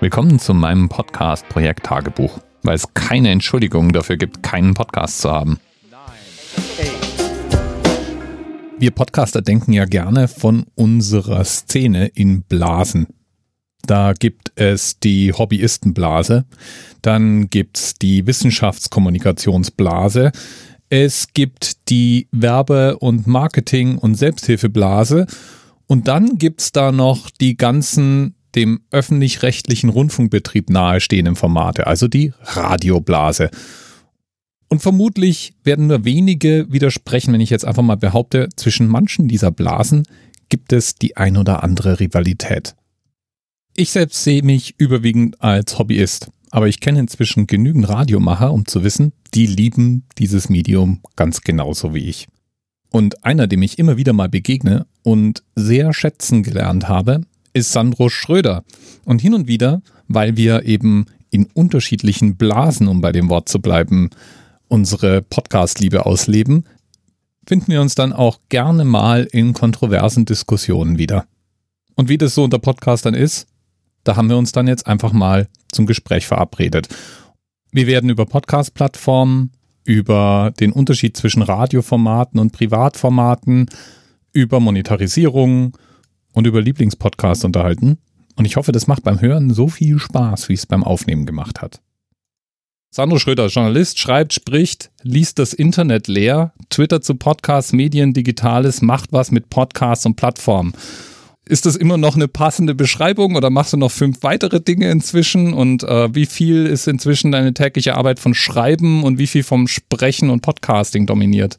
Willkommen zu meinem Podcast Projekt Tagebuch, weil es keine Entschuldigung dafür gibt, keinen Podcast zu haben. Wir Podcaster denken ja gerne von unserer Szene in Blasen. Da gibt es die Hobbyistenblase, dann gibt es die Wissenschaftskommunikationsblase, es gibt die Werbe- und Marketing- und Selbsthilfeblase und dann gibt es da noch die ganzen dem öffentlich-rechtlichen Rundfunkbetrieb nahestehenden Formate, also die Radioblase. Und vermutlich werden nur wenige widersprechen, wenn ich jetzt einfach mal behaupte, zwischen manchen dieser Blasen gibt es die ein oder andere Rivalität. Ich selbst sehe mich überwiegend als Hobbyist, aber ich kenne inzwischen genügend Radiomacher, um zu wissen, die lieben dieses Medium ganz genauso wie ich. Und einer, dem ich immer wieder mal begegne und sehr schätzen gelernt habe, ist Sandro Schröder. Und hin und wieder, weil wir eben in unterschiedlichen Blasen, um bei dem Wort zu bleiben, unsere Podcast-Liebe ausleben, finden wir uns dann auch gerne mal in kontroversen Diskussionen wieder. Und wie das so unter Podcastern ist, da haben wir uns dann jetzt einfach mal zum Gespräch verabredet. Wir werden über Podcast-Plattformen, über den Unterschied zwischen Radioformaten und Privatformaten, über Monetarisierung, und über Lieblingspodcasts unterhalten. Und ich hoffe, das macht beim Hören so viel Spaß, wie es beim Aufnehmen gemacht hat. Sandro Schröder, Journalist, schreibt, spricht, liest das Internet leer, twittert zu Podcasts, Medien, Digitales, macht was mit Podcasts und Plattformen. Ist das immer noch eine passende Beschreibung oder machst du noch fünf weitere Dinge inzwischen? Und äh, wie viel ist inzwischen deine tägliche Arbeit von Schreiben und wie viel vom Sprechen und Podcasting dominiert?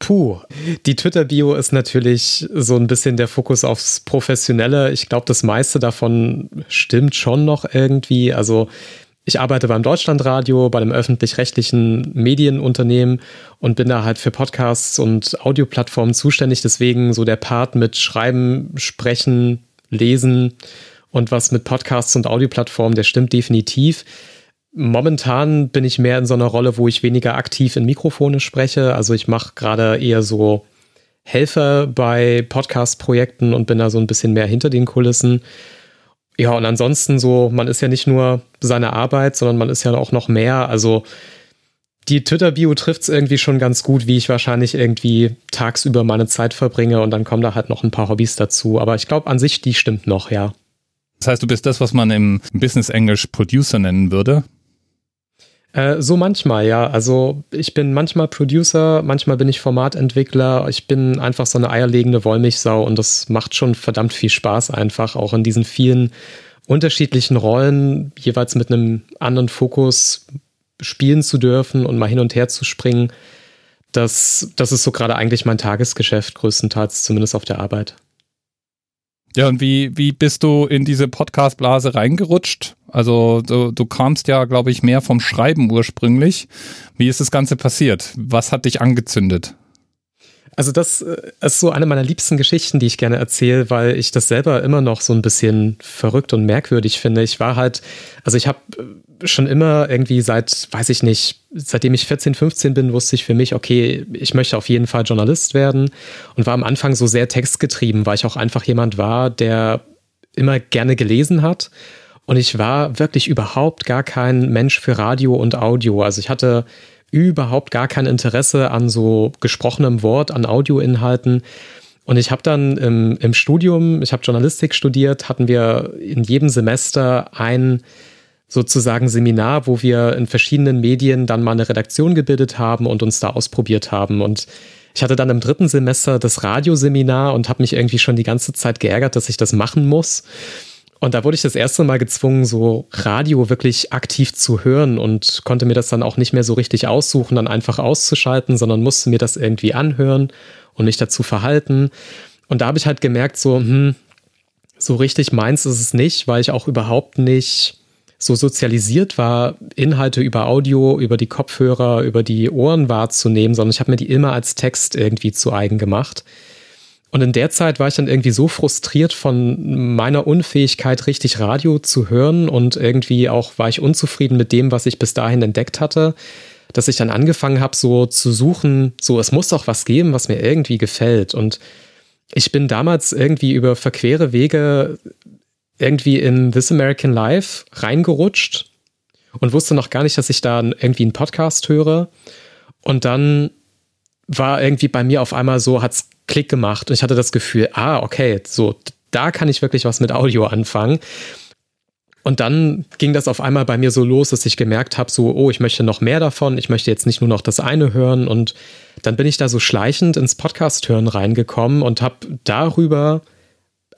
Puh, die Twitter-Bio ist natürlich so ein bisschen der Fokus aufs Professionelle. Ich glaube, das meiste davon stimmt schon noch irgendwie. Also ich arbeite beim Deutschlandradio, bei einem öffentlich-rechtlichen Medienunternehmen und bin da halt für Podcasts und Audioplattformen zuständig. Deswegen so der Part mit Schreiben, Sprechen, Lesen und was mit Podcasts und Audioplattformen, der stimmt definitiv. Momentan bin ich mehr in so einer Rolle, wo ich weniger aktiv in Mikrofone spreche. Also ich mache gerade eher so Helfer bei Podcast-Projekten und bin da so ein bisschen mehr hinter den Kulissen. Ja, und ansonsten so, man ist ja nicht nur seine Arbeit, sondern man ist ja auch noch mehr. Also die Twitter-Bio trifft es irgendwie schon ganz gut, wie ich wahrscheinlich irgendwie tagsüber meine Zeit verbringe und dann kommen da halt noch ein paar Hobbys dazu. Aber ich glaube, an sich, die stimmt noch, ja. Das heißt, du bist das, was man im Business-Englisch Producer nennen würde? Äh, so manchmal, ja. Also ich bin manchmal Producer, manchmal bin ich Formatentwickler. Ich bin einfach so eine eierlegende Wollmilchsau und das macht schon verdammt viel Spaß einfach, auch in diesen vielen unterschiedlichen Rollen, jeweils mit einem anderen Fokus spielen zu dürfen und mal hin und her zu springen. Das, das ist so gerade eigentlich mein Tagesgeschäft, größtenteils, zumindest auf der Arbeit. Ja, und wie, wie bist du in diese Podcast-Blase reingerutscht? Also du, du kamst ja, glaube ich, mehr vom Schreiben ursprünglich. Wie ist das Ganze passiert? Was hat dich angezündet? Also das äh, ist so eine meiner liebsten Geschichten, die ich gerne erzähle, weil ich das selber immer noch so ein bisschen verrückt und merkwürdig finde. Ich war halt, also ich habe äh, schon immer irgendwie seit, weiß ich nicht, seitdem ich 14, 15 bin, wusste ich für mich, okay, ich möchte auf jeden Fall Journalist werden und war am Anfang so sehr textgetrieben, weil ich auch einfach jemand war, der immer gerne gelesen hat. Und ich war wirklich überhaupt gar kein Mensch für Radio und Audio. Also ich hatte überhaupt gar kein Interesse an so gesprochenem Wort, an Audioinhalten. Und ich habe dann im, im Studium, ich habe Journalistik studiert, hatten wir in jedem Semester ein sozusagen Seminar, wo wir in verschiedenen Medien dann mal eine Redaktion gebildet haben und uns da ausprobiert haben. Und ich hatte dann im dritten Semester das Radioseminar und habe mich irgendwie schon die ganze Zeit geärgert, dass ich das machen muss. Und da wurde ich das erste Mal gezwungen, so Radio wirklich aktiv zu hören und konnte mir das dann auch nicht mehr so richtig aussuchen, dann einfach auszuschalten, sondern musste mir das irgendwie anhören und mich dazu verhalten. Und da habe ich halt gemerkt, so, hm, so richtig meins ist es nicht, weil ich auch überhaupt nicht so sozialisiert war, Inhalte über Audio, über die Kopfhörer, über die Ohren wahrzunehmen, sondern ich habe mir die immer als Text irgendwie zu eigen gemacht. Und in der Zeit war ich dann irgendwie so frustriert von meiner Unfähigkeit, richtig Radio zu hören und irgendwie auch war ich unzufrieden mit dem, was ich bis dahin entdeckt hatte, dass ich dann angefangen habe, so zu suchen, so es muss doch was geben, was mir irgendwie gefällt. Und ich bin damals irgendwie über verquere Wege irgendwie in This American Life reingerutscht und wusste noch gar nicht, dass ich da irgendwie einen Podcast höre. Und dann war irgendwie bei mir auf einmal so, hat's Klick gemacht und ich hatte das Gefühl, ah, okay, so, da kann ich wirklich was mit Audio anfangen. Und dann ging das auf einmal bei mir so los, dass ich gemerkt habe, so, oh, ich möchte noch mehr davon, ich möchte jetzt nicht nur noch das eine hören. Und dann bin ich da so schleichend ins Podcast-Hören reingekommen und habe darüber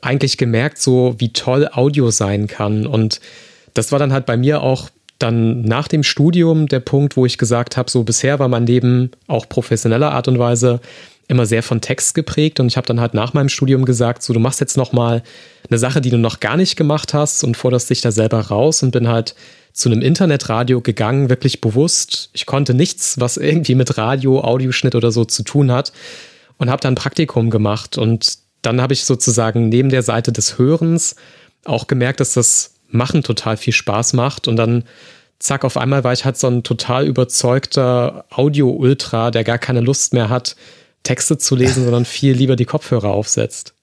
eigentlich gemerkt, so wie toll Audio sein kann. Und das war dann halt bei mir auch dann nach dem Studium der Punkt, wo ich gesagt habe, so bisher war mein Leben auch professioneller Art und Weise immer sehr von Text geprägt und ich habe dann halt nach meinem Studium gesagt, so du machst jetzt noch mal eine Sache, die du noch gar nicht gemacht hast und forderst dich da selber raus und bin halt zu einem Internetradio gegangen, wirklich bewusst. Ich konnte nichts, was irgendwie mit Radio, Audioschnitt oder so zu tun hat und habe dann Praktikum gemacht und dann habe ich sozusagen neben der Seite des Hörens auch gemerkt, dass das Machen total viel Spaß macht und dann zack, auf einmal war ich halt so ein total überzeugter Audio-Ultra, der gar keine Lust mehr hat, Texte zu lesen, sondern viel lieber die Kopfhörer aufsetzt.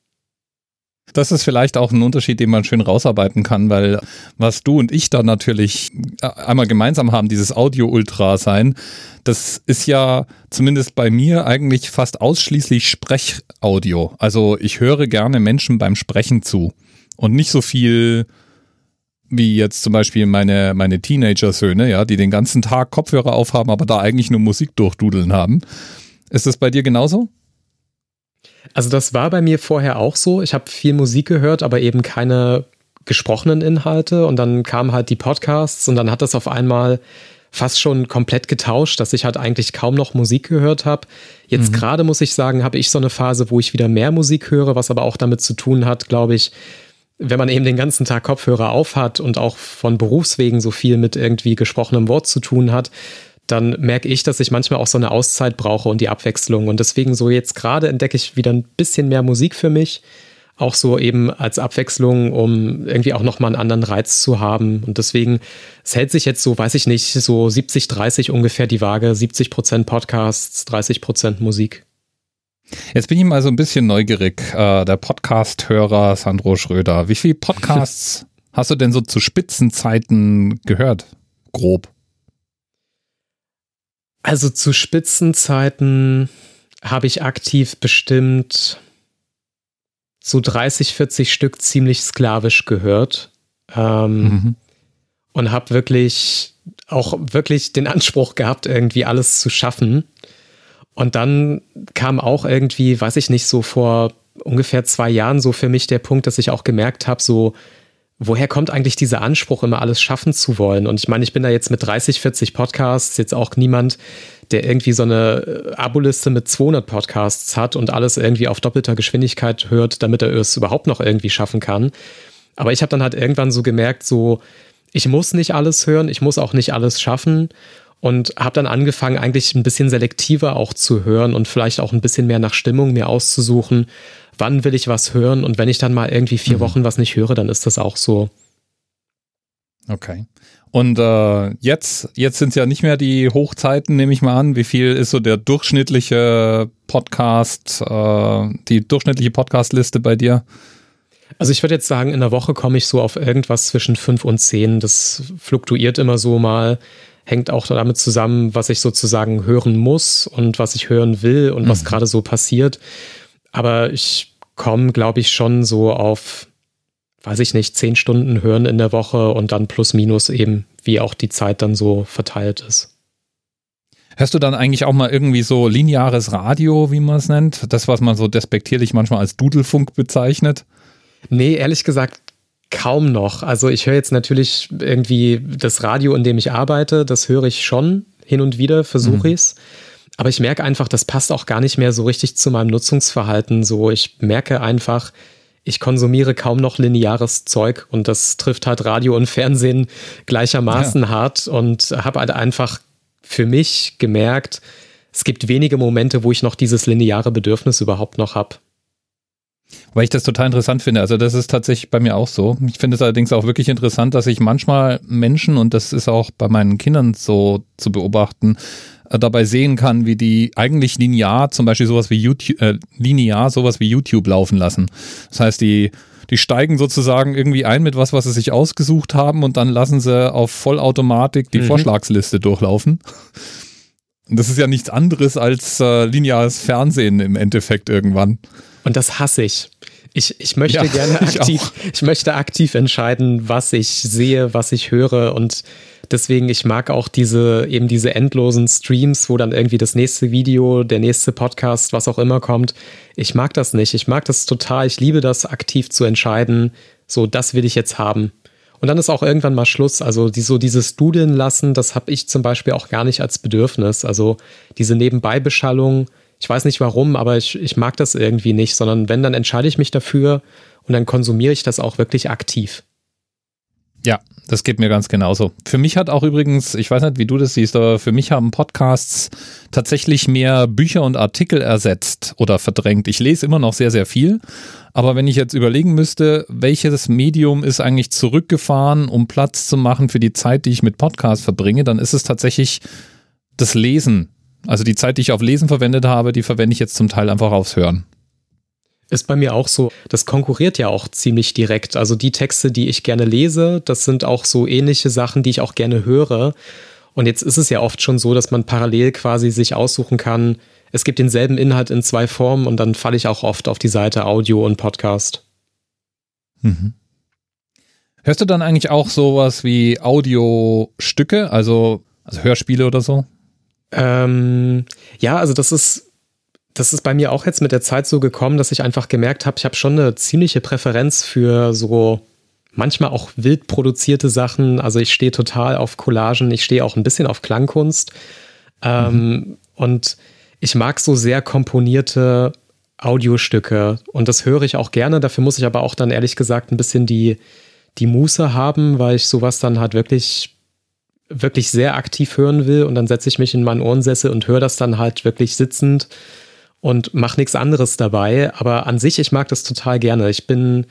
Das ist vielleicht auch ein Unterschied, den man schön rausarbeiten kann, weil was du und ich da natürlich äh, einmal gemeinsam haben, dieses Audio-Ultra sein, das ist ja zumindest bei mir eigentlich fast ausschließlich Sprechaudio. Also ich höre gerne Menschen beim Sprechen zu und nicht so viel wie jetzt zum Beispiel meine, meine Teenager-Söhne, ja, die den ganzen Tag Kopfhörer aufhaben, aber da eigentlich nur Musik durchdudeln haben. Ist das bei dir genauso? Also das war bei mir vorher auch so. Ich habe viel Musik gehört, aber eben keine gesprochenen Inhalte. Und dann kamen halt die Podcasts und dann hat das auf einmal fast schon komplett getauscht, dass ich halt eigentlich kaum noch Musik gehört habe. Jetzt mhm. gerade muss ich sagen, habe ich so eine Phase, wo ich wieder mehr Musik höre, was aber auch damit zu tun hat, glaube ich, wenn man eben den ganzen Tag Kopfhörer auf hat und auch von Berufswegen so viel mit irgendwie gesprochenem Wort zu tun hat, dann merke ich, dass ich manchmal auch so eine Auszeit brauche und die Abwechslung. Und deswegen so jetzt gerade entdecke ich wieder ein bisschen mehr Musik für mich. Auch so eben als Abwechslung, um irgendwie auch nochmal einen anderen Reiz zu haben. Und deswegen, es hält sich jetzt so, weiß ich nicht, so 70, 30 ungefähr die Waage. 70 Prozent Podcasts, 30 Prozent Musik. Jetzt bin ich mal so ein bisschen neugierig. Äh, der Podcast-Hörer Sandro Schröder. Wie viele Podcasts hast du denn so zu Spitzenzeiten gehört? Grob. Also zu Spitzenzeiten habe ich aktiv bestimmt so 30, 40 Stück ziemlich sklavisch gehört. Ähm, mhm. Und habe wirklich auch wirklich den Anspruch gehabt, irgendwie alles zu schaffen. Und dann kam auch irgendwie, weiß ich nicht, so vor ungefähr zwei Jahren so für mich der Punkt, dass ich auch gemerkt habe, so woher kommt eigentlich dieser Anspruch, immer alles schaffen zu wollen? Und ich meine, ich bin da jetzt mit 30, 40 Podcasts jetzt auch niemand, der irgendwie so eine äh, Aboliste mit 200 Podcasts hat und alles irgendwie auf doppelter Geschwindigkeit hört, damit er es überhaupt noch irgendwie schaffen kann. Aber ich habe dann halt irgendwann so gemerkt, so, ich muss nicht alles hören, ich muss auch nicht alles schaffen und habe dann angefangen, eigentlich ein bisschen selektiver auch zu hören und vielleicht auch ein bisschen mehr nach Stimmung mir auszusuchen wann will ich was hören und wenn ich dann mal irgendwie vier mhm. Wochen was nicht höre, dann ist das auch so. Okay. Und äh, jetzt, jetzt sind es ja nicht mehr die Hochzeiten, nehme ich mal an. Wie viel ist so der durchschnittliche Podcast, äh, die durchschnittliche Podcastliste bei dir? Also ich würde jetzt sagen, in der Woche komme ich so auf irgendwas zwischen fünf und zehn. Das fluktuiert immer so mal, hängt auch damit zusammen, was ich sozusagen hören muss und was ich hören will und mhm. was gerade so passiert. Aber ich komme, glaube ich, schon so auf, weiß ich nicht, zehn Stunden hören in der Woche und dann plus minus eben, wie auch die Zeit dann so verteilt ist. Hörst du dann eigentlich auch mal irgendwie so lineares Radio, wie man es nennt? Das, was man so despektierlich manchmal als Dudelfunk bezeichnet? Nee, ehrlich gesagt, kaum noch. Also ich höre jetzt natürlich irgendwie das Radio, in dem ich arbeite, das höre ich schon hin und wieder, versuche mhm. ich es. Aber ich merke einfach, das passt auch gar nicht mehr so richtig zu meinem Nutzungsverhalten. So, ich merke einfach, ich konsumiere kaum noch lineares Zeug und das trifft halt Radio und Fernsehen gleichermaßen ja. hart und habe halt einfach für mich gemerkt, es gibt wenige Momente, wo ich noch dieses lineare Bedürfnis überhaupt noch habe. Weil ich das total interessant finde. Also das ist tatsächlich bei mir auch so. Ich finde es allerdings auch wirklich interessant, dass ich manchmal Menschen, und das ist auch bei meinen Kindern so zu beobachten, äh, dabei sehen kann, wie die eigentlich linear zum Beispiel sowas wie YouTube, äh, linear sowas wie YouTube laufen lassen. Das heißt, die Die steigen sozusagen irgendwie ein mit was, was sie sich ausgesucht haben und dann lassen sie auf Vollautomatik die mhm. Vorschlagsliste durchlaufen. Das ist ja nichts anderes als äh, lineares Fernsehen im Endeffekt irgendwann. Und das hasse ich. Ich, ich möchte ja, gerne aktiv, ich, ich, möchte aktiv entscheiden, was ich sehe, was ich höre und deswegen, ich mag auch diese, eben diese endlosen Streams, wo dann irgendwie das nächste Video, der nächste Podcast, was auch immer kommt. Ich mag das nicht. Ich mag das total. Ich liebe das, aktiv zu entscheiden. So, das will ich jetzt haben. Und dann ist auch irgendwann mal Schluss. Also die, so dieses Dudeln lassen, das habe ich zum Beispiel auch gar nicht als Bedürfnis. Also diese Nebenbeibeschallung, ich weiß nicht warum, aber ich, ich mag das irgendwie nicht, sondern wenn, dann entscheide ich mich dafür und dann konsumiere ich das auch wirklich aktiv. Ja, das geht mir ganz genauso. Für mich hat auch übrigens, ich weiß nicht, wie du das siehst, aber für mich haben Podcasts tatsächlich mehr Bücher und Artikel ersetzt oder verdrängt. Ich lese immer noch sehr, sehr viel, aber wenn ich jetzt überlegen müsste, welches Medium ist eigentlich zurückgefahren, um Platz zu machen für die Zeit, die ich mit Podcasts verbringe, dann ist es tatsächlich das Lesen. Also die Zeit, die ich auf Lesen verwendet habe, die verwende ich jetzt zum Teil einfach aufs Hören. Ist bei mir auch so. Das konkurriert ja auch ziemlich direkt. Also die Texte, die ich gerne lese, das sind auch so ähnliche Sachen, die ich auch gerne höre. Und jetzt ist es ja oft schon so, dass man parallel quasi sich aussuchen kann, es gibt denselben Inhalt in zwei Formen und dann falle ich auch oft auf die Seite Audio und Podcast. Mhm. Hörst du dann eigentlich auch sowas wie Audiostücke, also, also Hörspiele oder so? Ähm, ja, also das ist das ist bei mir auch jetzt mit der Zeit so gekommen, dass ich einfach gemerkt habe, ich habe schon eine ziemliche Präferenz für so manchmal auch wild produzierte Sachen. Also ich stehe total auf Collagen, ich stehe auch ein bisschen auf Klangkunst. Ähm, mhm. und ich mag so sehr komponierte Audiostücke und das höre ich auch gerne. Dafür muss ich aber auch dann ehrlich gesagt ein bisschen die, die Muße haben, weil ich sowas dann halt wirklich wirklich sehr aktiv hören will und dann setze ich mich in meinen Ohrensessel und höre das dann halt wirklich sitzend und mache nichts anderes dabei. Aber an sich, ich mag das total gerne. Ich bin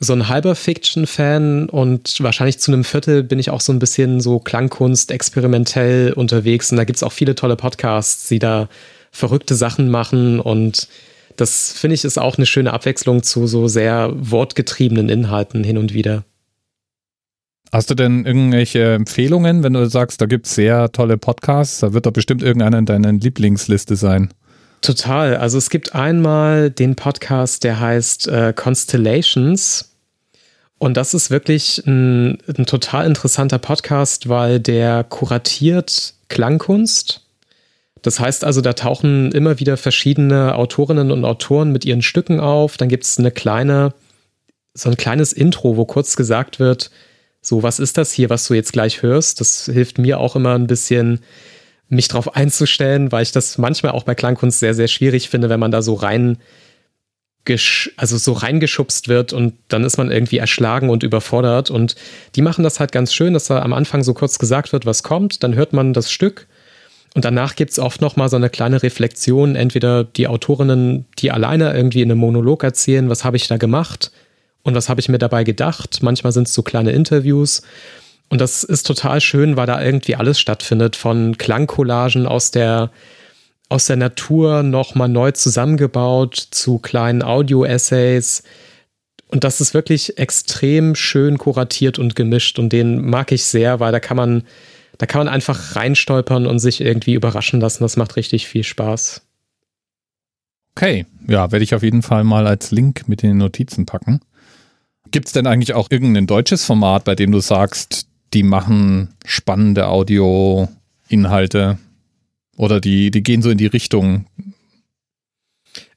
so ein halber Fiction-Fan und wahrscheinlich zu einem Viertel bin ich auch so ein bisschen so Klangkunst, experimentell unterwegs. Und da gibt es auch viele tolle Podcasts, die da verrückte Sachen machen. Und das finde ich ist auch eine schöne Abwechslung zu so sehr wortgetriebenen Inhalten hin und wieder. Hast du denn irgendwelche Empfehlungen, wenn du sagst, da gibt es sehr tolle Podcasts? Da wird doch bestimmt irgendeiner in deiner Lieblingsliste sein. Total. Also es gibt einmal den Podcast, der heißt äh, Constellations. Und das ist wirklich ein, ein total interessanter Podcast, weil der kuratiert Klangkunst. Das heißt also, da tauchen immer wieder verschiedene Autorinnen und Autoren mit ihren Stücken auf. Dann gibt es eine kleine, so ein kleines Intro, wo kurz gesagt wird, so, was ist das hier, was du jetzt gleich hörst? Das hilft mir auch immer ein bisschen, mich darauf einzustellen, weil ich das manchmal auch bei Klangkunst sehr, sehr schwierig finde, wenn man da so rein also so reingeschubst wird und dann ist man irgendwie erschlagen und überfordert. Und die machen das halt ganz schön, dass da am Anfang so kurz gesagt wird, was kommt, dann hört man das Stück und danach gibt es oft nochmal so eine kleine Reflexion, entweder die Autorinnen, die alleine irgendwie in einem Monolog erzählen, was habe ich da gemacht und was habe ich mir dabei gedacht. Manchmal sind es so kleine Interviews. Und das ist total schön, weil da irgendwie alles stattfindet, von Klangcollagen aus der, aus der Natur nochmal neu zusammengebaut zu kleinen Audio-Essays. Und das ist wirklich extrem schön kuratiert und gemischt und den mag ich sehr, weil da kann man, da kann man einfach reinstolpern und sich irgendwie überraschen lassen. Das macht richtig viel Spaß. Okay, ja, werde ich auf jeden Fall mal als Link mit den Notizen packen. Gibt es denn eigentlich auch irgendein deutsches Format, bei dem du sagst, die machen spannende Audio-Inhalte oder die, die gehen so in die Richtung.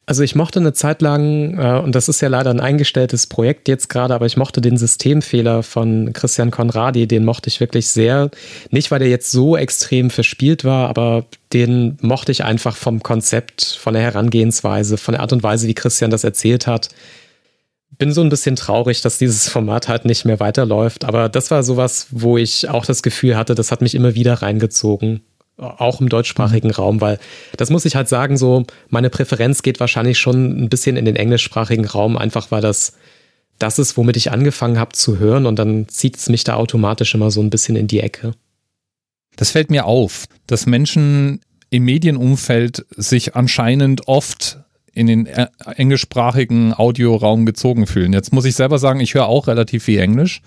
Also ich mochte eine Zeit lang, äh, und das ist ja leider ein eingestelltes Projekt jetzt gerade, aber ich mochte den Systemfehler von Christian Conradi, den mochte ich wirklich sehr. Nicht, weil der jetzt so extrem verspielt war, aber den mochte ich einfach vom Konzept, von der Herangehensweise, von der Art und Weise, wie Christian das erzählt hat bin so ein bisschen traurig, dass dieses Format halt nicht mehr weiterläuft. Aber das war sowas, wo ich auch das Gefühl hatte, das hat mich immer wieder reingezogen. Auch im deutschsprachigen mhm. Raum, weil das muss ich halt sagen, so meine Präferenz geht wahrscheinlich schon ein bisschen in den englischsprachigen Raum, einfach weil das das ist, womit ich angefangen habe zu hören und dann zieht es mich da automatisch immer so ein bisschen in die Ecke. Das fällt mir auf, dass Menschen im Medienumfeld sich anscheinend oft in den äh, englischsprachigen Audioraum gezogen fühlen. Jetzt muss ich selber sagen, ich höre auch relativ viel Englisch.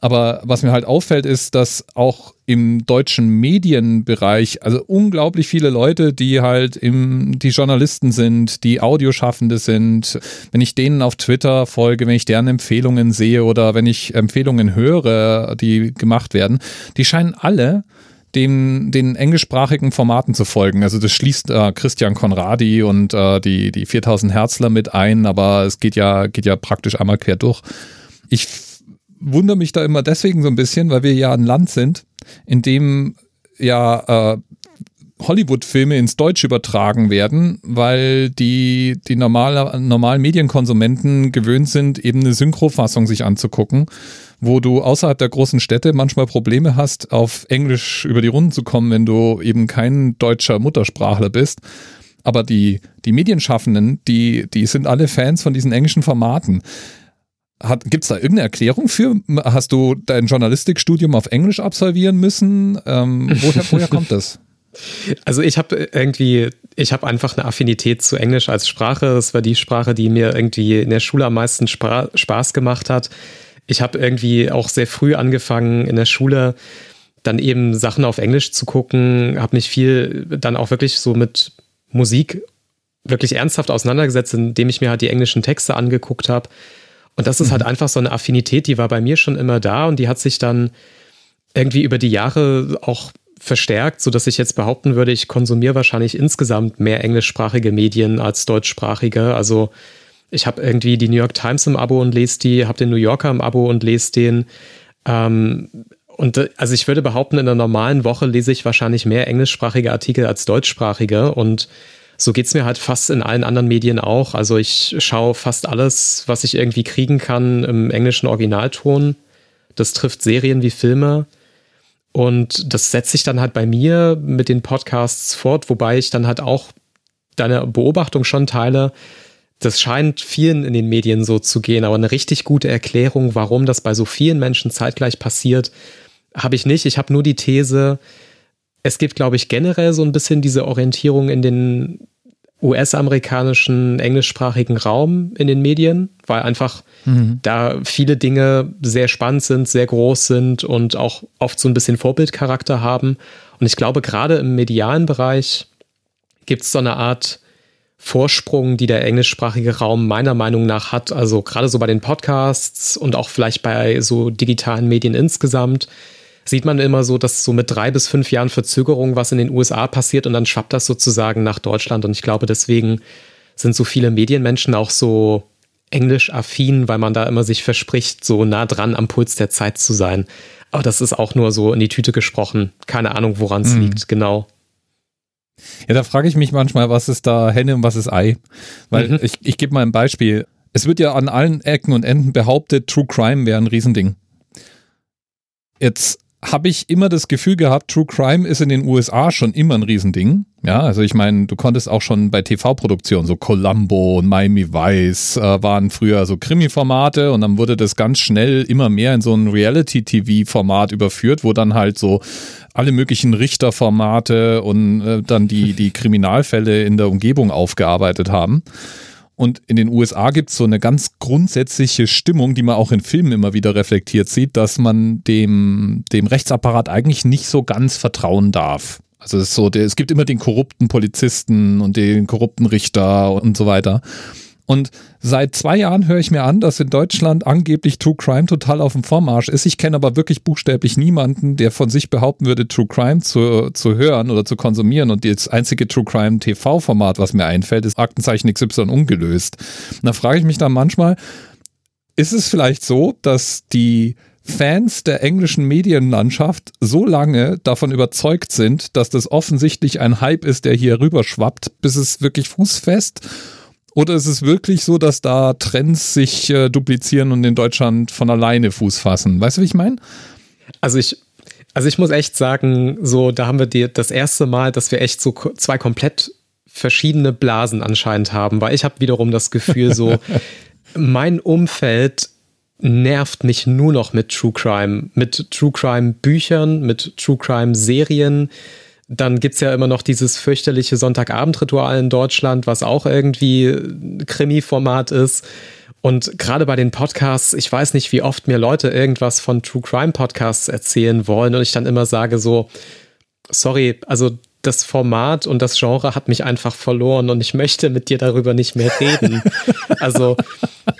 Aber was mir halt auffällt, ist, dass auch im deutschen Medienbereich, also unglaublich viele Leute, die halt im, die Journalisten sind, die Audioschaffende sind, wenn ich denen auf Twitter folge, wenn ich deren Empfehlungen sehe oder wenn ich Empfehlungen höre, die gemacht werden, die scheinen alle den, den englischsprachigen Formaten zu folgen. Also das schließt äh, Christian Conradi und äh, die, die 4000 Herzler mit ein, aber es geht ja, geht ja praktisch einmal quer durch. Ich wundere mich da immer deswegen so ein bisschen, weil wir ja ein Land sind, in dem ja äh, Hollywood-Filme ins Deutsche übertragen werden, weil die, die normale, normalen Medienkonsumenten gewöhnt sind, eben eine Synchrofassung sich anzugucken, wo du außerhalb der großen Städte manchmal Probleme hast, auf Englisch über die Runden zu kommen, wenn du eben kein deutscher Muttersprachler bist. Aber die, die Medienschaffenden, die, die sind alle Fans von diesen englischen Formaten. Gibt es da irgendeine Erklärung für? Hast du dein Journalistikstudium auf Englisch absolvieren müssen? Ähm, woher, woher kommt das? Also ich habe irgendwie, ich habe einfach eine Affinität zu Englisch als Sprache. Das war die Sprache, die mir irgendwie in der Schule am meisten Spaß gemacht hat. Ich habe irgendwie auch sehr früh angefangen in der Schule dann eben Sachen auf Englisch zu gucken, habe mich viel dann auch wirklich so mit Musik wirklich ernsthaft auseinandergesetzt, indem ich mir halt die englischen Texte angeguckt habe und das ist halt mhm. einfach so eine Affinität, die war bei mir schon immer da und die hat sich dann irgendwie über die Jahre auch verstärkt, sodass ich jetzt behaupten würde, ich konsumiere wahrscheinlich insgesamt mehr englischsprachige Medien als deutschsprachige. Also ich habe irgendwie die New York Times im Abo und lese die, habe den New Yorker im Abo und lese den. Ähm, und äh, also ich würde behaupten, in einer normalen Woche lese ich wahrscheinlich mehr englischsprachige Artikel als deutschsprachige und so geht es mir halt fast in allen anderen Medien auch. Also ich schaue fast alles, was ich irgendwie kriegen kann im englischen Originalton. Das trifft Serien wie Filme. Und das setzt sich dann halt bei mir mit den Podcasts fort, wobei ich dann halt auch deine Beobachtung schon teile. Das scheint vielen in den Medien so zu gehen, aber eine richtig gute Erklärung, warum das bei so vielen Menschen zeitgleich passiert, habe ich nicht. Ich habe nur die These, es gibt, glaube ich, generell so ein bisschen diese Orientierung in den US-amerikanischen englischsprachigen Raum in den Medien, weil einfach mhm. da viele Dinge sehr spannend sind, sehr groß sind und auch oft so ein bisschen Vorbildcharakter haben. Und ich glaube, gerade im medialen Bereich gibt es so eine Art Vorsprung, die der englischsprachige Raum meiner Meinung nach hat. Also gerade so bei den Podcasts und auch vielleicht bei so digitalen Medien insgesamt sieht man immer so, dass so mit drei bis fünf Jahren Verzögerung was in den USA passiert und dann schwappt das sozusagen nach Deutschland. Und ich glaube, deswegen sind so viele Medienmenschen auch so englisch-affin, weil man da immer sich verspricht, so nah dran am Puls der Zeit zu sein. Aber das ist auch nur so in die Tüte gesprochen. Keine Ahnung, woran es mhm. liegt, genau. Ja, da frage ich mich manchmal, was ist da Henne und was ist Ei? Weil mhm. ich, ich gebe mal ein Beispiel. Es wird ja an allen Ecken und Enden behauptet, True Crime wäre ein Riesending. Jetzt habe ich immer das Gefühl gehabt, True Crime ist in den USA schon immer ein Riesending. Ja, also ich meine, du konntest auch schon bei TV-Produktionen, so Columbo und Miami Vice äh, waren früher so Krimi-Formate und dann wurde das ganz schnell immer mehr in so ein Reality-TV-Format überführt, wo dann halt so alle möglichen Richterformate und äh, dann die, die Kriminalfälle in der Umgebung aufgearbeitet haben. Und in den USA gibt es so eine ganz grundsätzliche Stimmung, die man auch in Filmen immer wieder reflektiert sieht, dass man dem, dem Rechtsapparat eigentlich nicht so ganz vertrauen darf. Also es, ist so, es gibt immer den korrupten Polizisten und den korrupten Richter und so weiter. Und seit zwei Jahren höre ich mir an, dass in Deutschland angeblich True Crime total auf dem Vormarsch ist. Ich kenne aber wirklich buchstäblich niemanden, der von sich behaupten würde, True Crime zu, zu hören oder zu konsumieren. Und das einzige True Crime TV-Format, was mir einfällt, ist Aktenzeichen XY ungelöst. Und da frage ich mich dann manchmal, ist es vielleicht so, dass die Fans der englischen Medienlandschaft so lange davon überzeugt sind, dass das offensichtlich ein Hype ist, der hier rüberschwappt, bis es wirklich fußfest oder ist es wirklich so, dass da Trends sich äh, duplizieren und in Deutschland von alleine Fuß fassen? Weißt du, wie ich meine? Also ich, also ich muss echt sagen, so, da haben wir die, das erste Mal, dass wir echt so zwei komplett verschiedene Blasen anscheinend haben, weil ich habe wiederum das Gefühl, so, mein Umfeld nervt mich nur noch mit True Crime, mit True Crime Büchern, mit True Crime Serien, Dann gibt es ja immer noch dieses fürchterliche Sonntagabendritual in Deutschland, was auch irgendwie Krimi-Format ist. Und gerade bei den Podcasts, ich weiß nicht, wie oft mir Leute irgendwas von True Crime Podcasts erzählen wollen und ich dann immer sage so, sorry, also das Format und das Genre hat mich einfach verloren und ich möchte mit dir darüber nicht mehr reden. also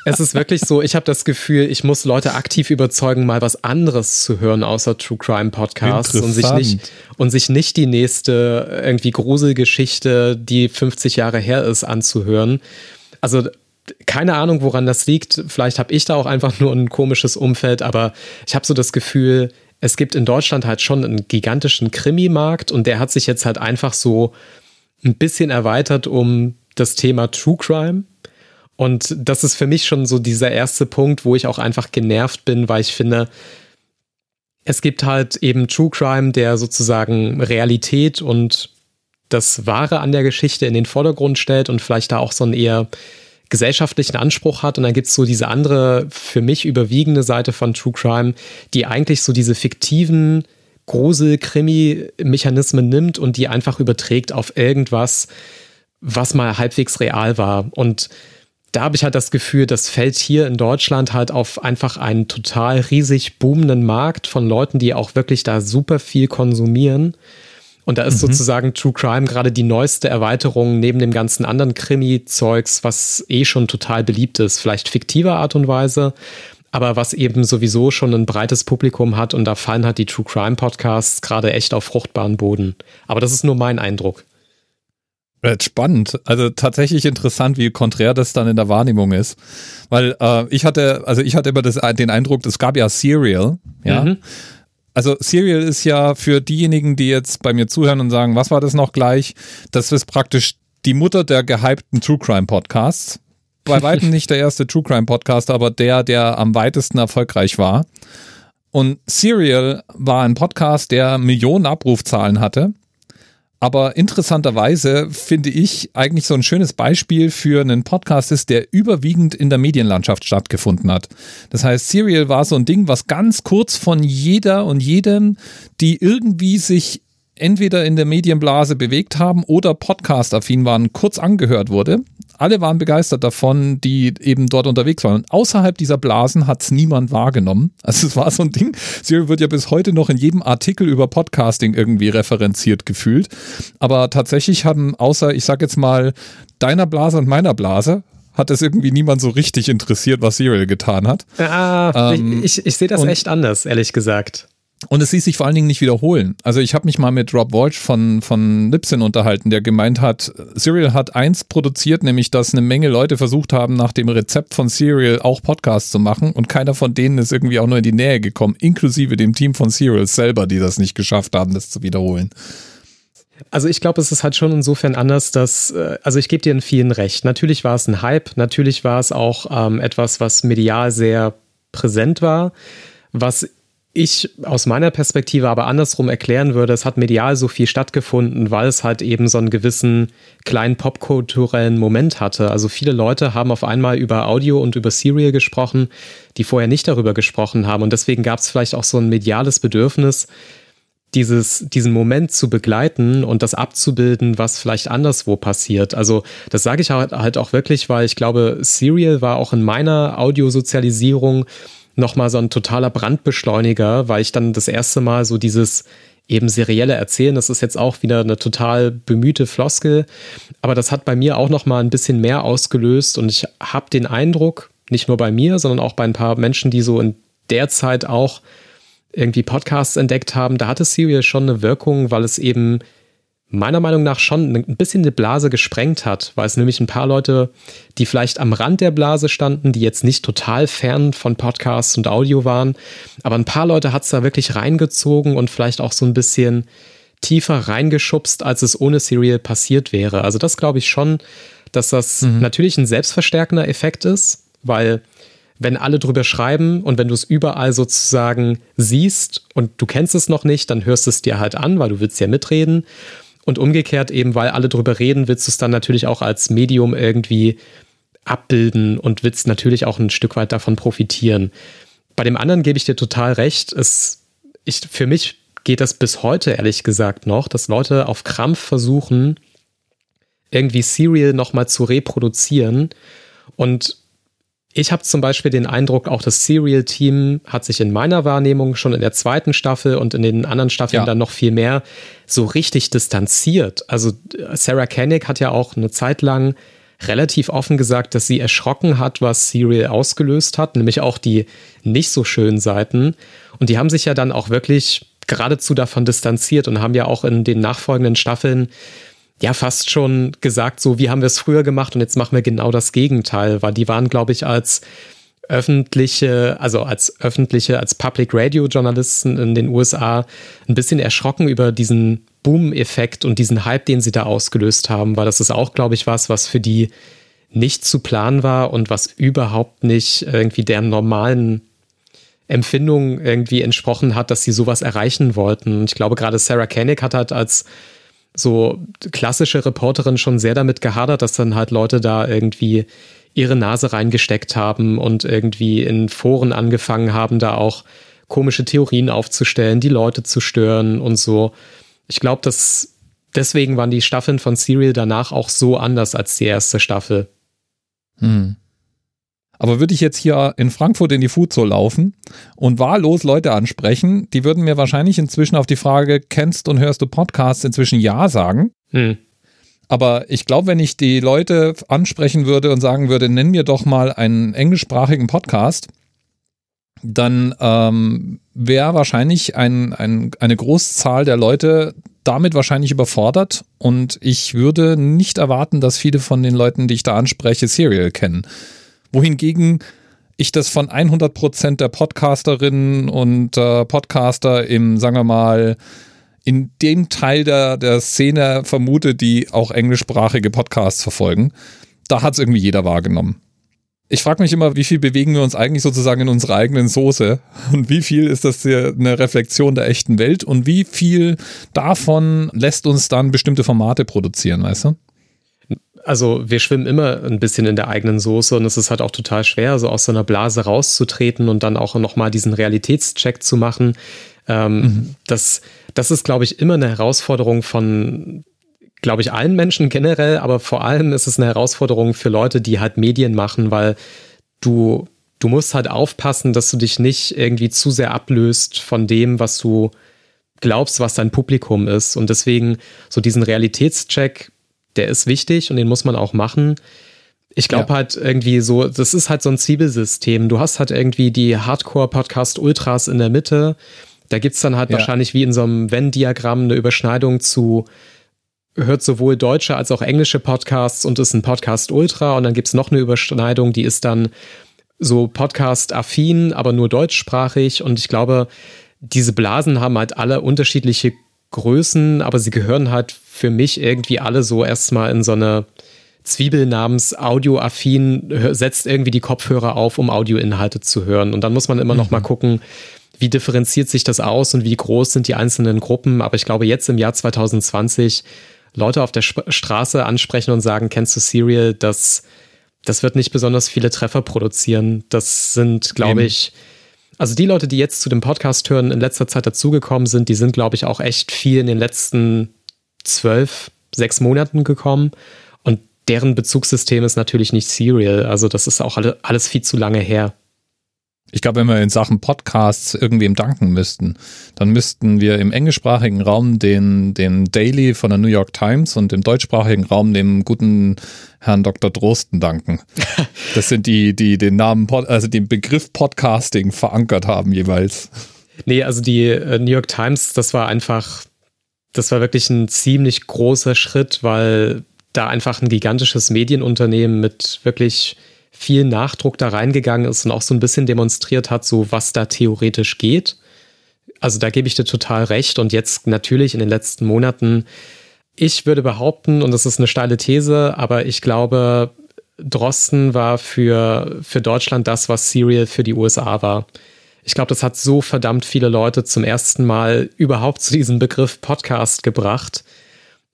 es ist wirklich so, ich habe das Gefühl, ich muss Leute aktiv überzeugen, mal was anderes zu hören außer True Crime Podcasts und sich nicht und sich nicht die nächste irgendwie Gruselgeschichte, die 50 Jahre her ist, anzuhören. Also keine Ahnung, woran das liegt. Vielleicht habe ich da auch einfach nur ein komisches Umfeld, aber ich habe so das Gefühl, es gibt in Deutschland halt schon einen gigantischen Krimi-Markt und der hat sich jetzt halt einfach so ein bisschen erweitert um das Thema True Crime. Und das ist für mich schon so dieser erste Punkt, wo ich auch einfach genervt bin, weil ich finde, es gibt halt eben True Crime, der sozusagen Realität und das Wahre an der Geschichte in den Vordergrund stellt und vielleicht da auch so ein eher gesellschaftlichen Anspruch hat. Und dann gibt es so diese andere, für mich überwiegende Seite von True Crime, die eigentlich so diese fiktiven Grusel-Krimi-Mechanismen nimmt und die einfach überträgt auf irgendwas, was mal halbwegs real war. Und da habe ich halt das Gefühl, das fällt hier in Deutschland halt auf einfach einen total riesig boomenden Markt von Leuten, die auch wirklich da super viel konsumieren. Und da ist mhm. sozusagen True Crime gerade die neueste Erweiterung neben dem ganzen anderen Krimi-Zeugs, was eh schon total beliebt ist. Vielleicht fiktiver Art und Weise, aber was eben sowieso schon ein breites Publikum hat. Und da fallen halt die True Crime Podcasts gerade echt auf fruchtbaren Boden. Aber das ist nur mein Eindruck. Spannend. Also tatsächlich interessant, wie konträr das dann in der Wahrnehmung ist. Weil äh, ich hatte, also ich hatte immer das, den Eindruck, es gab ja Serial, ja. Mhm. Also Serial ist ja für diejenigen, die jetzt bei mir zuhören und sagen, was war das noch gleich? Das ist praktisch die Mutter der gehypten True Crime Podcasts. Bei weitem nicht der erste True Crime Podcast, aber der, der am weitesten erfolgreich war. Und Serial war ein Podcast, der Millionen Abrufzahlen hatte aber interessanterweise finde ich eigentlich so ein schönes Beispiel für einen Podcast ist, der überwiegend in der Medienlandschaft stattgefunden hat. Das heißt, Serial war so ein Ding, was ganz kurz von jeder und jedem, die irgendwie sich entweder in der Medienblase bewegt haben oder podcast-affin waren, kurz angehört wurde alle waren begeistert davon, die eben dort unterwegs waren. Und außerhalb dieser Blasen hat es niemand wahrgenommen. Also es war so ein Ding. Siri wird ja bis heute noch in jedem Artikel über Podcasting irgendwie referenziert gefühlt. Aber tatsächlich haben außer, ich sag jetzt mal, deiner Blase und meiner Blase, hat es irgendwie niemand so richtig interessiert, was Serial getan hat. Ah, ähm, ich, ich, ich sehe das echt anders, ehrlich gesagt. Und es ließ sich vor allen Dingen nicht wiederholen. Also ich habe mich mal mit Rob Walsh von, von Libsyn unterhalten, der gemeint hat, Serial hat eins produziert, nämlich dass eine Menge Leute versucht haben, nach dem Rezept von Serial auch Podcasts zu machen und keiner von denen ist irgendwie auch nur in die Nähe gekommen, inklusive dem Team von Serial selber, die das nicht geschafft haben, das zu wiederholen. Also ich glaube, es ist halt schon insofern anders, dass, äh, also ich gebe dir in vielen recht. Natürlich war es ein Hype, natürlich war es auch ähm, etwas, was medial sehr präsent war. Was ich aus meiner Perspektive aber andersrum erklären würde, es hat medial so viel stattgefunden, weil es halt eben so einen gewissen kleinen popkulturellen Moment hatte. Also viele Leute haben auf einmal über Audio und über Serial gesprochen, die vorher nicht darüber gesprochen haben. Und deswegen gab es vielleicht auch so ein mediales Bedürfnis, dieses, diesen Moment zu begleiten und das abzubilden, was vielleicht anderswo passiert. Also das sage ich halt auch wirklich, weil ich glaube, Serial war auch in meiner Audiosozialisierung nochmal so ein totaler Brandbeschleuniger, weil ich dann das erste Mal so dieses eben serielle Erzählen, das ist jetzt auch wieder eine total bemühte Floskel, aber das hat bei mir auch nochmal ein bisschen mehr ausgelöst und ich habe den Eindruck, nicht nur bei mir, sondern auch bei ein paar Menschen, die so in der Zeit auch irgendwie Podcasts entdeckt haben, da hatte Serial schon eine Wirkung, weil es eben meiner Meinung nach schon ein bisschen eine Blase gesprengt hat, weil es nämlich ein paar Leute, die vielleicht am Rand der Blase standen, die jetzt nicht total fern von Podcasts und Audio waren, aber ein paar Leute hat es da wirklich reingezogen und vielleicht auch so ein bisschen tiefer reingeschubst, als es ohne Serial passiert wäre. Also das glaube ich schon, dass das mhm. natürlich ein selbstverstärkender Effekt ist, weil wenn alle drüber schreiben und wenn du es überall sozusagen siehst und du kennst es noch nicht, dann hörst du es dir halt an, weil du willst ja mitreden. Und umgekehrt eben, weil alle drüber reden, willst du es dann natürlich auch als Medium irgendwie abbilden und willst natürlich auch ein Stück weit davon profitieren. Bei dem anderen gebe ich dir total recht. Es, ich, für mich geht das bis heute ehrlich gesagt noch, dass Leute auf Krampf versuchen, irgendwie Serial nochmal zu reproduzieren. Und ich habe zum Beispiel den Eindruck, auch das Serial-Team hat sich in meiner Wahrnehmung schon in der zweiten Staffel und in den anderen Staffeln ja. dann noch viel mehr so richtig distanziert. Also Sarah Koenig hat ja auch eine Zeit lang relativ offen gesagt, dass sie erschrocken hat, was Serial ausgelöst hat, nämlich auch die nicht so schönen Seiten. Und die haben sich ja dann auch wirklich geradezu davon distanziert und haben ja auch in den nachfolgenden Staffeln ja fast schon gesagt, so wie haben wir es früher gemacht und jetzt machen wir genau das Gegenteil, weil die waren, glaube ich, als öffentliche, also als öffentliche, als Public Radio Journalisten in den USA ein bisschen erschrocken über diesen Boom-Effekt und diesen Hype, den sie da ausgelöst haben, weil das ist auch, glaube ich, was, was für die nicht zu planen war und was überhaupt nicht irgendwie deren normalen Empfindungen irgendwie entsprochen hat, dass sie sowas erreichen wollten. Und ich glaube, gerade Sarah Koenig hat halt als so klassische Reporterin schon sehr damit gehadert, dass dann halt Leute da irgendwie ihre Nase reingesteckt haben und irgendwie in Foren angefangen haben, da auch komische Theorien aufzustellen, die Leute zu stören und so. Ich glaube, dass deswegen waren die Staffeln von Serial danach auch so anders als die erste Staffel. Hm. Aber würde ich jetzt hier in Frankfurt in die Food Soul laufen und wahllos Leute ansprechen, die würden mir wahrscheinlich inzwischen auf die Frage, kennst und hörst du Podcasts, inzwischen Ja sagen. Hm. Aber ich glaube, wenn ich die Leute ansprechen würde und sagen würde, nenn mir doch mal einen englischsprachigen Podcast, dann ähm, wäre wahrscheinlich ein, ein, eine Großzahl der Leute damit wahrscheinlich überfordert und ich würde nicht erwarten, dass viele von den Leuten, die ich da anspreche, Serial kennen. Wohingegen ich das von 100 Prozent der Podcasterinnen und äh, Podcaster im, sagen wir mal, in dem Teil der, der Szene vermute, die auch englischsprachige Podcasts verfolgen. Da hat es irgendwie jeder wahrgenommen. Ich frage mich immer, wie viel bewegen wir uns eigentlich sozusagen in unserer eigenen Soße und wie viel ist das hier eine Reflexion der echten Welt und wie viel davon lässt uns dann bestimmte Formate produzieren, weißt du? Also wir schwimmen immer ein bisschen in der eigenen Soße und es ist halt auch total schwer, so aus so einer Blase rauszutreten und dann auch nochmal diesen Realitätscheck zu machen. Ähm, mhm. das, das ist, glaube ich, immer eine Herausforderung von glaube ich, allen Menschen generell, aber vor allem ist es eine Herausforderung für Leute, die halt Medien machen, weil du, du musst halt aufpassen, dass du dich nicht irgendwie zu sehr ablöst von dem, was du glaubst, was dein Publikum ist. Und deswegen so diesen Realitätscheck, der ist wichtig und den muss man auch machen. Ich glaube ja. halt irgendwie so, das ist halt so ein Zwiebelsystem. Du hast halt irgendwie die Hardcore-Podcast-Ultras in der Mitte. Da gibt es dann halt ja. wahrscheinlich wie in so einem Venn-Diagramm eine Überschneidung zu hört sowohl deutsche als auch englische Podcasts und ist ein Podcast Ultra. Und dann gibt es noch eine Überschneidung, die ist dann so Podcast-affin, aber nur deutschsprachig. Und ich glaube, diese Blasen haben halt alle unterschiedliche Größen, aber sie gehören halt für mich irgendwie alle so erstmal in so eine Zwiebel namens Audioaffin, setzt irgendwie die Kopfhörer auf, um Audioinhalte zu hören. Und dann muss man immer mhm. noch mal gucken, wie differenziert sich das aus und wie groß sind die einzelnen Gruppen. Aber ich glaube, jetzt im Jahr 2020 Leute auf der Sp Straße ansprechen und sagen, kennst du Serial, das, das wird nicht besonders viele Treffer produzieren. Das sind, glaube ich, also die Leute, die jetzt zu dem Podcast hören, in letzter Zeit dazugekommen sind, die sind, glaube ich, auch echt viel in den letzten zwölf, sechs Monaten gekommen. Und deren Bezugssystem ist natürlich nicht Serial. Also das ist auch alle, alles viel zu lange her. Ich glaube, wenn wir in Sachen Podcasts irgendwem danken müssten, dann müssten wir im englischsprachigen Raum den, den Daily von der New York Times und im deutschsprachigen Raum dem guten Herrn Dr. Drosten danken. Das sind die, die den Namen, also den Begriff Podcasting verankert haben jeweils. Nee, also die äh, New York Times, das war einfach, das war wirklich ein ziemlich großer Schritt, weil da einfach ein gigantisches Medienunternehmen mit wirklich viel Nachdruck da reingegangen ist und auch so ein bisschen demonstriert hat, so was da theoretisch geht. Also da gebe ich dir total recht. Und jetzt natürlich in den letzten Monaten, ich würde behaupten, und das ist eine steile These, aber ich glaube, Drosten war für, für Deutschland das, was Serial für die USA war. Ich glaube, das hat so verdammt viele Leute zum ersten Mal überhaupt zu diesem Begriff Podcast gebracht.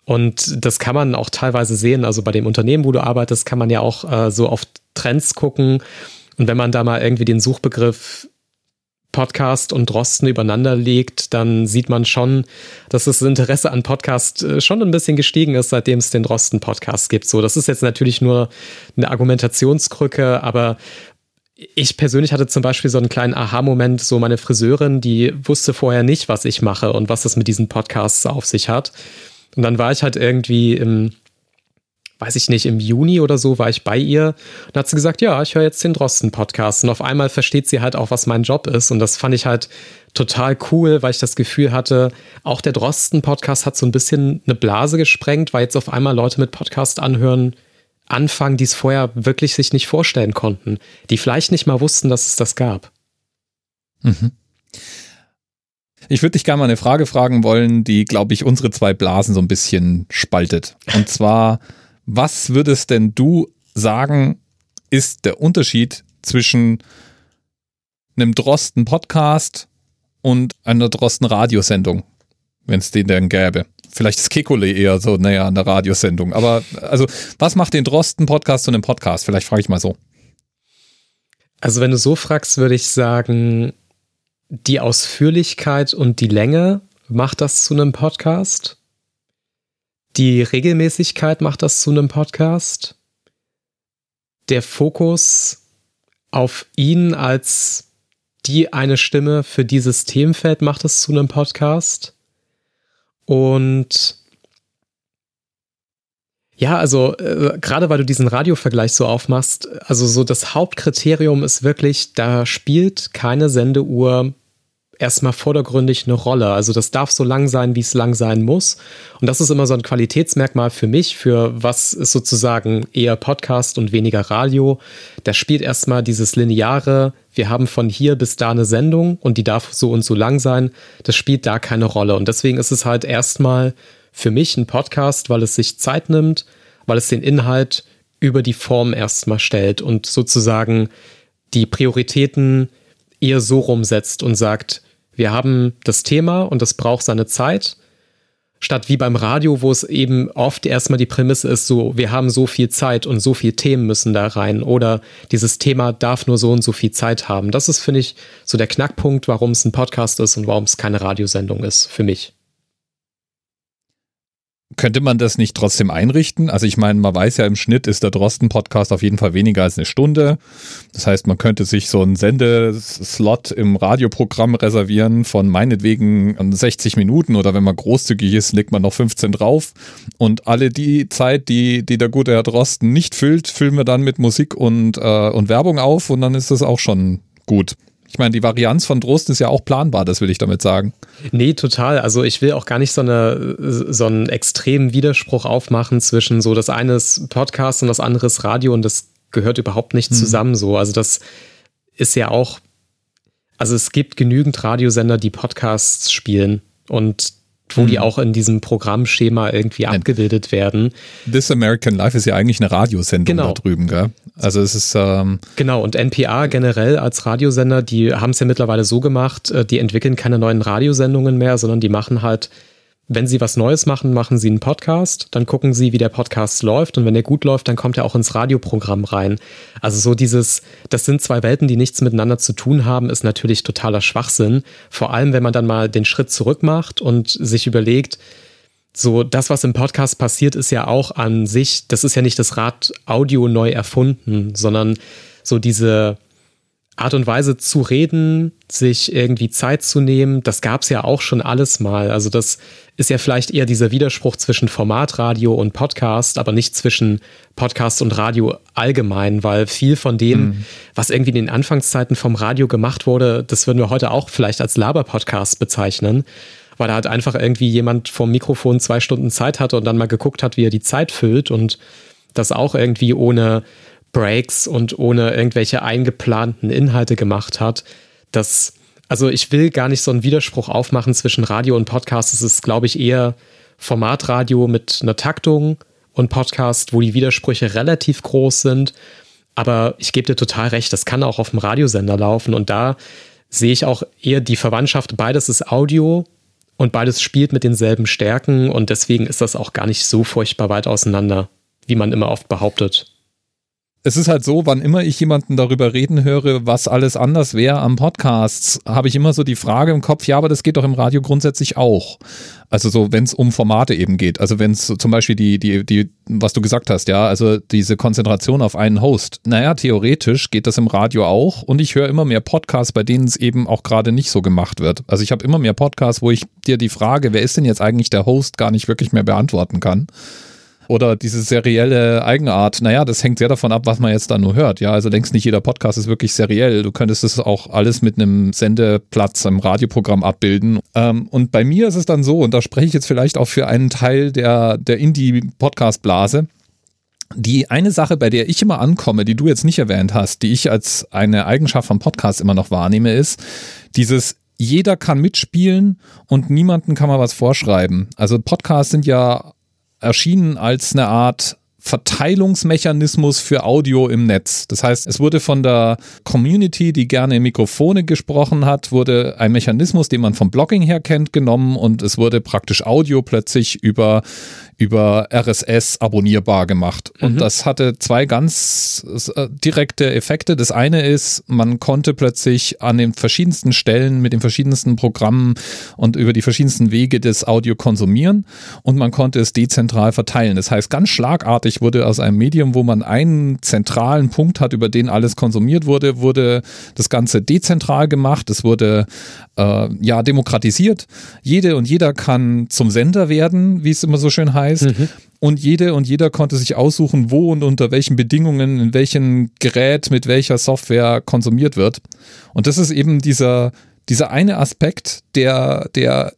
Und das kann man auch teilweise sehen. Also bei dem Unternehmen, wo du arbeitest, kann man ja auch äh, so auf Trends gucken. Und wenn man da mal irgendwie den Suchbegriff Podcast und Drosten übereinander legt, dann sieht man schon, dass das Interesse an Podcast äh, schon ein bisschen gestiegen ist, seitdem es den Drosten-Podcast gibt. So, das ist jetzt natürlich nur eine Argumentationskrücke, aber ich persönlich hatte zum Beispiel so einen kleinen Aha-Moment, so meine Friseurin, die wusste vorher nicht, was ich mache und was es mit diesen Podcasts auf sich hat. Und dann war ich halt irgendwie im weiß ich nicht, im Juni oder so war ich bei ihr und hat sie gesagt, ja, ich höre jetzt den Drosten-Podcast. Und auf einmal versteht sie halt auch, was mein Job ist. Und das fand ich halt total cool, weil ich das Gefühl hatte, auch der Drosten-Podcast hat so ein bisschen eine Blase gesprengt, weil jetzt auf einmal Leute mit Podcast anhören, anfangen, die es vorher wirklich sich nicht vorstellen konnten, die vielleicht nicht mal wussten, dass es das gab. Mhm. Ich würde dich gerne mal eine Frage fragen wollen, die, glaube ich, unsere zwei Blasen so ein bisschen spaltet. Und zwar, was würdest denn du sagen, ist der Unterschied zwischen einem Drosten-Podcast und einer Drosten-Radiosendung, wenn es den denn gäbe? Vielleicht ist Kekule eher so an der Radiosendung. Aber also, was macht den Drosten-Podcast zu einem Podcast? Vielleicht frage ich mal so. Also, wenn du so fragst, würde ich sagen, die Ausführlichkeit und die Länge macht das zu einem Podcast. Die Regelmäßigkeit macht das zu einem Podcast. Der Fokus auf ihn als die eine Stimme für dieses Themenfeld macht es zu einem Podcast. Und ja, also äh, gerade weil du diesen Radiovergleich so aufmachst, also so das Hauptkriterium ist wirklich, da spielt keine Sendeuhr erstmal vordergründig eine Rolle. Also das darf so lang sein, wie es lang sein muss. Und das ist immer so ein Qualitätsmerkmal für mich, für was ist sozusagen eher Podcast und weniger Radio. Da spielt erstmal dieses lineare, wir haben von hier bis da eine Sendung und die darf so und so lang sein. Das spielt da keine Rolle. Und deswegen ist es halt erstmal für mich ein Podcast, weil es sich Zeit nimmt, weil es den Inhalt über die Form erstmal stellt und sozusagen die Prioritäten eher so rumsetzt und sagt, wir haben das Thema und das braucht seine Zeit. Statt wie beim Radio, wo es eben oft erstmal die Prämisse ist, so, wir haben so viel Zeit und so viele Themen müssen da rein oder dieses Thema darf nur so und so viel Zeit haben. Das ist, finde ich, so der Knackpunkt, warum es ein Podcast ist und warum es keine Radiosendung ist, für mich. Könnte man das nicht trotzdem einrichten? Also ich meine, man weiß ja im Schnitt ist der Drosten-Podcast auf jeden Fall weniger als eine Stunde. Das heißt, man könnte sich so einen Sendeslot im Radioprogramm reservieren von meinetwegen 60 Minuten oder wenn man großzügig ist, legt man noch 15 drauf. Und alle die Zeit, die, die der gute Herr Drosten nicht füllt, füllen wir dann mit Musik und, äh, und Werbung auf und dann ist das auch schon gut. Ich meine, die Varianz von Drost ist ja auch planbar, das will ich damit sagen. Nee, total. Also ich will auch gar nicht so, eine, so einen extremen Widerspruch aufmachen zwischen so das eine ist Podcast und das andere ist Radio und das gehört überhaupt nicht hm. zusammen so. Also das ist ja auch, also es gibt genügend Radiosender, die Podcasts spielen und wo mhm. die auch in diesem Programmschema irgendwie abgebildet werden. This American Life ist ja eigentlich eine Radiosendung genau. da drüben, gell? Also es ist ähm genau und NPR generell als Radiosender, die haben es ja mittlerweile so gemacht, äh, die entwickeln keine neuen Radiosendungen mehr, sondern die machen halt wenn Sie was Neues machen, machen Sie einen Podcast, dann gucken Sie, wie der Podcast läuft und wenn der gut läuft, dann kommt er auch ins Radioprogramm rein. Also so dieses, das sind zwei Welten, die nichts miteinander zu tun haben, ist natürlich totaler Schwachsinn. Vor allem, wenn man dann mal den Schritt zurück macht und sich überlegt, so das, was im Podcast passiert, ist ja auch an sich, das ist ja nicht das Rad Audio neu erfunden, sondern so diese Art und Weise zu reden, sich irgendwie Zeit zu nehmen, das gab es ja auch schon alles mal. Also das ist ja vielleicht eher dieser Widerspruch zwischen Formatradio und Podcast, aber nicht zwischen Podcast und Radio allgemein, weil viel von dem, mhm. was irgendwie in den Anfangszeiten vom Radio gemacht wurde, das würden wir heute auch vielleicht als Laber-Podcast bezeichnen, weil da halt einfach irgendwie jemand vom Mikrofon zwei Stunden Zeit hatte und dann mal geguckt hat, wie er die Zeit füllt und das auch irgendwie ohne Breaks und ohne irgendwelche eingeplanten Inhalte gemacht hat. Das, also ich will gar nicht so einen Widerspruch aufmachen zwischen Radio und Podcast. Es ist, glaube ich, eher Formatradio mit einer Taktung und Podcast, wo die Widersprüche relativ groß sind. Aber ich gebe dir total recht, das kann auch auf dem Radiosender laufen. Und da sehe ich auch eher die Verwandtschaft. Beides ist Audio und beides spielt mit denselben Stärken. Und deswegen ist das auch gar nicht so furchtbar weit auseinander, wie man immer oft behauptet. Es ist halt so, wann immer ich jemanden darüber reden höre, was alles anders wäre am Podcast, habe ich immer so die Frage im Kopf, ja, aber das geht doch im Radio grundsätzlich auch. Also so, wenn es um Formate eben geht. Also wenn es zum Beispiel die, die, die, was du gesagt hast, ja, also diese Konzentration auf einen Host. Naja, theoretisch geht das im Radio auch und ich höre immer mehr Podcasts, bei denen es eben auch gerade nicht so gemacht wird. Also ich habe immer mehr Podcasts, wo ich dir die Frage, wer ist denn jetzt eigentlich der Host, gar nicht wirklich mehr beantworten kann oder diese serielle Eigenart, naja, das hängt sehr davon ab, was man jetzt da nur hört. Ja, also denkst nicht jeder Podcast ist wirklich seriell. Du könntest es auch alles mit einem Sendeplatz im Radioprogramm abbilden. Ähm, und bei mir ist es dann so, und da spreche ich jetzt vielleicht auch für einen Teil der, der Indie-Podcast-Blase. Die eine Sache, bei der ich immer ankomme, die du jetzt nicht erwähnt hast, die ich als eine Eigenschaft vom Podcast immer noch wahrnehme, ist dieses jeder kann mitspielen und niemanden kann man was vorschreiben. Also Podcasts sind ja erschienen als eine Art Verteilungsmechanismus für Audio im Netz. Das heißt, es wurde von der Community, die gerne Mikrofone gesprochen hat, wurde ein Mechanismus, den man vom Blogging her kennt, genommen und es wurde praktisch Audio plötzlich über über RSS abonnierbar gemacht. Und mhm. das hatte zwei ganz äh, direkte Effekte. Das eine ist, man konnte plötzlich an den verschiedensten Stellen mit den verschiedensten Programmen und über die verschiedensten Wege das Audio konsumieren und man konnte es dezentral verteilen. Das heißt, ganz schlagartig wurde aus einem Medium, wo man einen zentralen Punkt hat, über den alles konsumiert wurde, wurde das Ganze dezentral gemacht. Es wurde äh, ja demokratisiert. Jede und jeder kann zum Sender werden, wie es immer so schön heißt. Mhm. Und jede und jeder konnte sich aussuchen, wo und unter welchen Bedingungen, in welchem Gerät, mit welcher Software konsumiert wird. Und das ist eben dieser, dieser eine Aspekt, der, der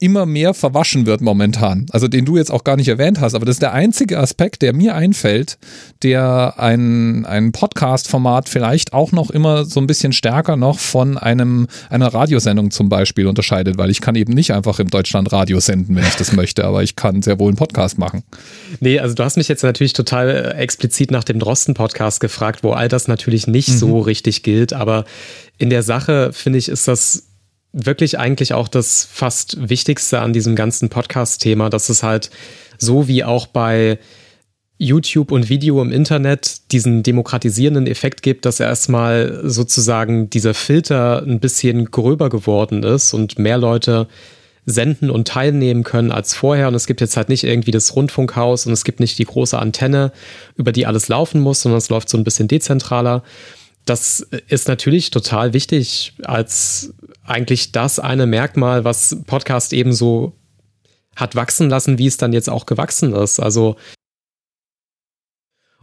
immer mehr verwaschen wird momentan. Also den du jetzt auch gar nicht erwähnt hast, aber das ist der einzige Aspekt, der mir einfällt, der ein, ein Podcast-Format vielleicht auch noch immer so ein bisschen stärker noch von einem, einer Radiosendung zum Beispiel unterscheidet, weil ich kann eben nicht einfach im Deutschland Radio senden, wenn ich das möchte, aber ich kann sehr wohl einen Podcast machen. Nee, also du hast mich jetzt natürlich total äh, explizit nach dem Drosten-Podcast gefragt, wo all das natürlich nicht mhm. so richtig gilt, aber in der Sache finde ich, ist das wirklich eigentlich auch das fast Wichtigste an diesem ganzen Podcast-Thema, dass es halt so wie auch bei YouTube und Video im Internet diesen demokratisierenden Effekt gibt, dass erstmal sozusagen dieser Filter ein bisschen gröber geworden ist und mehr Leute senden und teilnehmen können als vorher. Und es gibt jetzt halt nicht irgendwie das Rundfunkhaus und es gibt nicht die große Antenne, über die alles laufen muss, sondern es läuft so ein bisschen dezentraler. Das ist natürlich total wichtig als eigentlich das eine Merkmal, was Podcast eben so hat wachsen lassen, wie es dann jetzt auch gewachsen ist. Also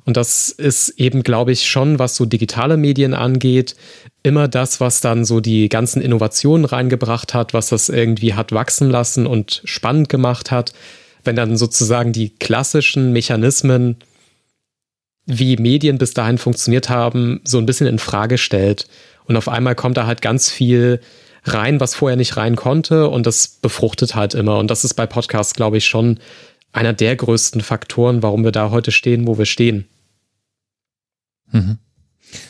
und das ist eben, glaube ich, schon, was so digitale Medien angeht, immer das, was dann so die ganzen Innovationen reingebracht hat, was das irgendwie hat wachsen lassen und spannend gemacht hat. Wenn dann sozusagen die klassischen Mechanismen, wie Medien bis dahin funktioniert haben, so ein bisschen in Frage stellt. Und auf einmal kommt da halt ganz viel rein, was vorher nicht rein konnte und das befruchtet halt immer. Und das ist bei Podcasts, glaube ich, schon einer der größten Faktoren, warum wir da heute stehen, wo wir stehen. Mhm.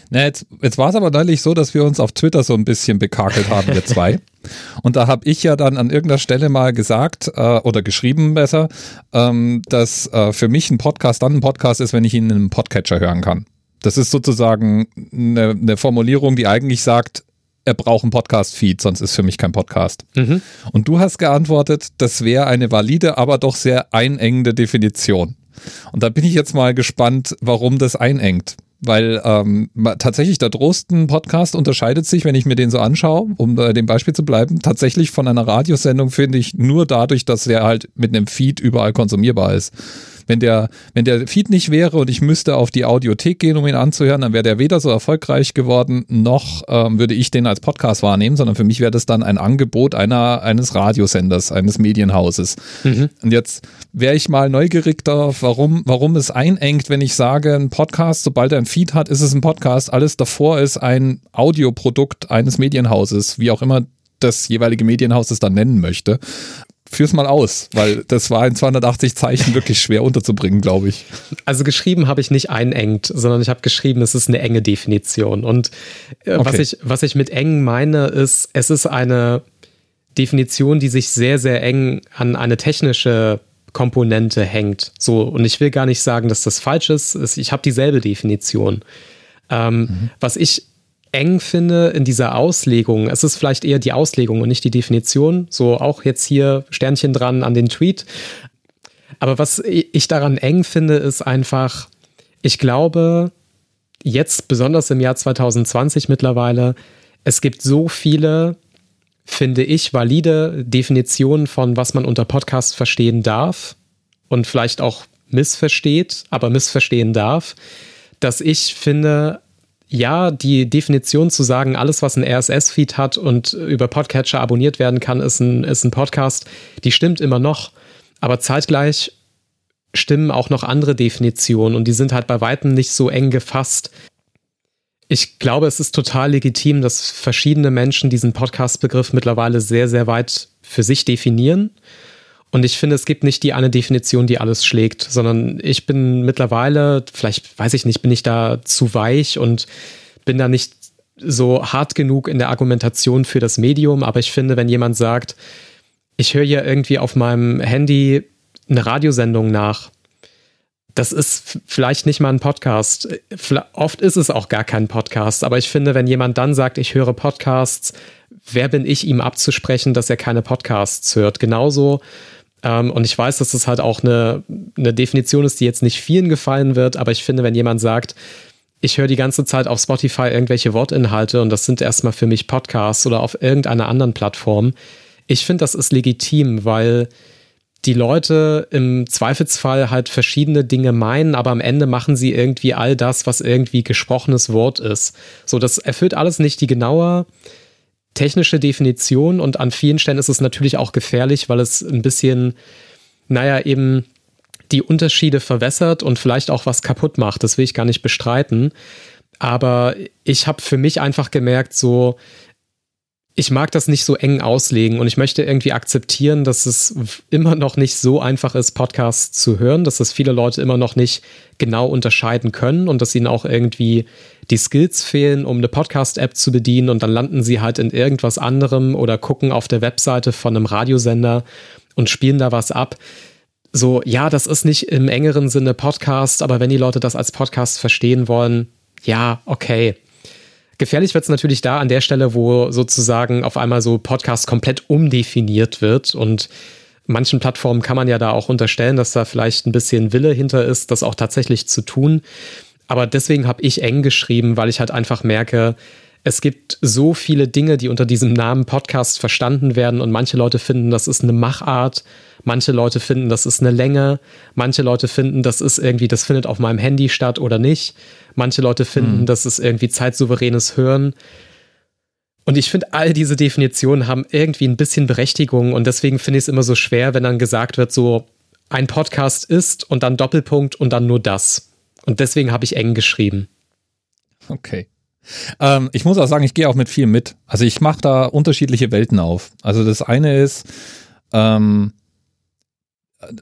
Na, jetzt, jetzt war es aber neulich so, dass wir uns auf Twitter so ein bisschen bekakelt haben, wir zwei. Und da habe ich ja dann an irgendeiner Stelle mal gesagt äh, oder geschrieben besser, ähm, dass äh, für mich ein Podcast dann ein Podcast ist, wenn ich ihn in einem Podcatcher hören kann. Das ist sozusagen eine, eine Formulierung, die eigentlich sagt, er braucht einen Podcast-Feed, sonst ist für mich kein Podcast. Mhm. Und du hast geantwortet, das wäre eine valide, aber doch sehr einengende Definition. Und da bin ich jetzt mal gespannt, warum das einengt. Weil ähm, tatsächlich der Drosten-Podcast unterscheidet sich, wenn ich mir den so anschaue, um bei dem Beispiel zu bleiben, tatsächlich von einer Radiosendung, finde ich, nur dadurch, dass er halt mit einem Feed überall konsumierbar ist. Wenn der, wenn der Feed nicht wäre und ich müsste auf die Audiothek gehen, um ihn anzuhören, dann wäre der weder so erfolgreich geworden, noch ähm, würde ich den als Podcast wahrnehmen, sondern für mich wäre das dann ein Angebot einer, eines Radiosenders, eines Medienhauses. Mhm. Und jetzt wäre ich mal neugierig darauf, warum, warum es einengt, wenn ich sage, ein Podcast, sobald er ein Feed hat, ist es ein Podcast. Alles davor ist ein Audioprodukt eines Medienhauses, wie auch immer das jeweilige Medienhaus es dann nennen möchte führ's mal aus, weil das war in 280 Zeichen wirklich schwer unterzubringen, glaube ich. Also geschrieben habe ich nicht einengt, sondern ich habe geschrieben, es ist eine enge Definition. Und äh, okay. was, ich, was ich mit eng meine, ist, es ist eine Definition, die sich sehr, sehr eng an eine technische Komponente hängt. So, und ich will gar nicht sagen, dass das falsch ist. Ich habe dieselbe Definition. Ähm, mhm. Was ich eng finde in dieser Auslegung, es ist vielleicht eher die Auslegung und nicht die Definition. So auch jetzt hier Sternchen dran an den Tweet. Aber was ich daran eng finde, ist einfach, ich glaube, jetzt besonders im Jahr 2020 mittlerweile, es gibt so viele, finde ich, valide Definitionen von, was man unter Podcast verstehen darf und vielleicht auch missversteht, aber missverstehen darf, dass ich finde, ja, die Definition zu sagen, alles, was ein RSS-Feed hat und über Podcatcher abonniert werden kann, ist ein, ist ein Podcast, die stimmt immer noch. Aber zeitgleich stimmen auch noch andere Definitionen und die sind halt bei weitem nicht so eng gefasst. Ich glaube, es ist total legitim, dass verschiedene Menschen diesen Podcast-Begriff mittlerweile sehr, sehr weit für sich definieren. Und ich finde, es gibt nicht die eine Definition, die alles schlägt, sondern ich bin mittlerweile, vielleicht weiß ich nicht, bin ich da zu weich und bin da nicht so hart genug in der Argumentation für das Medium. Aber ich finde, wenn jemand sagt, ich höre ja irgendwie auf meinem Handy eine Radiosendung nach. Das ist vielleicht nicht mal ein Podcast. Oft ist es auch gar kein Podcast. Aber ich finde, wenn jemand dann sagt, ich höre Podcasts, wer bin ich, ihm abzusprechen, dass er keine Podcasts hört? Genauso. Ähm, und ich weiß, dass das halt auch eine, eine Definition ist, die jetzt nicht vielen gefallen wird. Aber ich finde, wenn jemand sagt, ich höre die ganze Zeit auf Spotify irgendwelche Wortinhalte und das sind erstmal für mich Podcasts oder auf irgendeiner anderen Plattform. Ich finde, das ist legitim, weil die Leute im Zweifelsfall halt verschiedene Dinge meinen, aber am Ende machen sie irgendwie all das, was irgendwie gesprochenes Wort ist. So, das erfüllt alles nicht die genaue technische Definition und an vielen Stellen ist es natürlich auch gefährlich, weil es ein bisschen, naja, eben die Unterschiede verwässert und vielleicht auch was kaputt macht. Das will ich gar nicht bestreiten. Aber ich habe für mich einfach gemerkt, so, ich mag das nicht so eng auslegen und ich möchte irgendwie akzeptieren, dass es immer noch nicht so einfach ist, Podcasts zu hören, dass es viele Leute immer noch nicht genau unterscheiden können und dass ihnen auch irgendwie die Skills fehlen, um eine Podcast-App zu bedienen und dann landen sie halt in irgendwas anderem oder gucken auf der Webseite von einem Radiosender und spielen da was ab. So, ja, das ist nicht im engeren Sinne Podcast, aber wenn die Leute das als Podcast verstehen wollen, ja, okay, Gefährlich wird es natürlich da an der Stelle, wo sozusagen auf einmal so Podcast komplett umdefiniert wird. Und manchen Plattformen kann man ja da auch unterstellen, dass da vielleicht ein bisschen Wille hinter ist, das auch tatsächlich zu tun. Aber deswegen habe ich eng geschrieben, weil ich halt einfach merke, es gibt so viele Dinge, die unter diesem Namen Podcast verstanden werden. Und manche Leute finden, das ist eine Machart, manche Leute finden, das ist eine Länge, manche Leute finden, das ist irgendwie, das findet auf meinem Handy statt oder nicht. Manche Leute finden, mhm. das ist irgendwie zeitsouveränes Hören. Und ich finde, all diese Definitionen haben irgendwie ein bisschen Berechtigung und deswegen finde ich es immer so schwer, wenn dann gesagt wird, so ein Podcast ist und dann Doppelpunkt und dann nur das. Und deswegen habe ich eng geschrieben. Okay. Ähm, ich muss auch sagen, ich gehe auch mit viel mit. Also ich mache da unterschiedliche Welten auf. Also das eine ist ähm,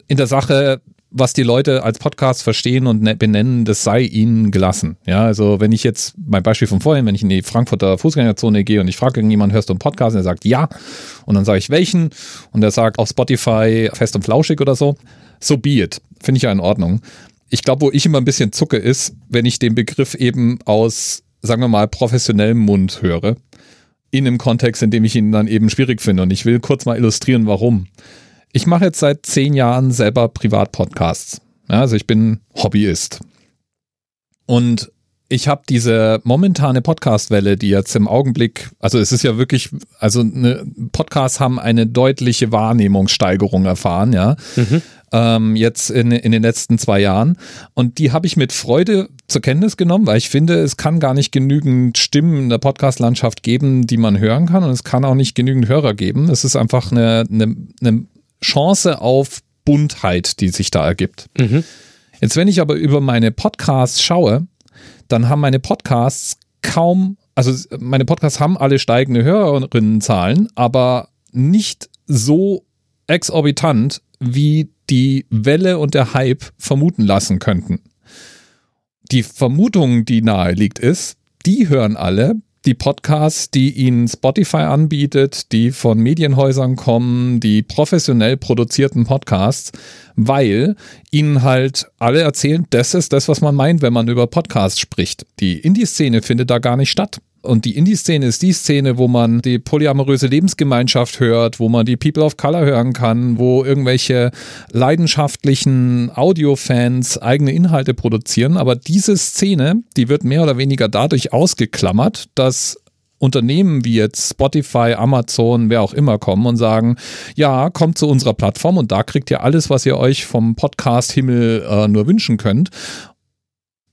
in der Sache, was die Leute als Podcast verstehen und ne-, benennen, das sei ihnen gelassen. Ja, also wenn ich jetzt, mein Beispiel von vorhin, wenn ich in die Frankfurter Fußgängerzone gehe und ich frage irgendjemanden, hörst du einen Podcast? Und er sagt ja. Und dann sage ich welchen? Und er sagt auf Spotify fest und flauschig oder so. So be it. Finde ich ja in Ordnung. Ich glaube, wo ich immer ein bisschen zucke, ist, wenn ich den Begriff eben aus sagen wir mal, professionellem Mund höre. In einem Kontext, in dem ich ihn dann eben schwierig finde. Und ich will kurz mal illustrieren, warum. Ich mache jetzt seit zehn Jahren selber Privatpodcasts. Ja, also ich bin Hobbyist. Und ich habe diese momentane Podcastwelle, die jetzt im Augenblick, also es ist ja wirklich, also eine, Podcasts haben eine deutliche Wahrnehmungssteigerung erfahren, ja. Mhm ähm, jetzt in, in den letzten zwei Jahren. Und die habe ich mit Freude zur Kenntnis genommen, weil ich finde, es kann gar nicht genügend Stimmen in der Podcast-Landschaft geben, die man hören kann. Und es kann auch nicht genügend Hörer geben. Es ist einfach eine, eine, eine Chance auf Buntheit, die sich da ergibt. Mhm. Jetzt, wenn ich aber über meine Podcasts schaue, dann haben meine Podcasts kaum, also meine Podcasts haben alle steigende Hörerinnenzahlen, aber nicht so exorbitant wie die Welle und der Hype vermuten lassen könnten. Die Vermutung, die nahe liegt, ist, die hören alle, die Podcasts, die ihnen Spotify anbietet, die von Medienhäusern kommen, die professionell produzierten Podcasts, weil ihnen halt alle erzählen, das ist das, was man meint, wenn man über Podcasts spricht. Die Indie-Szene findet da gar nicht statt. Und die Indie-Szene ist die Szene, wo man die polyamoröse Lebensgemeinschaft hört, wo man die People of Color hören kann, wo irgendwelche leidenschaftlichen Audio-Fans eigene Inhalte produzieren. Aber diese Szene, die wird mehr oder weniger dadurch ausgeklammert, dass Unternehmen wie jetzt Spotify, Amazon, wer auch immer kommen und sagen, ja, kommt zu unserer Plattform und da kriegt ihr alles, was ihr euch vom Podcast-Himmel äh, nur wünschen könnt.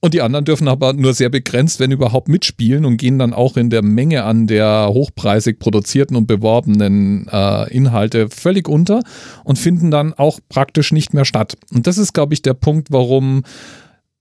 Und die anderen dürfen aber nur sehr begrenzt, wenn überhaupt, mitspielen und gehen dann auch in der Menge an der hochpreisig produzierten und beworbenen äh, Inhalte völlig unter und finden dann auch praktisch nicht mehr statt. Und das ist, glaube ich, der Punkt, warum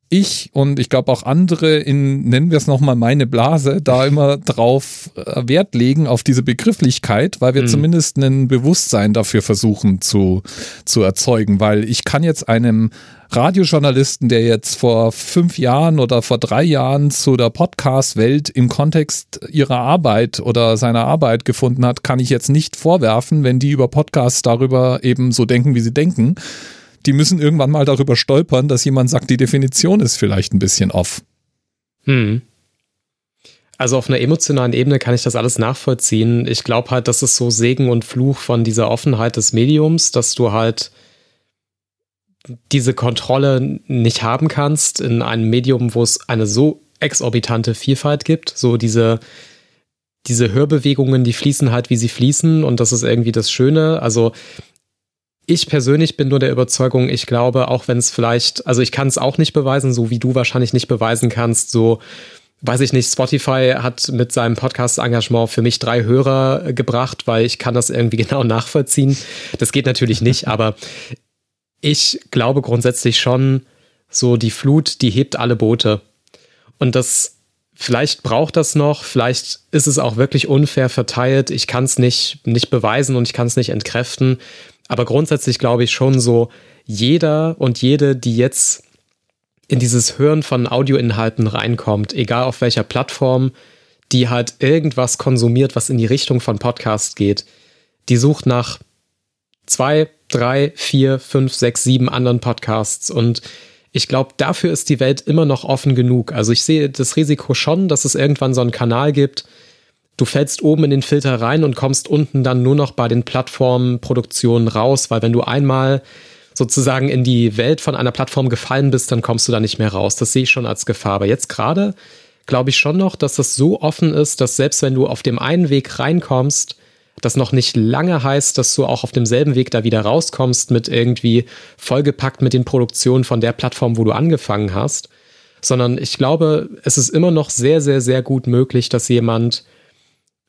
ich und ich glaube auch andere in, nennen wir es nochmal meine Blase, da immer drauf äh, Wert legen auf diese Begrifflichkeit, weil wir mhm. zumindest ein Bewusstsein dafür versuchen zu, zu erzeugen, weil ich kann jetzt einem Radiojournalisten, der jetzt vor fünf Jahren oder vor drei Jahren zu der Podcast-Welt im Kontext ihrer Arbeit oder seiner Arbeit gefunden hat, kann ich jetzt nicht vorwerfen, wenn die über Podcasts darüber eben so denken, wie sie denken die müssen irgendwann mal darüber stolpern, dass jemand sagt, die Definition ist vielleicht ein bisschen off. Hm. Also auf einer emotionalen Ebene kann ich das alles nachvollziehen. Ich glaube halt, das ist so Segen und Fluch von dieser Offenheit des Mediums, dass du halt diese Kontrolle nicht haben kannst in einem Medium, wo es eine so exorbitante Vielfalt gibt. So diese, diese Hörbewegungen, die fließen halt, wie sie fließen und das ist irgendwie das Schöne. Also ich persönlich bin nur der Überzeugung, ich glaube, auch wenn es vielleicht, also ich kann es auch nicht beweisen, so wie du wahrscheinlich nicht beweisen kannst, so weiß ich nicht, Spotify hat mit seinem Podcast-Engagement für mich drei Hörer gebracht, weil ich kann das irgendwie genau nachvollziehen. Das geht natürlich nicht, aber ich glaube grundsätzlich schon, so die Flut, die hebt alle Boote. Und das, vielleicht braucht das noch, vielleicht ist es auch wirklich unfair verteilt. Ich kann es nicht, nicht beweisen und ich kann es nicht entkräften. Aber grundsätzlich glaube ich schon so, jeder und jede, die jetzt in dieses Hören von Audioinhalten reinkommt, egal auf welcher Plattform, die halt irgendwas konsumiert, was in die Richtung von Podcast geht, die sucht nach zwei, drei, vier, fünf, sechs, sieben anderen Podcasts und ich glaube, dafür ist die Welt immer noch offen genug. Also ich sehe das Risiko schon, dass es irgendwann so einen Kanal gibt, du fällst oben in den Filter rein und kommst unten dann nur noch bei den Plattformproduktionen raus, weil wenn du einmal sozusagen in die Welt von einer Plattform gefallen bist, dann kommst du da nicht mehr raus. Das sehe ich schon als Gefahr. Aber jetzt gerade glaube ich schon noch, dass das so offen ist, dass selbst wenn du auf dem einen Weg reinkommst, das noch nicht lange heißt, dass du auch auf demselben Weg da wieder rauskommst mit irgendwie vollgepackt mit den Produktionen von der Plattform, wo du angefangen hast, sondern ich glaube, es ist immer noch sehr, sehr, sehr gut möglich, dass jemand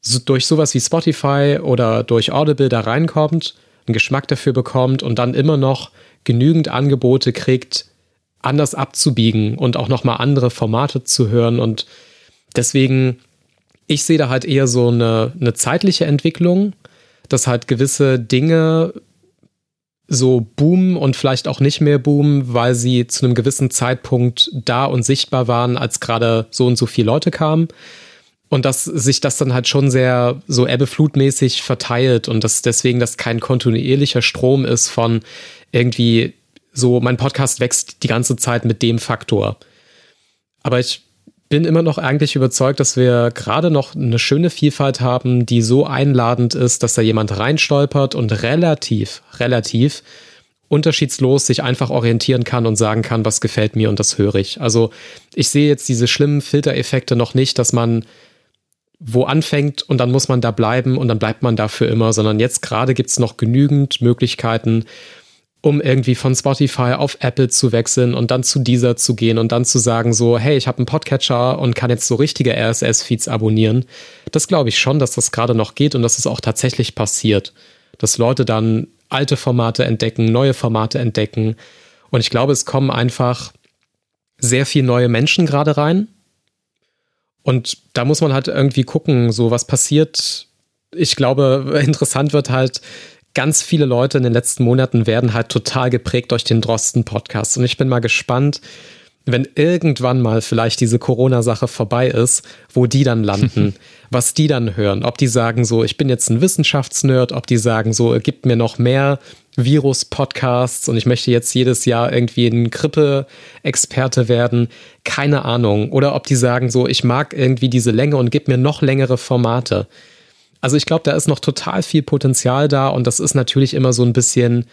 so durch sowas wie Spotify oder durch Audible da reinkommt, einen Geschmack dafür bekommt und dann immer noch genügend Angebote kriegt, anders abzubiegen und auch nochmal andere Formate zu hören. Und deswegen, ich sehe da halt eher so eine, eine zeitliche Entwicklung, dass halt gewisse Dinge so boomen und vielleicht auch nicht mehr boomen, weil sie zu einem gewissen Zeitpunkt da und sichtbar waren, als gerade so und so viele Leute kamen und dass sich das dann halt schon sehr so ebbeflutmäßig verteilt und dass deswegen das kein kontinuierlicher Strom ist von irgendwie so, mein Podcast wächst die ganze Zeit mit dem Faktor. Aber ich bin immer noch eigentlich überzeugt, dass wir gerade noch eine schöne Vielfalt haben, die so einladend ist, dass da jemand reinstolpert und relativ, relativ unterschiedslos sich einfach orientieren kann und sagen kann, was gefällt mir und das höre ich. Also ich sehe jetzt diese schlimmen Filtereffekte noch nicht, dass man wo anfängt und dann muss man da bleiben und dann bleibt man dafür immer, sondern jetzt gerade gibt es noch genügend Möglichkeiten, um irgendwie von Spotify auf Apple zu wechseln und dann zu dieser zu gehen und dann zu sagen so, hey, ich habe einen Podcatcher und kann jetzt so richtige RSS-Feeds abonnieren. Das glaube ich schon, dass das gerade noch geht und dass es auch tatsächlich passiert, dass Leute dann alte Formate entdecken, neue Formate entdecken und ich glaube, es kommen einfach sehr viele neue Menschen gerade rein, und da muss man halt irgendwie gucken, so was passiert. Ich glaube, interessant wird halt, ganz viele Leute in den letzten Monaten werden halt total geprägt durch den Drosten-Podcast. Und ich bin mal gespannt, wenn irgendwann mal vielleicht diese Corona-Sache vorbei ist, wo die dann landen, was die dann hören. Ob die sagen so, ich bin jetzt ein Wissenschaftsnerd, ob die sagen so, gibt mir noch mehr Virus-Podcasts und ich möchte jetzt jedes Jahr irgendwie ein Grippe-Experte werden. Keine Ahnung. Oder ob die sagen so, ich mag irgendwie diese Länge und gib mir noch längere Formate. Also ich glaube, da ist noch total viel Potenzial da und das ist natürlich immer so ein bisschen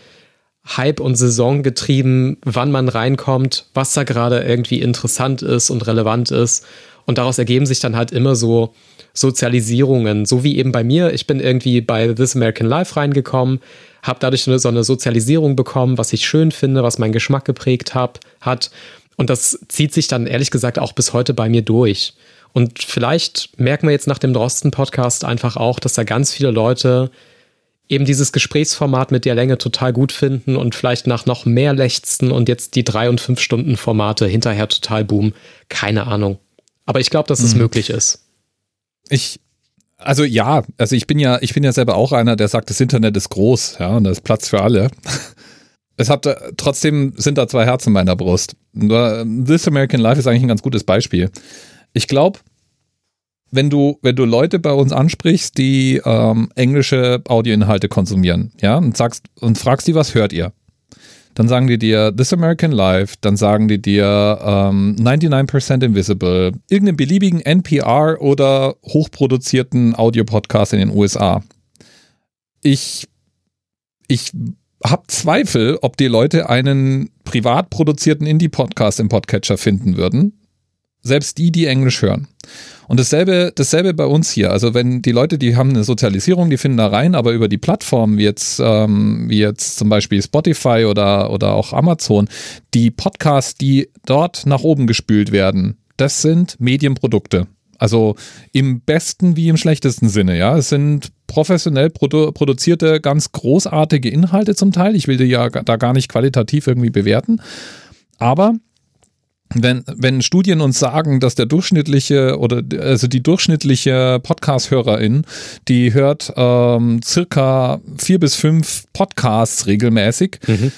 Hype und Saison getrieben, wann man reinkommt, was da gerade irgendwie interessant ist und relevant ist. Und daraus ergeben sich dann halt immer so Sozialisierungen, so wie eben bei mir. Ich bin irgendwie bei This American Life reingekommen, habe dadurch so eine Sozialisierung bekommen, was ich schön finde, was meinen Geschmack geprägt hab, hat. Und das zieht sich dann ehrlich gesagt auch bis heute bei mir durch. Und vielleicht merken wir jetzt nach dem Drosten-Podcast einfach auch, dass da ganz viele Leute eben dieses Gesprächsformat mit der Länge total gut finden und vielleicht nach noch mehr lechzen und jetzt die drei und fünf Stunden Formate hinterher total boomen. Keine Ahnung. Aber ich glaube, dass es mhm. möglich ist. Ich, also ja, also ich bin ja, ich bin ja selber auch einer, der sagt, das Internet ist groß, ja, und da ist Platz für alle. Es hat trotzdem sind da zwei Herzen in meiner Brust. This American Life ist eigentlich ein ganz gutes Beispiel. Ich glaube, wenn du, wenn du Leute bei uns ansprichst, die ähm, englische Audioinhalte konsumieren, ja, und sagst und fragst die, was hört ihr? Dann sagen die dir This American Life, dann sagen die dir ähm, 99% Invisible, irgendeinen beliebigen NPR oder hochproduzierten Audiopodcast in den USA. Ich, ich habe Zweifel, ob die Leute einen privat produzierten Indie-Podcast im Podcatcher finden würden. Selbst die, die Englisch hören. Und dasselbe, dasselbe bei uns hier. Also wenn die Leute, die haben eine Sozialisierung, die finden da rein, aber über die Plattformen wie jetzt, ähm, wie jetzt zum Beispiel Spotify oder, oder auch Amazon, die Podcasts, die dort nach oben gespült werden, das sind Medienprodukte. Also im besten wie im schlechtesten Sinne, ja. Es sind professionell produ produzierte, ganz großartige Inhalte zum Teil. Ich will die ja da gar nicht qualitativ irgendwie bewerten. Aber wenn, wenn Studien uns sagen, dass der durchschnittliche oder also die durchschnittliche Podcast-Hörerin, die hört ähm, circa vier bis fünf Podcasts regelmäßig, mhm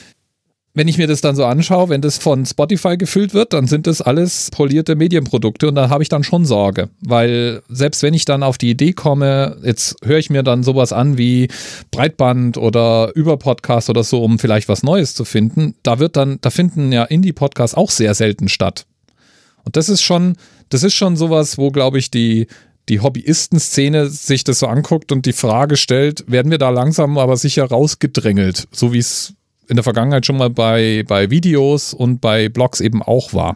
wenn ich mir das dann so anschaue, wenn das von Spotify gefüllt wird, dann sind das alles polierte Medienprodukte und da habe ich dann schon Sorge, weil selbst wenn ich dann auf die Idee komme, jetzt höre ich mir dann sowas an wie Breitband oder Überpodcast oder so, um vielleicht was Neues zu finden, da wird dann, da finden ja Indie-Podcasts auch sehr selten statt. Und das ist schon, das ist schon sowas, wo glaube ich die die Hobbyisten-Szene sich das so anguckt und die Frage stellt, werden wir da langsam aber sicher rausgedrängelt, so wie es in der Vergangenheit schon mal bei, bei Videos und bei Blogs eben auch war.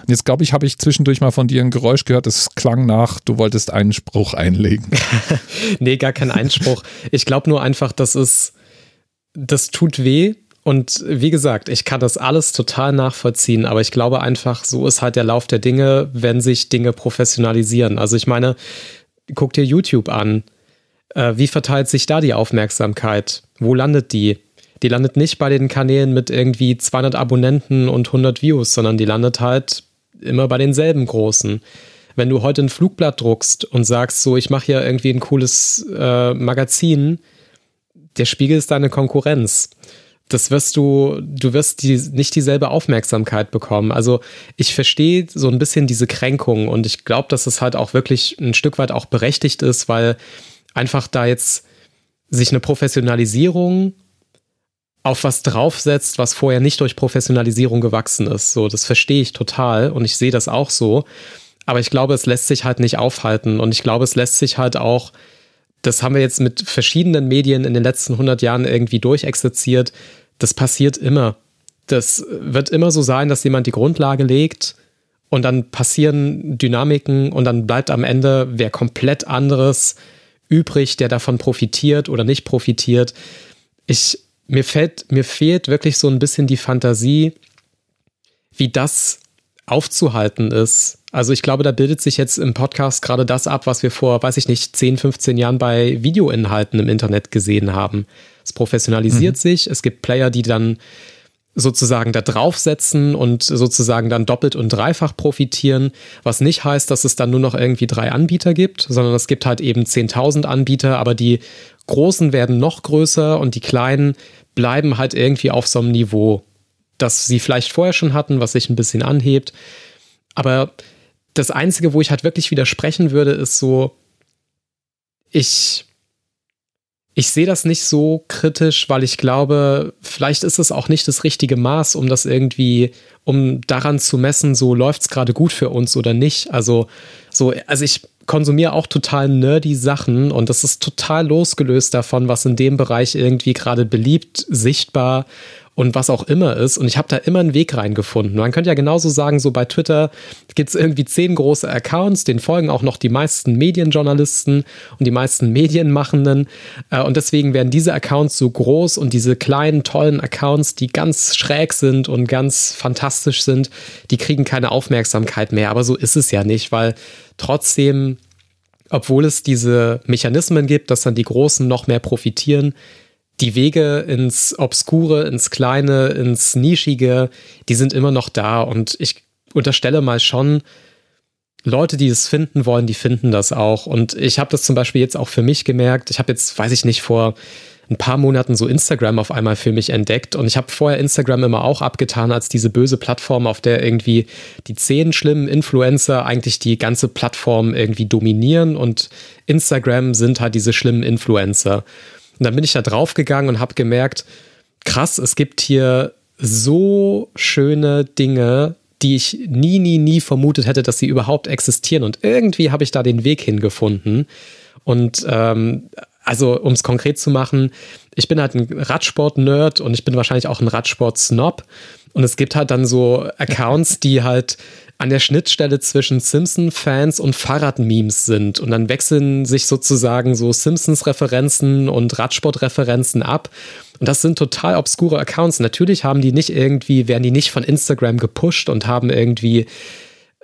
Und jetzt glaube ich, habe ich zwischendurch mal von dir ein Geräusch gehört, es klang nach, du wolltest einen Spruch einlegen. nee, gar kein Einspruch. Ich glaube nur einfach, dass es, das tut weh. Und wie gesagt, ich kann das alles total nachvollziehen, aber ich glaube einfach, so ist halt der Lauf der Dinge, wenn sich Dinge professionalisieren. Also ich meine, guck dir YouTube an. Äh, wie verteilt sich da die Aufmerksamkeit? Wo landet die? Die landet nicht bei den Kanälen mit irgendwie 200 Abonnenten und 100 Views, sondern die landet halt immer bei denselben großen. Wenn du heute ein Flugblatt druckst und sagst, so, ich mache hier irgendwie ein cooles äh, Magazin, der Spiegel ist deine Konkurrenz. Das wirst du, du wirst die, nicht dieselbe Aufmerksamkeit bekommen. Also ich verstehe so ein bisschen diese Kränkung und ich glaube, dass es halt auch wirklich ein Stück weit auch berechtigt ist, weil einfach da jetzt sich eine Professionalisierung auf was draufsetzt, was vorher nicht durch Professionalisierung gewachsen ist. So, das verstehe ich total und ich sehe das auch so. Aber ich glaube, es lässt sich halt nicht aufhalten und ich glaube, es lässt sich halt auch, das haben wir jetzt mit verschiedenen Medien in den letzten 100 Jahren irgendwie durchexerziert. Das passiert immer. Das wird immer so sein, dass jemand die Grundlage legt und dann passieren Dynamiken und dann bleibt am Ende wer komplett anderes übrig, der davon profitiert oder nicht profitiert. Ich mir fällt, mir fehlt wirklich so ein bisschen die Fantasie, wie das aufzuhalten ist. Also ich glaube, da bildet sich jetzt im Podcast gerade das ab, was wir vor, weiß ich nicht, 10, 15 Jahren bei Videoinhalten im Internet gesehen haben. Es professionalisiert mhm. sich, es gibt Player, die dann sozusagen da draufsetzen und sozusagen dann doppelt und dreifach profitieren, was nicht heißt, dass es dann nur noch irgendwie drei Anbieter gibt, sondern es gibt halt eben 10.000 Anbieter, aber die großen werden noch größer und die kleinen bleiben halt irgendwie auf so einem Niveau. das sie vielleicht vorher schon hatten, was sich ein bisschen anhebt. Aber das Einzige, wo ich halt wirklich widersprechen würde, ist so, ich, ich sehe das nicht so kritisch, weil ich glaube, vielleicht ist es auch nicht das richtige Maß, um das irgendwie, um daran zu messen, so läuft es gerade gut für uns oder nicht. Also, so, also ich konsumiere auch total nerdy Sachen und das ist total losgelöst davon, was in dem Bereich irgendwie gerade beliebt, sichtbar und was auch immer ist. Und ich habe da immer einen Weg reingefunden. Man könnte ja genauso sagen, so bei Twitter gibt es irgendwie zehn große Accounts, denen folgen auch noch die meisten Medienjournalisten und die meisten Medienmachenden. Äh, und deswegen werden diese Accounts so groß und diese kleinen, tollen Accounts, die ganz schräg sind und ganz fantastisch sind, die kriegen keine Aufmerksamkeit mehr. Aber so ist es ja nicht, weil trotzdem obwohl es diese Mechanismen gibt, dass dann die Großen noch mehr profitieren, die Wege ins Obskure, ins Kleine, ins Nischige, die sind immer noch da. Und ich unterstelle mal schon, Leute, die es finden wollen, die finden das auch. Und ich habe das zum Beispiel jetzt auch für mich gemerkt. Ich habe jetzt, weiß ich nicht, vor ein paar Monaten so Instagram auf einmal für mich entdeckt. Und ich habe vorher Instagram immer auch abgetan als diese böse Plattform, auf der irgendwie die zehn schlimmen Influencer eigentlich die ganze Plattform irgendwie dominieren. Und Instagram sind halt diese schlimmen Influencer. Und dann bin ich da draufgegangen und habe gemerkt, krass, es gibt hier so schöne Dinge, die ich nie, nie, nie vermutet hätte, dass sie überhaupt existieren. Und irgendwie habe ich da den Weg hingefunden. Und ähm, also, um es konkret zu machen, ich bin halt ein Radsport-Nerd und ich bin wahrscheinlich auch ein Radsport-Snob. Und es gibt halt dann so Accounts, die halt an der Schnittstelle zwischen Simpson-Fans und Fahrrad-Memes sind. Und dann wechseln sich sozusagen so Simpsons-Referenzen und Radsport-Referenzen ab. Und das sind total obskure Accounts. Natürlich haben die nicht irgendwie, werden die nicht von Instagram gepusht und haben irgendwie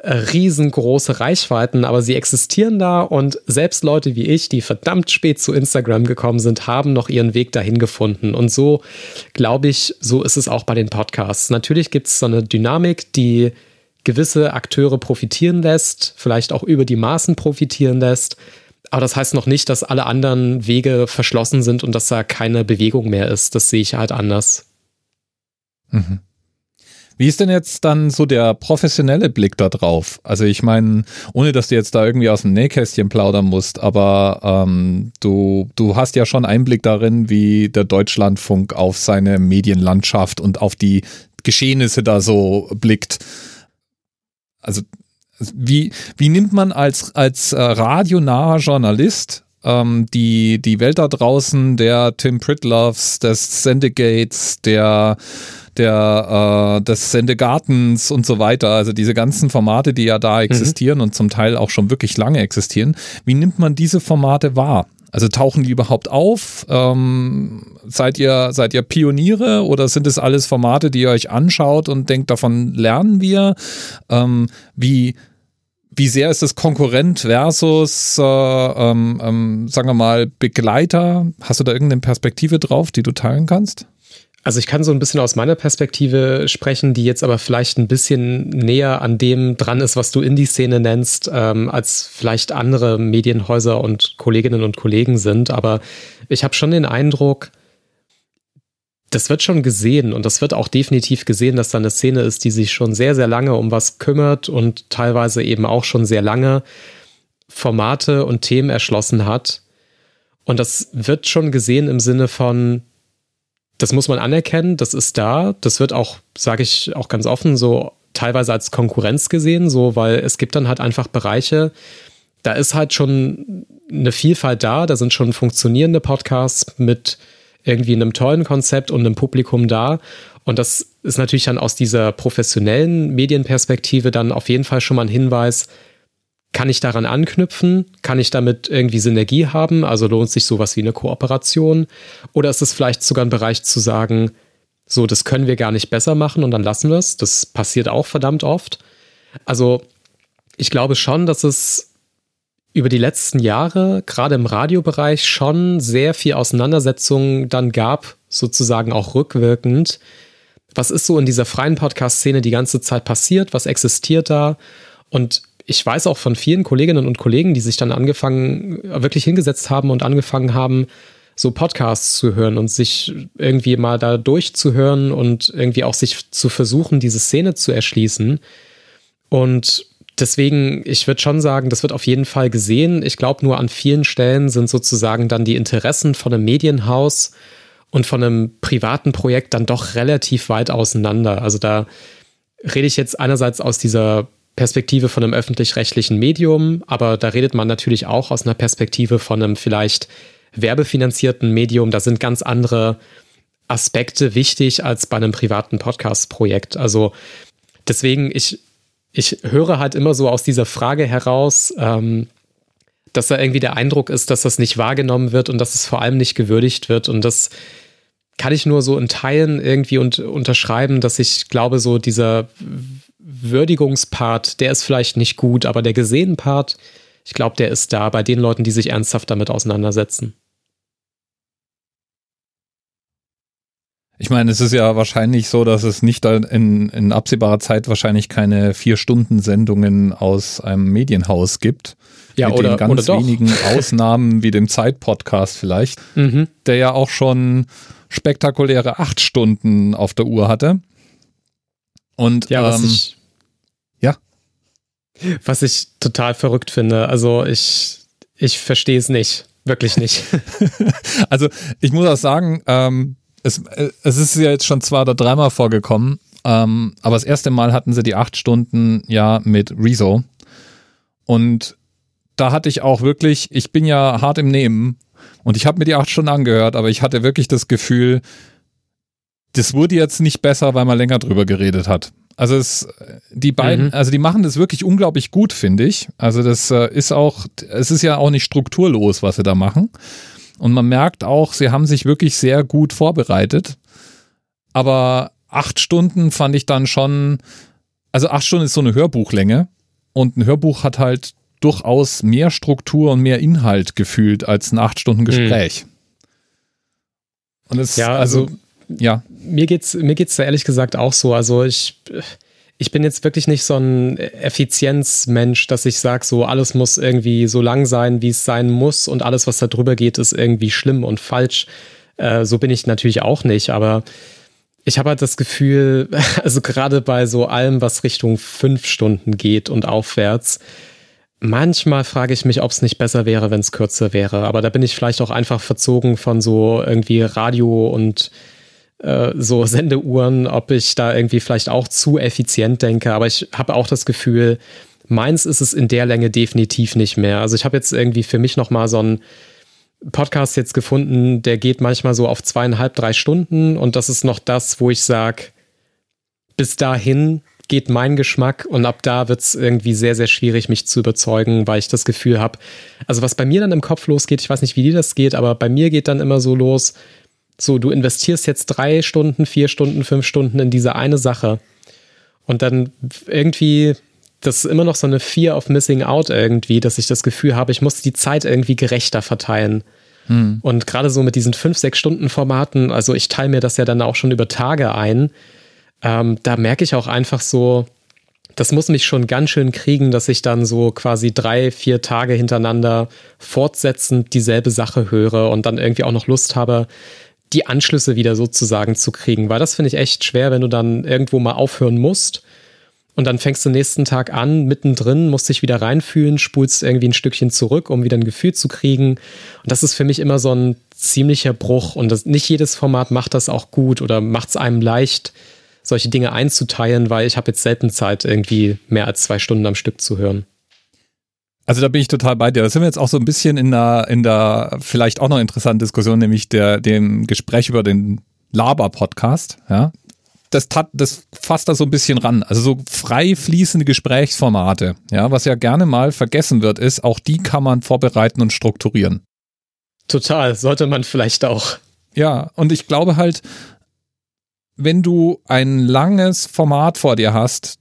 äh, riesengroße Reichweiten, aber sie existieren da und selbst Leute wie ich, die verdammt spät zu Instagram gekommen sind, haben noch ihren Weg dahin gefunden. Und so glaube ich, so ist es auch bei den Podcasts. Natürlich gibt es so eine Dynamik, die gewisse Akteure profitieren lässt, vielleicht auch über die Maßen profitieren lässt. Aber das heißt noch nicht, dass alle anderen Wege verschlossen sind und dass da keine Bewegung mehr ist. Das sehe ich halt anders. Mhm. Wie ist denn jetzt dann so der professionelle Blick da drauf? Also ich meine, ohne dass du jetzt da irgendwie aus dem Nähkästchen plaudern musst, aber ähm, du, du hast ja schon Einblick darin, wie der Deutschlandfunk auf seine Medienlandschaft und auf die Geschehnisse da so blickt also wie, wie nimmt man als, als äh, radionaher Journalist ähm, die, die Welt da draußen der Tim Pritloffs, des Sendegates, der der äh, des Sendegartens und so weiter, also diese ganzen Formate, die ja da mhm. existieren mhm. und zum Teil auch schon wirklich lange existieren. Wie nimmt man diese Formate wahr? Also tauchen die überhaupt auf? Ähm, seid ihr, seid ihr Pioniere oder sind es alles Formate, die ihr euch anschaut und denkt, davon lernen wir? Ähm, wie, wie sehr ist es Konkurrent versus, äh, ähm, ähm, sagen wir mal, Begleiter? Hast du da irgendeine Perspektive drauf, die du teilen kannst? Also ich kann so ein bisschen aus meiner Perspektive sprechen, die jetzt aber vielleicht ein bisschen näher an dem dran ist, was du Indie-Szene nennst, ähm, als vielleicht andere Medienhäuser und Kolleginnen und Kollegen sind. Aber ich habe schon den Eindruck, das wird schon gesehen und das wird auch definitiv gesehen, dass da eine Szene ist, die sich schon sehr, sehr lange um was kümmert und teilweise eben auch schon sehr lange Formate und Themen erschlossen hat. Und das wird schon gesehen im Sinne von, das muss man anerkennen, das ist da. Das wird auch, sage ich auch ganz offen, so teilweise als Konkurrenz gesehen, so, weil es gibt dann halt einfach Bereiche, da ist halt schon eine Vielfalt da, da sind schon funktionierende Podcasts mit irgendwie einem tollen Konzept und einem Publikum da. Und das ist natürlich dann aus dieser professionellen Medienperspektive dann auf jeden Fall schon mal ein Hinweis, kann ich daran anknüpfen? Kann ich damit irgendwie Synergie haben? Also lohnt sich sowas wie eine Kooperation? Oder ist es vielleicht sogar ein Bereich zu sagen, so, das können wir gar nicht besser machen und dann lassen wir es? Das passiert auch verdammt oft. Also, ich glaube schon, dass es über die letzten Jahre, gerade im Radiobereich, schon sehr viel Auseinandersetzung dann gab, sozusagen auch rückwirkend. Was ist so in dieser freien Podcast-Szene die ganze Zeit passiert? Was existiert da? Und ich weiß auch von vielen Kolleginnen und Kollegen, die sich dann angefangen, wirklich hingesetzt haben und angefangen haben, so Podcasts zu hören und sich irgendwie mal da durchzuhören und irgendwie auch sich zu versuchen, diese Szene zu erschließen. Und deswegen, ich würde schon sagen, das wird auf jeden Fall gesehen. Ich glaube, nur an vielen Stellen sind sozusagen dann die Interessen von einem Medienhaus und von einem privaten Projekt dann doch relativ weit auseinander. Also da rede ich jetzt einerseits aus dieser Perspektive von einem öffentlich-rechtlichen Medium, aber da redet man natürlich auch aus einer Perspektive von einem vielleicht werbefinanzierten Medium. Da sind ganz andere Aspekte wichtig als bei einem privaten Podcast-Projekt. Also deswegen, ich, ich höre halt immer so aus dieser Frage heraus, ähm, dass da irgendwie der Eindruck ist, dass das nicht wahrgenommen wird und dass es vor allem nicht gewürdigt wird. Und das kann ich nur so in Teilen irgendwie und, unterschreiben, dass ich glaube, so dieser Würdigungspart, der ist vielleicht nicht gut, aber der gesehen Part, ich glaube, der ist da bei den Leuten, die sich ernsthaft damit auseinandersetzen. Ich meine, es ist ja wahrscheinlich so, dass es nicht in, in absehbarer Zeit wahrscheinlich keine Vier-Stunden-Sendungen aus einem Medienhaus gibt. Ja, mit oder, den ganz oder wenigen Ausnahmen wie dem Zeit-Podcast vielleicht, mhm. der ja auch schon spektakuläre acht Stunden auf der Uhr hatte. Und ja, was ähm, ich. Was ich total verrückt finde. Also ich, ich verstehe es nicht. Wirklich nicht. also ich muss auch sagen, ähm, es, äh, es ist ja jetzt schon zwei oder dreimal vorgekommen, ähm, aber das erste Mal hatten sie die acht Stunden ja mit Rezo. Und da hatte ich auch wirklich, ich bin ja hart im Nehmen und ich habe mir die acht Stunden angehört, aber ich hatte wirklich das Gefühl, das wurde jetzt nicht besser, weil man länger drüber geredet hat. Also es, die beiden, mhm. also die machen das wirklich unglaublich gut, finde ich. Also das äh, ist auch, es ist ja auch nicht strukturlos, was sie da machen. Und man merkt auch, sie haben sich wirklich sehr gut vorbereitet. Aber acht Stunden fand ich dann schon, also acht Stunden ist so eine Hörbuchlänge. Und ein Hörbuch hat halt durchaus mehr Struktur und mehr Inhalt gefühlt als ein acht Stunden Gespräch. Mhm. Und es, ja, also, also ja. Mir geht's, mir geht's da ehrlich gesagt auch so. Also ich, ich bin jetzt wirklich nicht so ein Effizienzmensch, dass ich sage, so alles muss irgendwie so lang sein, wie es sein muss und alles, was da drüber geht, ist irgendwie schlimm und falsch. Äh, so bin ich natürlich auch nicht, aber ich habe halt das Gefühl, also gerade bei so allem, was Richtung fünf Stunden geht und aufwärts, manchmal frage ich mich, ob es nicht besser wäre, wenn es kürzer wäre. Aber da bin ich vielleicht auch einfach verzogen von so irgendwie Radio und äh, so Sendeuhren, ob ich da irgendwie vielleicht auch zu effizient denke. Aber ich habe auch das Gefühl, meins ist es in der Länge definitiv nicht mehr. Also ich habe jetzt irgendwie für mich noch mal so einen Podcast jetzt gefunden, der geht manchmal so auf zweieinhalb, drei Stunden und das ist noch das, wo ich sage, bis dahin geht mein Geschmack und ab da wird es irgendwie sehr, sehr schwierig, mich zu überzeugen, weil ich das Gefühl habe, also was bei mir dann im Kopf losgeht, ich weiß nicht, wie dir das geht, aber bei mir geht dann immer so los, so, du investierst jetzt drei Stunden, vier Stunden, fünf Stunden in diese eine Sache. Und dann irgendwie, das ist immer noch so eine Fear of Missing Out irgendwie, dass ich das Gefühl habe, ich muss die Zeit irgendwie gerechter verteilen. Hm. Und gerade so mit diesen fünf, sechs Stunden Formaten, also ich teile mir das ja dann auch schon über Tage ein, ähm, da merke ich auch einfach so, das muss mich schon ganz schön kriegen, dass ich dann so quasi drei, vier Tage hintereinander fortsetzend dieselbe Sache höre und dann irgendwie auch noch Lust habe, die Anschlüsse wieder sozusagen zu kriegen, weil das finde ich echt schwer, wenn du dann irgendwo mal aufhören musst und dann fängst du nächsten Tag an, mittendrin, musst dich wieder reinfühlen, spulst irgendwie ein Stückchen zurück, um wieder ein Gefühl zu kriegen. Und das ist für mich immer so ein ziemlicher Bruch und das, nicht jedes Format macht das auch gut oder macht es einem leicht, solche Dinge einzuteilen, weil ich habe jetzt selten Zeit, irgendwie mehr als zwei Stunden am Stück zu hören. Also da bin ich total bei dir. Da sind wir jetzt auch so ein bisschen in der, in der vielleicht auch noch interessanten Diskussion, nämlich der, dem Gespräch über den Laber-Podcast, ja. Das, tat, das fasst da so ein bisschen ran. Also so frei fließende Gesprächsformate, ja, was ja gerne mal vergessen wird, ist, auch die kann man vorbereiten und strukturieren. Total, sollte man vielleicht auch. Ja, und ich glaube halt, wenn du ein langes Format vor dir hast,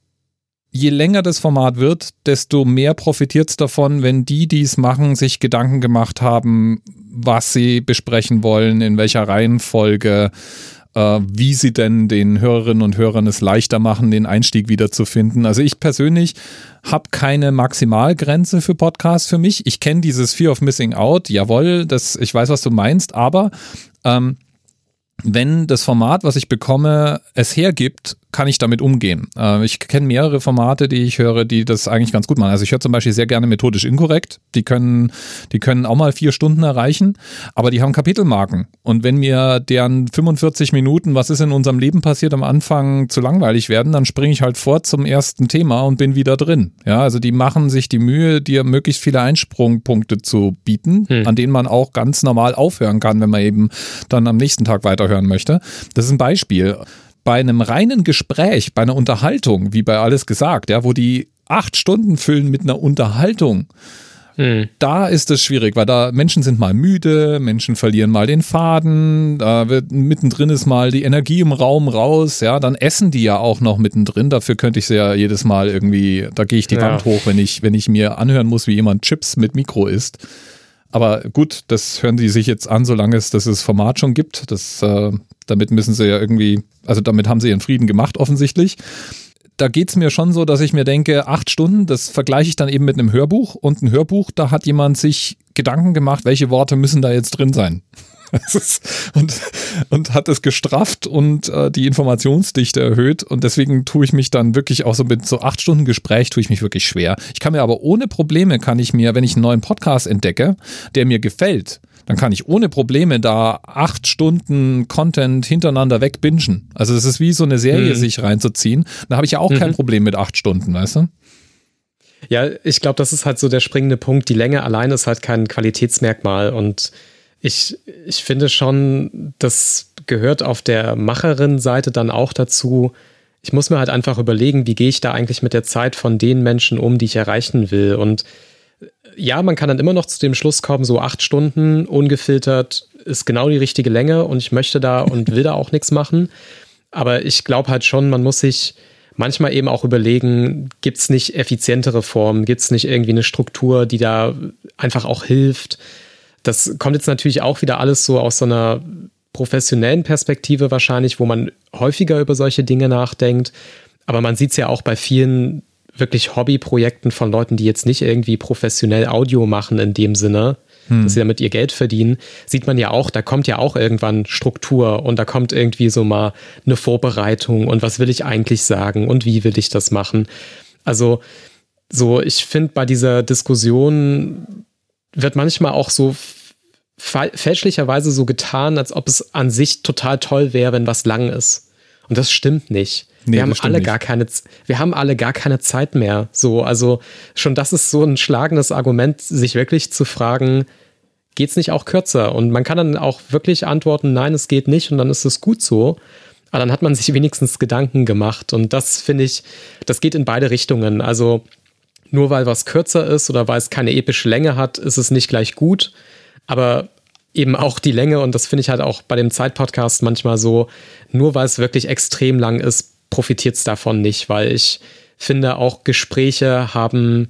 je länger das Format wird, desto mehr profitiert es davon, wenn die, die es machen, sich Gedanken gemacht haben, was sie besprechen wollen, in welcher Reihenfolge, äh, wie sie denn den Hörerinnen und Hörern es leichter machen, den Einstieg wiederzufinden. Also ich persönlich habe keine Maximalgrenze für Podcasts für mich. Ich kenne dieses Fear of Missing Out, jawohl, das, ich weiß, was du meinst, aber ähm, wenn das Format, was ich bekomme, es hergibt, kann ich damit umgehen. Äh, ich kenne mehrere Formate, die ich höre, die das eigentlich ganz gut machen. Also ich höre zum Beispiel sehr gerne methodisch inkorrekt. Die können, die können auch mal vier Stunden erreichen, aber die haben Kapitelmarken. Und wenn mir deren 45 Minuten, was ist in unserem Leben passiert, am Anfang zu langweilig werden, dann springe ich halt vor zum ersten Thema und bin wieder drin. Ja, also die machen sich die Mühe, dir möglichst viele Einsprungpunkte zu bieten, hm. an denen man auch ganz normal aufhören kann, wenn man eben dann am nächsten Tag weiterhören möchte. Das ist ein Beispiel bei einem reinen Gespräch, bei einer Unterhaltung, wie bei alles gesagt, ja, wo die acht Stunden füllen mit einer Unterhaltung, hm. Da ist es schwierig, weil da Menschen sind mal müde, Menschen verlieren mal den Faden, da wird mittendrin ist mal die Energie im Raum raus, ja, dann essen die ja auch noch mittendrin. Dafür könnte ich sie ja jedes Mal irgendwie, da gehe ich die ja. Wand hoch, wenn ich, wenn ich mir anhören muss, wie jemand Chips mit Mikro isst. Aber gut, das hören die sich jetzt an, solange es das Format schon gibt. Das, äh, damit müssen sie ja irgendwie, also damit haben sie ihren Frieden gemacht, offensichtlich. Da geht es mir schon so, dass ich mir denke, acht Stunden, das vergleiche ich dann eben mit einem Hörbuch. Und ein Hörbuch, da hat jemand sich Gedanken gemacht, welche Worte müssen da jetzt drin sein. Und, und hat es gestrafft und äh, die Informationsdichte erhöht. Und deswegen tue ich mich dann wirklich auch so mit so acht Stunden Gespräch tue ich mich wirklich schwer. Ich kann mir aber ohne Probleme, kann ich mir, wenn ich einen neuen Podcast entdecke, der mir gefällt, dann kann ich ohne Probleme da acht Stunden Content hintereinander wegbingen. Also es ist wie so eine Serie, mhm. sich reinzuziehen. Da habe ich ja auch mhm. kein Problem mit acht Stunden, weißt du? Ja, ich glaube, das ist halt so der springende Punkt. Die Länge allein ist halt kein Qualitätsmerkmal und ich, ich finde schon, das gehört auf der Macherin-Seite dann auch dazu. Ich muss mir halt einfach überlegen, wie gehe ich da eigentlich mit der Zeit von den Menschen um, die ich erreichen will. Und ja, man kann dann immer noch zu dem Schluss kommen, so acht Stunden ungefiltert ist genau die richtige Länge und ich möchte da und will da auch nichts machen. Aber ich glaube halt schon, man muss sich manchmal eben auch überlegen, gibt es nicht effizientere Formen, gibt es nicht irgendwie eine Struktur, die da einfach auch hilft. Das kommt jetzt natürlich auch wieder alles so aus so einer professionellen Perspektive wahrscheinlich, wo man häufiger über solche Dinge nachdenkt. Aber man sieht es ja auch bei vielen wirklich Hobbyprojekten von Leuten, die jetzt nicht irgendwie professionell Audio machen in dem Sinne, hm. dass sie damit ihr Geld verdienen, sieht man ja auch, da kommt ja auch irgendwann Struktur und da kommt irgendwie so mal eine Vorbereitung und was will ich eigentlich sagen und wie will ich das machen. Also so, ich finde bei dieser Diskussion wird manchmal auch so fälschlicherweise so getan, als ob es an sich total toll wäre, wenn was lang ist. Und das stimmt nicht. Nee, wir haben alle nicht. gar keine, wir haben alle gar keine Zeit mehr. So, also schon das ist so ein schlagendes Argument, sich wirklich zu fragen, geht es nicht auch kürzer? Und man kann dann auch wirklich antworten, nein, es geht nicht und dann ist es gut so. Aber dann hat man sich wenigstens Gedanken gemacht. Und das finde ich, das geht in beide Richtungen. Also nur weil was kürzer ist oder weil es keine epische Länge hat, ist es nicht gleich gut. Aber eben auch die Länge, und das finde ich halt auch bei dem Zeitpodcast manchmal so, nur weil es wirklich extrem lang ist, profitiert es davon nicht, weil ich finde, auch Gespräche haben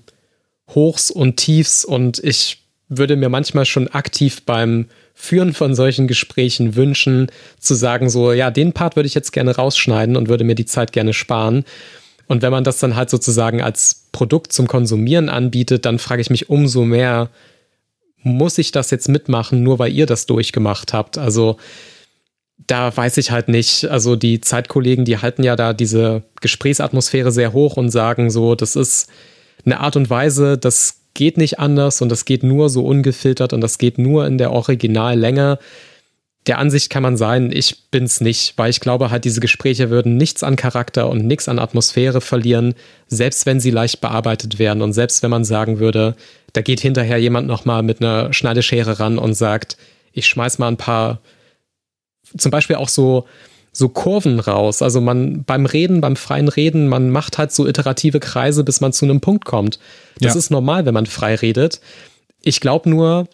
Hochs und Tiefs und ich würde mir manchmal schon aktiv beim Führen von solchen Gesprächen wünschen, zu sagen, so, ja, den Part würde ich jetzt gerne rausschneiden und würde mir die Zeit gerne sparen. Und wenn man das dann halt sozusagen als Produkt zum Konsumieren anbietet, dann frage ich mich umso mehr, muss ich das jetzt mitmachen, nur weil ihr das durchgemacht habt? Also da weiß ich halt nicht. Also die Zeitkollegen, die halten ja da diese Gesprächsatmosphäre sehr hoch und sagen so, das ist eine Art und Weise, das geht nicht anders und das geht nur so ungefiltert und das geht nur in der Originallänge. Der Ansicht kann man sein, ich bin's nicht, weil ich glaube halt, diese Gespräche würden nichts an Charakter und nichts an Atmosphäre verlieren, selbst wenn sie leicht bearbeitet wären und selbst wenn man sagen würde, da geht hinterher jemand nochmal mit einer Schneideschere ran und sagt, ich schmeiß mal ein paar zum Beispiel auch so, so Kurven raus. Also man beim Reden, beim freien Reden, man macht halt so iterative Kreise, bis man zu einem Punkt kommt. Das ja. ist normal, wenn man frei redet. Ich glaube nur,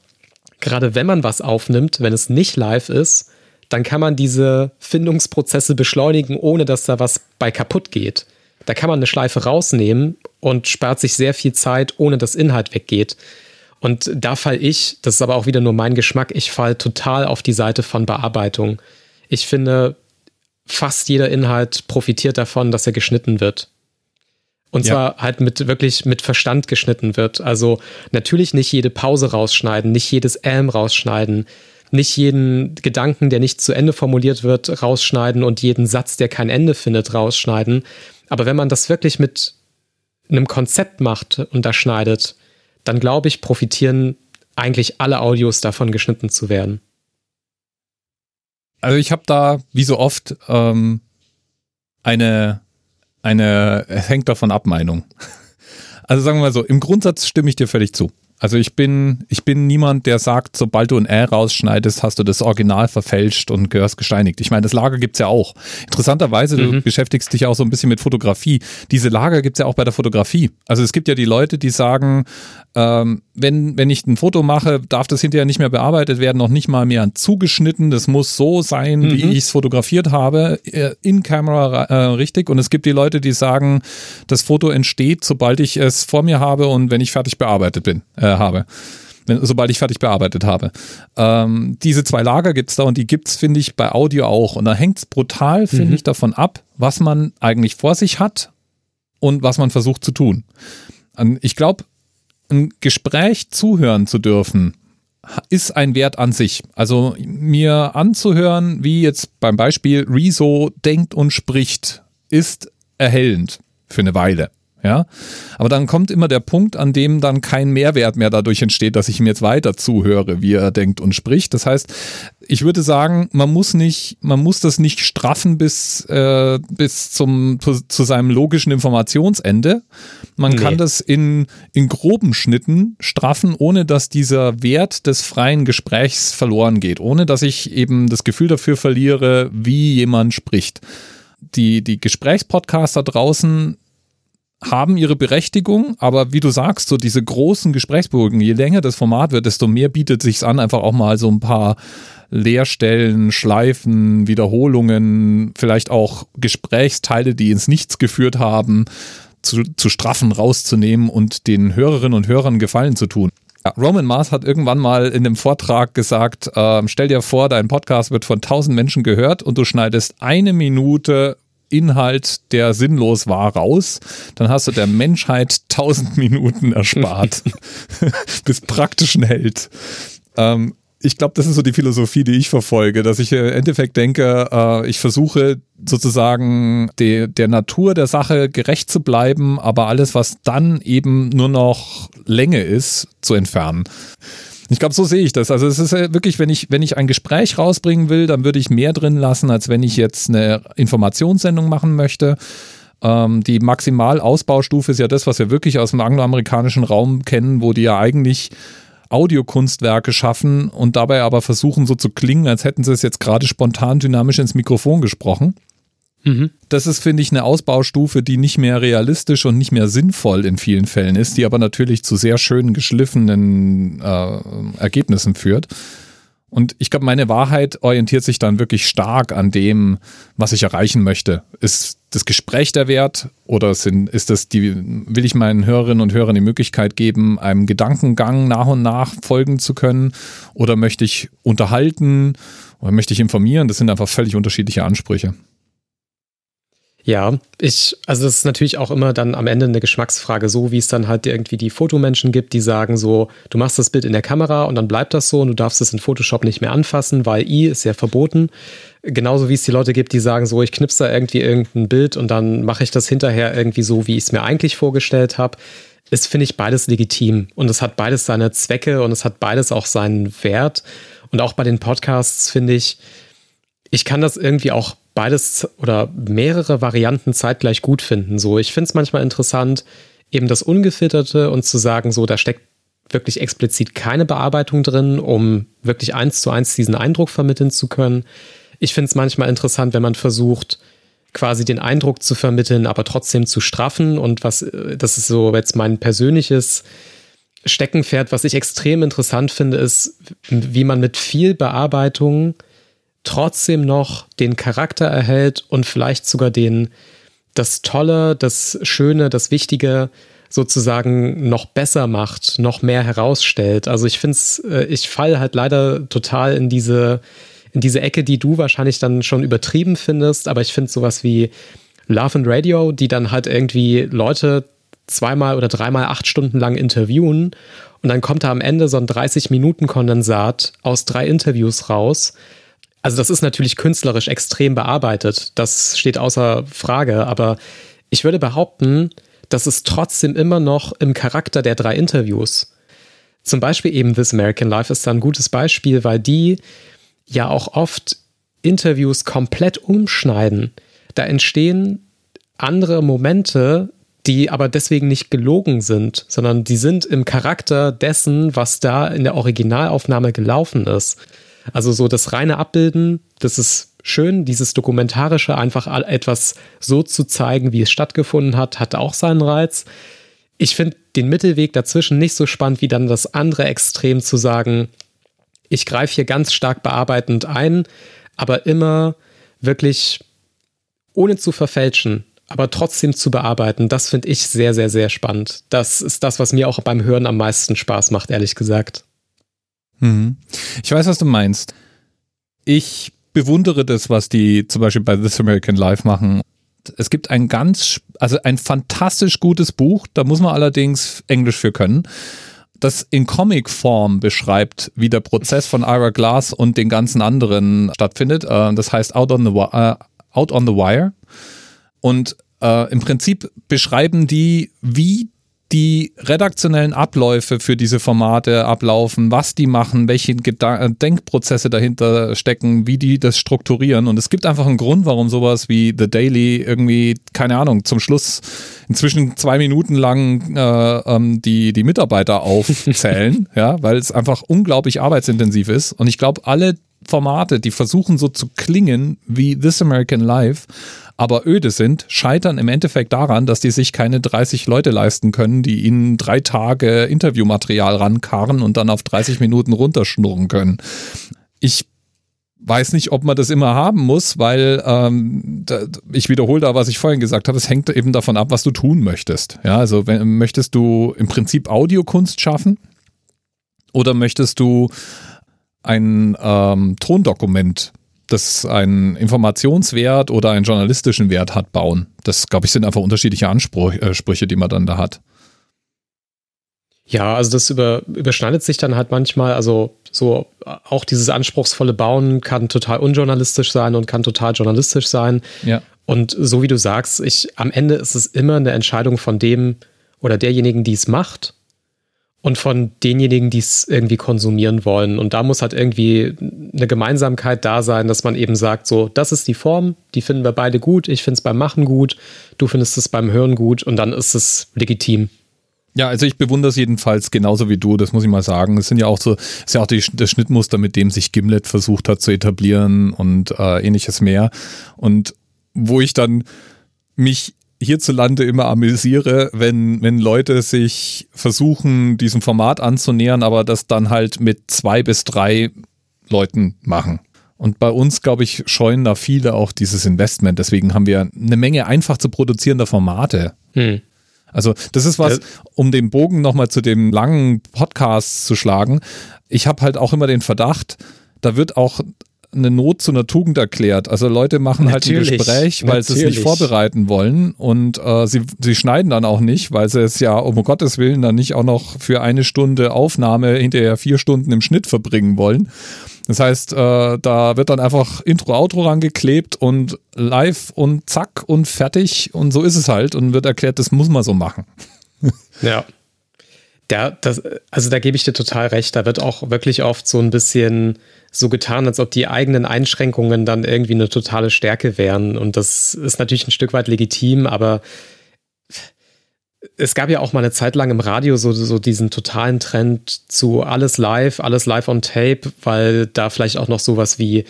gerade wenn man was aufnimmt, wenn es nicht live ist, dann kann man diese Findungsprozesse beschleunigen, ohne dass da was bei kaputt geht. Da kann man eine Schleife rausnehmen und spart sich sehr viel Zeit, ohne dass Inhalt weggeht. Und da fall ich, das ist aber auch wieder nur mein Geschmack, ich fall total auf die Seite von Bearbeitung. Ich finde, fast jeder Inhalt profitiert davon, dass er geschnitten wird. Und zwar ja. halt mit wirklich mit Verstand geschnitten wird. Also natürlich nicht jede Pause rausschneiden, nicht jedes Elm rausschneiden, nicht jeden Gedanken, der nicht zu Ende formuliert wird, rausschneiden und jeden Satz, der kein Ende findet, rausschneiden. Aber wenn man das wirklich mit einem Konzept macht und da schneidet, dann glaube ich, profitieren eigentlich alle Audios davon, geschnitten zu werden. Also ich habe da, wie so oft, ähm, eine, eine, es hängt davon ab, Meinung. Also sagen wir mal so, im Grundsatz stimme ich dir völlig zu. Also ich bin, ich bin niemand, der sagt, sobald du ein Ä rausschneidest, hast du das Original verfälscht und gehörst gesteinigt. Ich meine, das Lager gibt's ja auch. Interessanterweise, mhm. du beschäftigst dich auch so ein bisschen mit Fotografie. Diese Lager gibt's ja auch bei der Fotografie. Also es gibt ja die Leute, die sagen, ähm, wenn, wenn ich ein Foto mache, darf das hinterher nicht mehr bearbeitet werden, noch nicht mal mehr zugeschnitten. Das muss so sein, mhm. wie ich es fotografiert habe, äh, in Kamera äh, richtig. Und es gibt die Leute, die sagen, das Foto entsteht, sobald ich es vor mir habe und wenn ich fertig bearbeitet bin, äh, habe. Wenn, sobald ich fertig bearbeitet habe. Ähm, diese zwei Lager gibt's da und die gibt's, finde ich, bei Audio auch. Und da hängt's brutal, finde mhm. ich, davon ab, was man eigentlich vor sich hat und was man versucht zu tun. Ich glaube, ein Gespräch zuhören zu dürfen, ist ein Wert an sich. Also mir anzuhören, wie jetzt beim Beispiel Rezo denkt und spricht, ist erhellend für eine Weile. Ja, aber dann kommt immer der Punkt, an dem dann kein Mehrwert mehr dadurch entsteht, dass ich ihm jetzt weiter zuhöre, wie er denkt und spricht. Das heißt, ich würde sagen, man muss nicht, man muss das nicht straffen bis, äh, bis zum, zu, zu seinem logischen Informationsende. Man nee. kann das in, in groben Schnitten straffen, ohne dass dieser Wert des freien Gesprächs verloren geht, ohne dass ich eben das Gefühl dafür verliere, wie jemand spricht die, die Gesprächspodcaster draußen haben ihre Berechtigung, aber wie du sagst, so diese großen Gesprächsbögen, je länger das Format wird, desto mehr bietet sich's an, einfach auch mal so ein paar Leerstellen, Schleifen, Wiederholungen, vielleicht auch Gesprächsteile, die ins Nichts geführt haben, zu, zu straffen rauszunehmen und den Hörerinnen und Hörern Gefallen zu tun. Roman Mars hat irgendwann mal in einem Vortrag gesagt, äh, stell dir vor, dein Podcast wird von tausend Menschen gehört und du schneidest eine Minute Inhalt, der sinnlos war, raus. Dann hast du der Menschheit tausend Minuten erspart. Bis praktischen Held. Ähm, ich glaube, das ist so die Philosophie, die ich verfolge, dass ich im Endeffekt denke, äh, ich versuche sozusagen de, der Natur der Sache gerecht zu bleiben, aber alles, was dann eben nur noch Länge ist, zu entfernen. Ich glaube, so sehe ich das. Also es ist wirklich, wenn ich, wenn ich ein Gespräch rausbringen will, dann würde ich mehr drin lassen, als wenn ich jetzt eine Informationssendung machen möchte. Ähm, die Maximalausbaustufe ist ja das, was wir wirklich aus dem angloamerikanischen Raum kennen, wo die ja eigentlich Audiokunstwerke schaffen und dabei aber versuchen so zu klingen, als hätten sie es jetzt gerade spontan dynamisch ins Mikrofon gesprochen. Mhm. Das ist, finde ich, eine Ausbaustufe, die nicht mehr realistisch und nicht mehr sinnvoll in vielen Fällen ist, die aber natürlich zu sehr schönen, geschliffenen äh, Ergebnissen führt. Und ich glaube, meine Wahrheit orientiert sich dann wirklich stark an dem, was ich erreichen möchte. Ist das Gespräch der Wert oder sind, ist das die, will ich meinen Hörerinnen und Hörern die Möglichkeit geben, einem Gedankengang nach und nach folgen zu können? Oder möchte ich unterhalten oder möchte ich informieren? Das sind einfach völlig unterschiedliche Ansprüche. Ja, ich, also das ist natürlich auch immer dann am Ende eine Geschmacksfrage, so wie es dann halt irgendwie die Fotomenschen gibt, die sagen so, du machst das Bild in der Kamera und dann bleibt das so und du darfst es in Photoshop nicht mehr anfassen, weil I ist ja verboten. Genauso wie es die Leute gibt, die sagen so, ich knipse da irgendwie irgendein Bild und dann mache ich das hinterher irgendwie so, wie ich es mir eigentlich vorgestellt habe. Ist, finde ich, beides legitim und es hat beides seine Zwecke und es hat beides auch seinen Wert. Und auch bei den Podcasts finde ich, ich kann das irgendwie auch beides oder mehrere Varianten zeitgleich gut finden. So, ich finde es manchmal interessant, eben das Ungefilterte und zu sagen, so, da steckt wirklich explizit keine Bearbeitung drin, um wirklich eins zu eins diesen Eindruck vermitteln zu können. Ich finde es manchmal interessant, wenn man versucht, quasi den Eindruck zu vermitteln, aber trotzdem zu straffen. Und was, das ist so jetzt mein persönliches Steckenpferd, was ich extrem interessant finde, ist, wie man mit viel Bearbeitung trotzdem noch den Charakter erhält und vielleicht sogar den, das Tolle, das Schöne, das Wichtige sozusagen noch besser macht, noch mehr herausstellt. Also ich finde es, äh, ich falle halt leider total in diese, in diese Ecke, die du wahrscheinlich dann schon übertrieben findest, aber ich finde sowas wie Love and Radio, die dann halt irgendwie Leute zweimal oder dreimal acht Stunden lang interviewen und dann kommt da am Ende so ein 30-Minuten-Kondensat aus drei Interviews raus. Also das ist natürlich künstlerisch extrem bearbeitet, das steht außer Frage, aber ich würde behaupten, das ist trotzdem immer noch im Charakter der drei Interviews. Zum Beispiel eben This American Life ist da ein gutes Beispiel, weil die ja auch oft Interviews komplett umschneiden. Da entstehen andere Momente, die aber deswegen nicht gelogen sind, sondern die sind im Charakter dessen, was da in der Originalaufnahme gelaufen ist. Also so das reine Abbilden, das ist schön, dieses Dokumentarische, einfach etwas so zu zeigen, wie es stattgefunden hat, hat auch seinen Reiz. Ich finde den Mittelweg dazwischen nicht so spannend, wie dann das andere Extrem zu sagen, ich greife hier ganz stark bearbeitend ein, aber immer wirklich ohne zu verfälschen, aber trotzdem zu bearbeiten, das finde ich sehr, sehr, sehr spannend. Das ist das, was mir auch beim Hören am meisten Spaß macht, ehrlich gesagt. Mhm. Ich weiß, was du meinst. Ich bewundere das, was die zum Beispiel bei This American Life machen. Es gibt ein ganz, also ein fantastisch gutes Buch, da muss man allerdings Englisch für können, das in Comicform beschreibt, wie der Prozess von Ira Glass und den ganzen anderen stattfindet. Äh, das heißt Out on the, uh, Out on the Wire. Und äh, im Prinzip beschreiben die, wie die redaktionellen Abläufe für diese Formate ablaufen, was die machen, welche Gedan äh, Denkprozesse dahinter stecken, wie die das strukturieren. Und es gibt einfach einen Grund, warum sowas wie The Daily irgendwie, keine Ahnung, zum Schluss inzwischen zwei Minuten lang äh, ähm, die, die Mitarbeiter aufzählen, ja, weil es einfach unglaublich arbeitsintensiv ist. Und ich glaube, alle Formate, die versuchen so zu klingen wie This American Life, aber öde sind, scheitern im Endeffekt daran, dass die sich keine 30 Leute leisten können, die ihnen drei Tage Interviewmaterial rankarren und dann auf 30 Minuten runterschnurren können. Ich weiß nicht, ob man das immer haben muss, weil ähm, da, ich wiederhole da, was ich vorhin gesagt habe. Es hängt eben davon ab, was du tun möchtest. Ja, also wenn, möchtest du im Prinzip Audiokunst schaffen oder möchtest du ein ähm, Tondokument das einen Informationswert oder einen journalistischen Wert hat, bauen. Das, glaube ich, sind einfach unterschiedliche Ansprüche, die man dann da hat. Ja, also das über, überschneidet sich dann halt manchmal. Also so auch dieses anspruchsvolle Bauen kann total unjournalistisch sein und kann total journalistisch sein. Ja. Und so wie du sagst, ich, am Ende ist es immer eine Entscheidung von dem oder derjenigen, die es macht und von denjenigen, die es irgendwie konsumieren wollen. Und da muss halt irgendwie eine Gemeinsamkeit da sein, dass man eben sagt, so, das ist die Form, die finden wir beide gut, ich finde es beim Machen gut, du findest es beim Hören gut und dann ist es legitim. Ja, also ich bewundere es jedenfalls genauso wie du, das muss ich mal sagen. Es sind ja auch so, ist ja auch die, das Schnittmuster, mit dem sich Gimlet versucht hat zu etablieren und äh, ähnliches mehr. Und wo ich dann mich hierzulande immer amüsiere, wenn, wenn Leute sich versuchen, diesem Format anzunähern, aber das dann halt mit zwei bis drei Leuten machen. Und bei uns, glaube ich, scheuen da viele auch dieses Investment. Deswegen haben wir eine Menge einfach zu produzierender Formate. Hm. Also das ist was, um den Bogen nochmal zu dem langen Podcast zu schlagen. Ich habe halt auch immer den Verdacht, da wird auch eine Not zu einer Tugend erklärt. Also Leute machen natürlich, halt ein Gespräch, weil natürlich. sie es nicht vorbereiten wollen und äh, sie, sie schneiden dann auch nicht, weil sie es ja um Gottes Willen dann nicht auch noch für eine Stunde Aufnahme hinterher vier Stunden im Schnitt verbringen wollen. Das heißt, äh, da wird dann einfach Intro, Outro rangeklebt und live und zack und fertig und so ist es halt und wird erklärt, das muss man so machen. Ja. Da, das, also da gebe ich dir total recht. Da wird auch wirklich oft so ein bisschen so getan, als ob die eigenen Einschränkungen dann irgendwie eine totale Stärke wären. Und das ist natürlich ein Stück weit legitim, aber es gab ja auch mal eine Zeit lang im Radio so, so diesen totalen Trend zu alles live, alles live on tape, weil da vielleicht auch noch sowas wie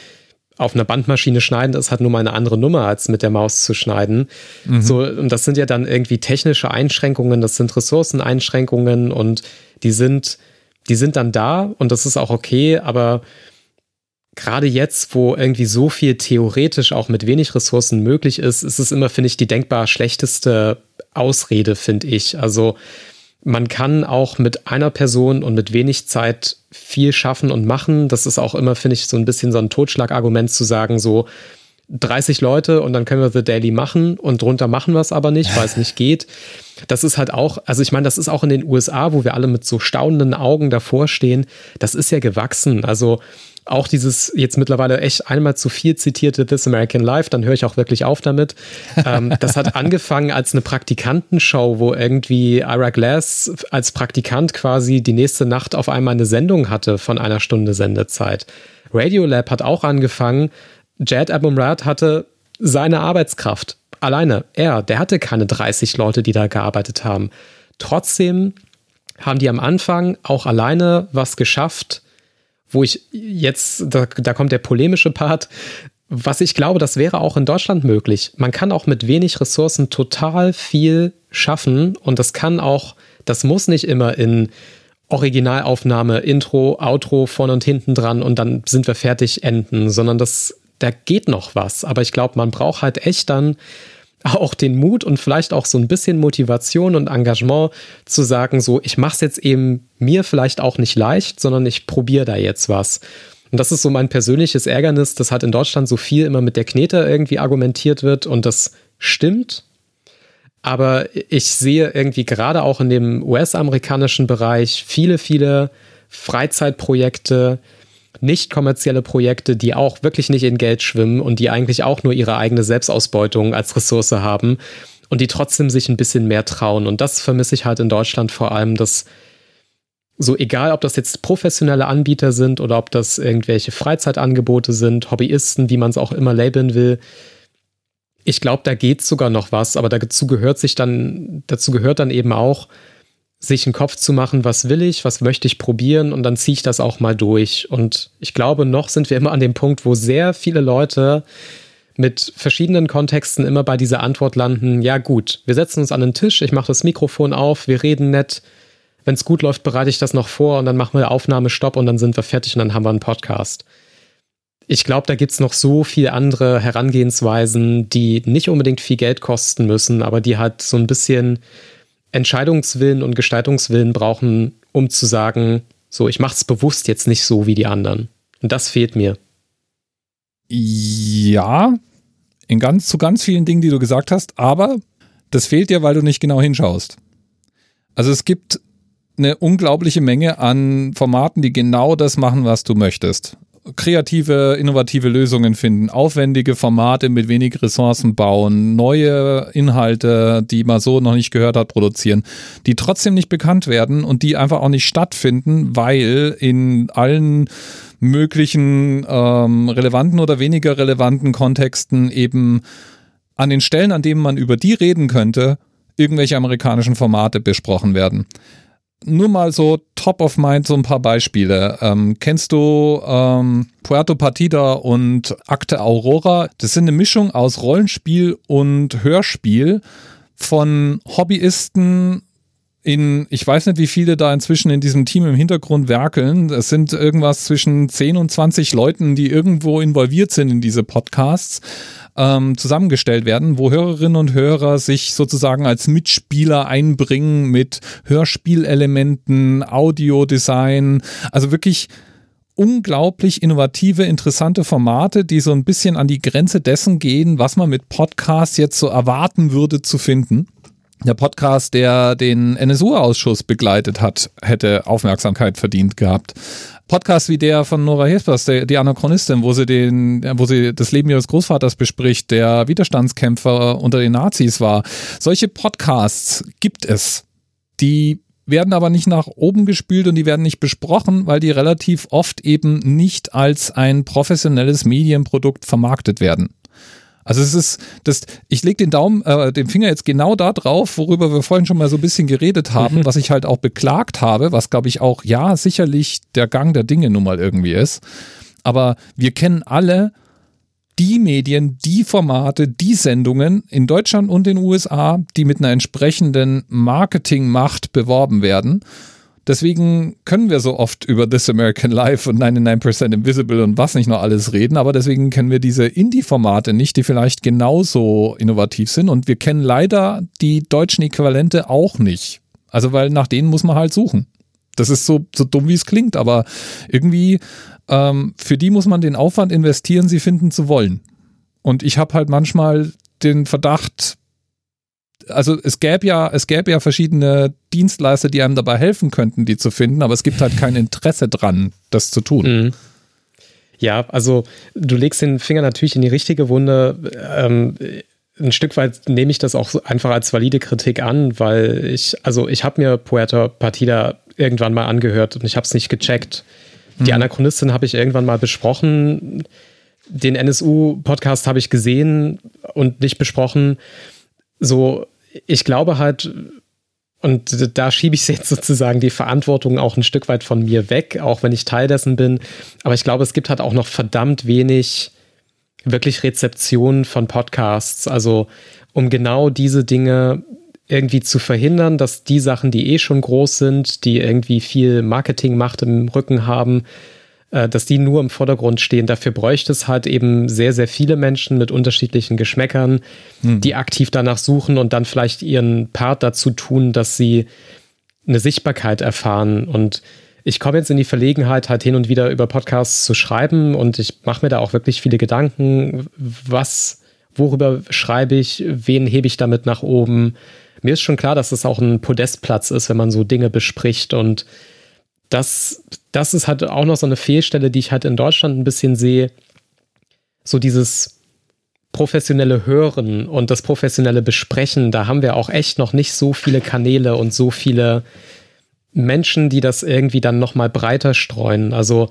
auf einer Bandmaschine schneiden, das hat nur mal eine andere Nummer, als mit der Maus zu schneiden. Mhm. So, und das sind ja dann irgendwie technische Einschränkungen, das sind Ressourceneinschränkungen und die sind, die sind dann da und das ist auch okay, aber gerade jetzt, wo irgendwie so viel theoretisch auch mit wenig Ressourcen möglich ist, ist es immer, finde ich, die denkbar schlechteste Ausrede, finde ich. Also man kann auch mit einer Person und mit wenig Zeit viel schaffen und machen. Das ist auch immer, finde ich, so ein bisschen so ein Totschlagargument zu sagen, so 30 Leute und dann können wir The Daily machen und drunter machen wir es aber nicht, weil es nicht geht. Das ist halt auch, also ich meine, das ist auch in den USA, wo wir alle mit so staunenden Augen davor stehen, das ist ja gewachsen. Also auch dieses jetzt mittlerweile echt einmal zu viel zitierte This American Life, dann höre ich auch wirklich auf damit. Ähm, das hat angefangen als eine Praktikantenshow, wo irgendwie Ira Glass als Praktikant quasi die nächste Nacht auf einmal eine Sendung hatte von einer Stunde Sendezeit. Radiolab hat auch angefangen. Jad Abumrad hatte seine Arbeitskraft. Alleine, er, der hatte keine 30 Leute, die da gearbeitet haben. Trotzdem haben die am Anfang auch alleine was geschafft, wo ich jetzt, da, da kommt der polemische Part, was ich glaube, das wäre auch in Deutschland möglich. Man kann auch mit wenig Ressourcen total viel schaffen und das kann auch, das muss nicht immer in Originalaufnahme, Intro, Outro vorne und hinten dran und dann sind wir fertig enden, sondern das, da geht noch was. Aber ich glaube, man braucht halt echt dann auch den Mut und vielleicht auch so ein bisschen Motivation und Engagement zu sagen, so, ich mache es jetzt eben mir vielleicht auch nicht leicht, sondern ich probiere da jetzt was. Und das ist so mein persönliches Ärgernis, dass halt in Deutschland so viel immer mit der Knete irgendwie argumentiert wird und das stimmt. Aber ich sehe irgendwie gerade auch in dem US-amerikanischen Bereich viele, viele Freizeitprojekte, nicht kommerzielle Projekte, die auch wirklich nicht in Geld schwimmen und die eigentlich auch nur ihre eigene Selbstausbeutung als Ressource haben und die trotzdem sich ein bisschen mehr trauen. Und das vermisse ich halt in Deutschland vor allem, dass so egal, ob das jetzt professionelle Anbieter sind oder ob das irgendwelche Freizeitangebote sind, Hobbyisten, wie man es auch immer labeln will, ich glaube, da geht sogar noch was, aber dazu gehört sich dann, dazu gehört dann eben auch, sich einen Kopf zu machen, was will ich, was möchte ich probieren und dann ziehe ich das auch mal durch. Und ich glaube, noch sind wir immer an dem Punkt, wo sehr viele Leute mit verschiedenen Kontexten immer bei dieser Antwort landen, ja gut, wir setzen uns an den Tisch, ich mache das Mikrofon auf, wir reden nett, wenn es gut läuft, bereite ich das noch vor und dann machen wir Aufnahme, Stopp und dann sind wir fertig und dann haben wir einen Podcast. Ich glaube, da gibt es noch so viele andere Herangehensweisen, die nicht unbedingt viel Geld kosten müssen, aber die halt so ein bisschen Entscheidungswillen und Gestaltungswillen brauchen, um zu sagen, so, ich mache es bewusst jetzt nicht so wie die anderen. Und das fehlt mir. Ja, in ganz, zu ganz vielen Dingen, die du gesagt hast, aber das fehlt dir, weil du nicht genau hinschaust. Also es gibt eine unglaubliche Menge an Formaten, die genau das machen, was du möchtest kreative, innovative Lösungen finden, aufwendige Formate mit wenig Ressourcen bauen, neue Inhalte, die man so noch nicht gehört hat, produzieren, die trotzdem nicht bekannt werden und die einfach auch nicht stattfinden, weil in allen möglichen ähm, relevanten oder weniger relevanten Kontexten eben an den Stellen, an denen man über die reden könnte, irgendwelche amerikanischen Formate besprochen werden nur mal so top of mind so ein paar Beispiele. Ähm, kennst du ähm, Puerto Partida und Akte Aurora? Das sind eine Mischung aus Rollenspiel und Hörspiel von Hobbyisten in, ich weiß nicht, wie viele da inzwischen in diesem Team im Hintergrund werkeln. Es sind irgendwas zwischen 10 und 20 Leuten, die irgendwo involviert sind in diese Podcasts ähm, zusammengestellt werden, wo Hörerinnen und Hörer sich sozusagen als Mitspieler einbringen mit Hörspielelementen, Audiodesign, also wirklich unglaublich innovative, interessante Formate, die so ein bisschen an die Grenze dessen gehen, was man mit Podcasts jetzt so erwarten würde zu finden. Der Podcast, der den NSU-Ausschuss begleitet hat, hätte Aufmerksamkeit verdient gehabt. Podcast wie der von Nora Hespers, die Anachronistin, wo sie den, wo sie das Leben ihres Großvaters bespricht, der Widerstandskämpfer unter den Nazis war. Solche Podcasts gibt es. Die werden aber nicht nach oben gespült und die werden nicht besprochen, weil die relativ oft eben nicht als ein professionelles Medienprodukt vermarktet werden. Also es ist das, ich lege den Daumen, äh, den Finger jetzt genau da drauf, worüber wir vorhin schon mal so ein bisschen geredet haben, mhm. was ich halt auch beklagt habe, was glaube ich auch, ja, sicherlich der Gang der Dinge nun mal irgendwie ist. Aber wir kennen alle die Medien, die Formate, die Sendungen in Deutschland und den USA, die mit einer entsprechenden Marketingmacht beworben werden. Deswegen können wir so oft über This American Life und 99% Invisible und was nicht noch alles reden, aber deswegen kennen wir diese Indie-Formate nicht, die vielleicht genauso innovativ sind und wir kennen leider die deutschen Äquivalente auch nicht. Also, weil nach denen muss man halt suchen. Das ist so, so dumm, wie es klingt, aber irgendwie ähm, für die muss man den Aufwand investieren, sie finden zu wollen. Und ich habe halt manchmal den Verdacht, also es gäbe ja, es gäbe ja verschiedene Dienstleister, die einem dabei helfen könnten, die zu finden, aber es gibt halt kein Interesse dran, das zu tun. Mhm. Ja, also du legst den Finger natürlich in die richtige Wunde. Ähm, ein Stück weit nehme ich das auch einfach als valide Kritik an, weil ich, also ich habe mir Puerto Partida irgendwann mal angehört und ich habe es nicht gecheckt. Die mhm. Anachronistin habe ich irgendwann mal besprochen. Den NSU-Podcast habe ich gesehen und nicht besprochen. So, ich glaube halt, und da schiebe ich jetzt sozusagen die Verantwortung auch ein Stück weit von mir weg, auch wenn ich Teil dessen bin. Aber ich glaube, es gibt halt auch noch verdammt wenig wirklich Rezeption von Podcasts. Also um genau diese Dinge irgendwie zu verhindern, dass die Sachen, die eh schon groß sind, die irgendwie viel Marketingmacht im Rücken haben, äh, dass die nur im Vordergrund stehen. Dafür bräuchte es halt eben sehr, sehr viele Menschen mit unterschiedlichen Geschmäckern, hm. die aktiv danach suchen und dann vielleicht ihren Part dazu tun, dass sie eine Sichtbarkeit erfahren. Und ich komme jetzt in die Verlegenheit, halt hin und wieder über Podcasts zu schreiben und ich mache mir da auch wirklich viele Gedanken, was, worüber schreibe ich, wen hebe ich damit nach oben mir ist schon klar, dass es auch ein Podestplatz ist, wenn man so Dinge bespricht und das, das ist halt auch noch so eine Fehlstelle, die ich halt in Deutschland ein bisschen sehe. So dieses professionelle Hören und das professionelle Besprechen, da haben wir auch echt noch nicht so viele Kanäle und so viele Menschen, die das irgendwie dann noch mal breiter streuen. Also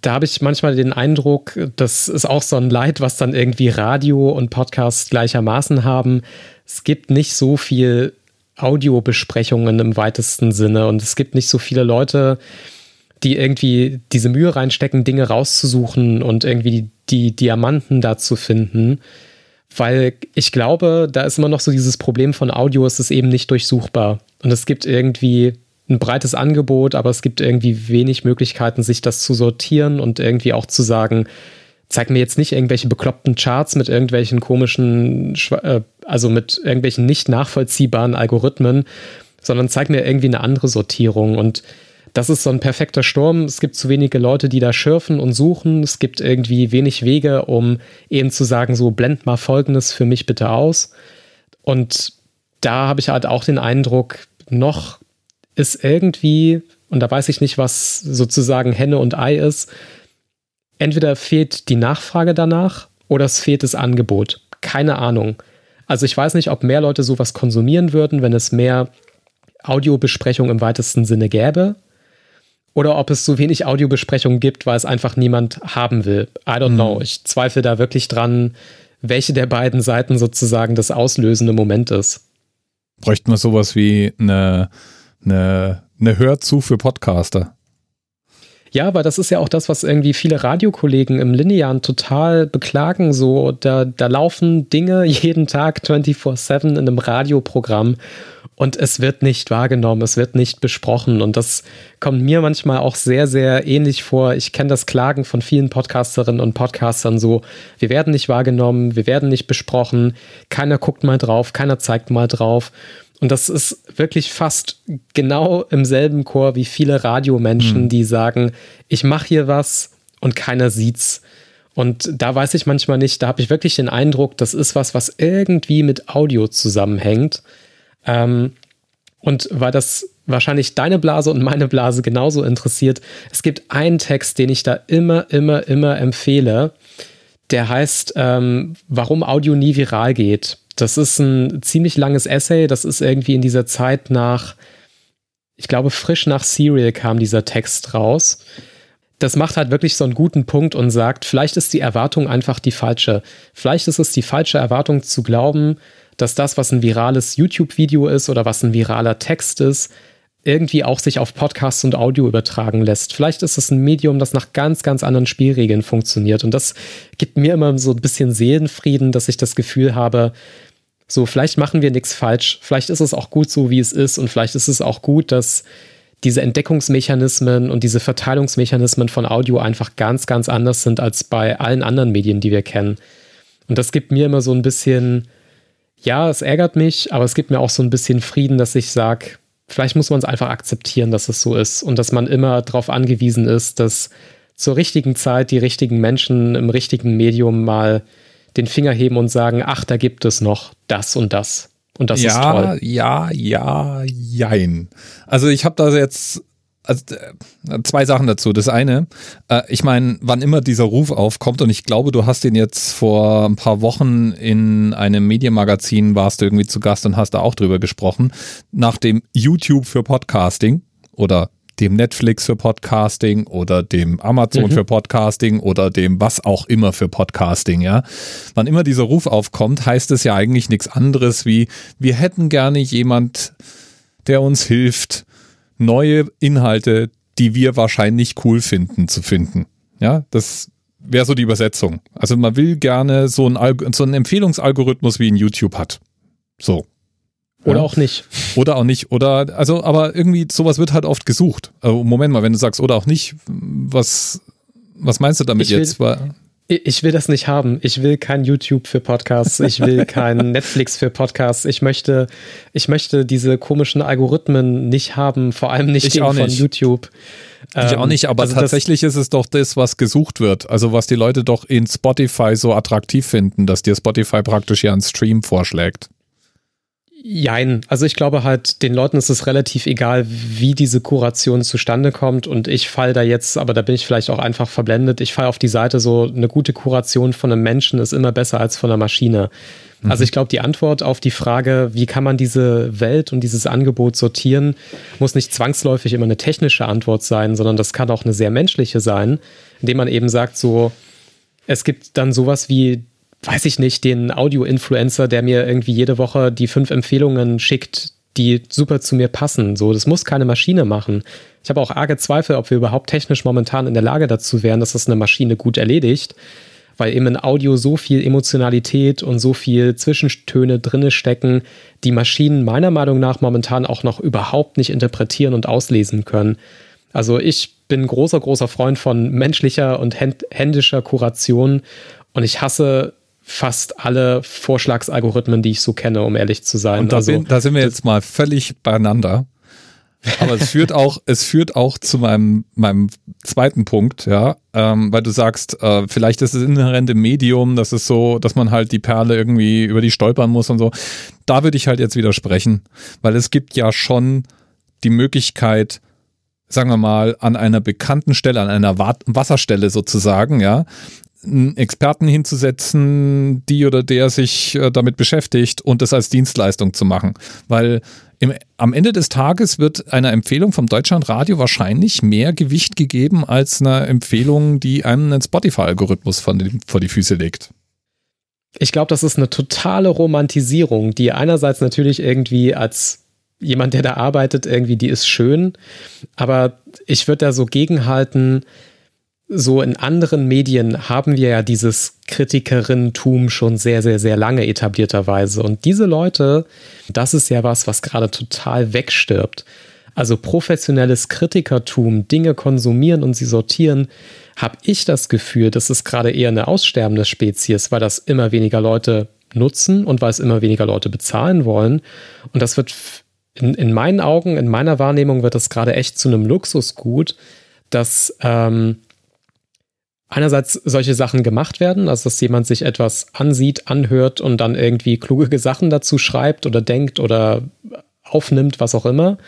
da habe ich manchmal den Eindruck, das ist auch so ein Leid, was dann irgendwie Radio und Podcast gleichermaßen haben, es gibt nicht so viel Audiobesprechungen im weitesten Sinne und es gibt nicht so viele Leute, die irgendwie diese Mühe reinstecken, Dinge rauszusuchen und irgendwie die, die Diamanten da zu finden. Weil ich glaube, da ist immer noch so dieses Problem von Audio, es ist eben nicht durchsuchbar. Und es gibt irgendwie ein breites Angebot, aber es gibt irgendwie wenig Möglichkeiten, sich das zu sortieren und irgendwie auch zu sagen, zeig mir jetzt nicht irgendwelche bekloppten Charts mit irgendwelchen komischen, äh, also mit irgendwelchen nicht nachvollziehbaren Algorithmen, sondern zeig mir irgendwie eine andere Sortierung. Und das ist so ein perfekter Sturm. Es gibt zu wenige Leute, die da schürfen und suchen. Es gibt irgendwie wenig Wege, um eben zu sagen, so blend mal Folgendes für mich bitte aus. Und da habe ich halt auch den Eindruck, noch ist irgendwie, und da weiß ich nicht, was sozusagen Henne und Ei ist, entweder fehlt die Nachfrage danach oder es fehlt das Angebot. Keine Ahnung. Also ich weiß nicht, ob mehr Leute sowas konsumieren würden, wenn es mehr Audiobesprechungen im weitesten Sinne gäbe. Oder ob es so wenig Audiobesprechungen gibt, weil es einfach niemand haben will. I don't mhm. know. Ich zweifle da wirklich dran, welche der beiden Seiten sozusagen das auslösende Moment ist. Bräuchten wir sowas wie eine, eine, eine Hörzu für Podcaster? Ja, aber das ist ja auch das, was irgendwie viele Radiokollegen im Linearen total beklagen. So, da, da laufen Dinge jeden Tag 24-7 in einem Radioprogramm und es wird nicht wahrgenommen, es wird nicht besprochen. Und das kommt mir manchmal auch sehr, sehr ähnlich vor. Ich kenne das Klagen von vielen Podcasterinnen und Podcastern so, wir werden nicht wahrgenommen, wir werden nicht besprochen, keiner guckt mal drauf, keiner zeigt mal drauf. Und das ist wirklich fast genau im selben Chor wie viele Radiomenschen, mhm. die sagen, ich mache hier was und keiner sieht's. Und da weiß ich manchmal nicht, da habe ich wirklich den Eindruck, das ist was, was irgendwie mit Audio zusammenhängt. Ähm, und weil das wahrscheinlich deine Blase und meine Blase genauso interessiert, es gibt einen Text, den ich da immer, immer, immer empfehle. Der heißt, ähm, warum Audio nie viral geht. Das ist ein ziemlich langes Essay. Das ist irgendwie in dieser Zeit nach, ich glaube, frisch nach Serial kam dieser Text raus. Das macht halt wirklich so einen guten Punkt und sagt, vielleicht ist die Erwartung einfach die falsche. Vielleicht ist es die falsche Erwartung zu glauben, dass das, was ein virales YouTube-Video ist oder was ein viraler Text ist, irgendwie auch sich auf Podcasts und Audio übertragen lässt. Vielleicht ist es ein Medium, das nach ganz, ganz anderen Spielregeln funktioniert. Und das gibt mir immer so ein bisschen Seelenfrieden, dass ich das Gefühl habe, so, vielleicht machen wir nichts falsch, vielleicht ist es auch gut so, wie es ist und vielleicht ist es auch gut, dass diese Entdeckungsmechanismen und diese Verteilungsmechanismen von Audio einfach ganz, ganz anders sind als bei allen anderen Medien, die wir kennen. Und das gibt mir immer so ein bisschen, ja, es ärgert mich, aber es gibt mir auch so ein bisschen Frieden, dass ich sage, vielleicht muss man es einfach akzeptieren, dass es so ist und dass man immer darauf angewiesen ist, dass zur richtigen Zeit die richtigen Menschen im richtigen Medium mal den Finger heben und sagen, ach, da gibt es noch das und das. Und das ja, ist toll. Ja, ja, jein. Also ich habe da jetzt also äh, zwei Sachen dazu. Das eine, äh, ich meine, wann immer dieser Ruf aufkommt, und ich glaube, du hast den jetzt vor ein paar Wochen in einem Medienmagazin, warst du irgendwie zu Gast und hast da auch drüber gesprochen, nach dem YouTube für Podcasting oder dem Netflix für Podcasting oder dem Amazon mhm. für Podcasting oder dem was auch immer für Podcasting, ja. Wann immer dieser Ruf aufkommt, heißt es ja eigentlich nichts anderes wie, wir hätten gerne jemand, der uns hilft, neue Inhalte, die wir wahrscheinlich cool finden, zu finden. Ja, das wäre so die Übersetzung. Also man will gerne so einen, so einen Empfehlungsalgorithmus wie in YouTube hat. So. Oder ja. auch nicht. Oder auch nicht. Oder, also, aber irgendwie sowas wird halt oft gesucht. Also Moment mal, wenn du sagst, oder auch nicht, was, was meinst du damit ich will, jetzt? Ich will das nicht haben. Ich will kein YouTube für Podcasts. Ich will kein Netflix für Podcasts. Ich möchte, ich möchte diese komischen Algorithmen nicht haben, vor allem nicht ich von nicht. YouTube. Ich auch nicht, aber also tatsächlich ist es doch das, was gesucht wird. Also was die Leute doch in Spotify so attraktiv finden, dass dir Spotify praktisch ja einen Stream vorschlägt. Jein. Also ich glaube halt, den Leuten ist es relativ egal, wie diese Kuration zustande kommt. Und ich fall da jetzt, aber da bin ich vielleicht auch einfach verblendet, ich fall auf die Seite so, eine gute Kuration von einem Menschen ist immer besser als von einer Maschine. Mhm. Also ich glaube, die Antwort auf die Frage, wie kann man diese Welt und dieses Angebot sortieren, muss nicht zwangsläufig immer eine technische Antwort sein, sondern das kann auch eine sehr menschliche sein, indem man eben sagt, so, es gibt dann sowas wie weiß ich nicht, den Audio-Influencer, der mir irgendwie jede Woche die fünf Empfehlungen schickt, die super zu mir passen. So, das muss keine Maschine machen. Ich habe auch arge Zweifel, ob wir überhaupt technisch momentan in der Lage dazu wären, dass das eine Maschine gut erledigt, weil eben in Audio so viel Emotionalität und so viel Zwischentöne drinne stecken, die Maschinen meiner Meinung nach momentan auch noch überhaupt nicht interpretieren und auslesen können. Also ich bin großer, großer Freund von menschlicher und händischer Kuration und ich hasse fast alle Vorschlagsalgorithmen, die ich so kenne, um ehrlich zu sein. Und da, also, bin, da sind wir jetzt mal völlig beieinander. Aber es führt auch, es führt auch zu meinem, meinem zweiten Punkt, ja, ähm, weil du sagst, äh, vielleicht ist es inhärente Medium, das ist so, dass man halt die Perle irgendwie über die stolpern muss und so. Da würde ich halt jetzt widersprechen, weil es gibt ja schon die Möglichkeit, sagen wir mal, an einer bekannten Stelle, an einer Wasserstelle sozusagen, ja, einen Experten hinzusetzen, die oder der sich äh, damit beschäftigt und das als Dienstleistung zu machen. Weil im, am Ende des Tages wird einer Empfehlung vom Deutschlandradio wahrscheinlich mehr Gewicht gegeben als einer Empfehlung, die einem einen Spotify-Algorithmus vor die Füße legt. Ich glaube, das ist eine totale Romantisierung, die einerseits natürlich irgendwie als jemand, der da arbeitet, irgendwie, die ist schön, aber ich würde da so gegenhalten, so in anderen Medien haben wir ja dieses Kritikerinnentum schon sehr, sehr, sehr lange etablierterweise. Und diese Leute, das ist ja was, was gerade total wegstirbt. Also professionelles Kritikertum, Dinge konsumieren und sie sortieren, habe ich das Gefühl, das ist gerade eher eine aussterbende Spezies, weil das immer weniger Leute nutzen und weil es immer weniger Leute bezahlen wollen. Und das wird in, in meinen Augen, in meiner Wahrnehmung, wird das gerade echt zu einem Luxusgut, dass ähm, einerseits solche Sachen gemacht werden, also dass jemand sich etwas ansieht, anhört und dann irgendwie kluge Sachen dazu schreibt oder denkt oder aufnimmt, was auch immer.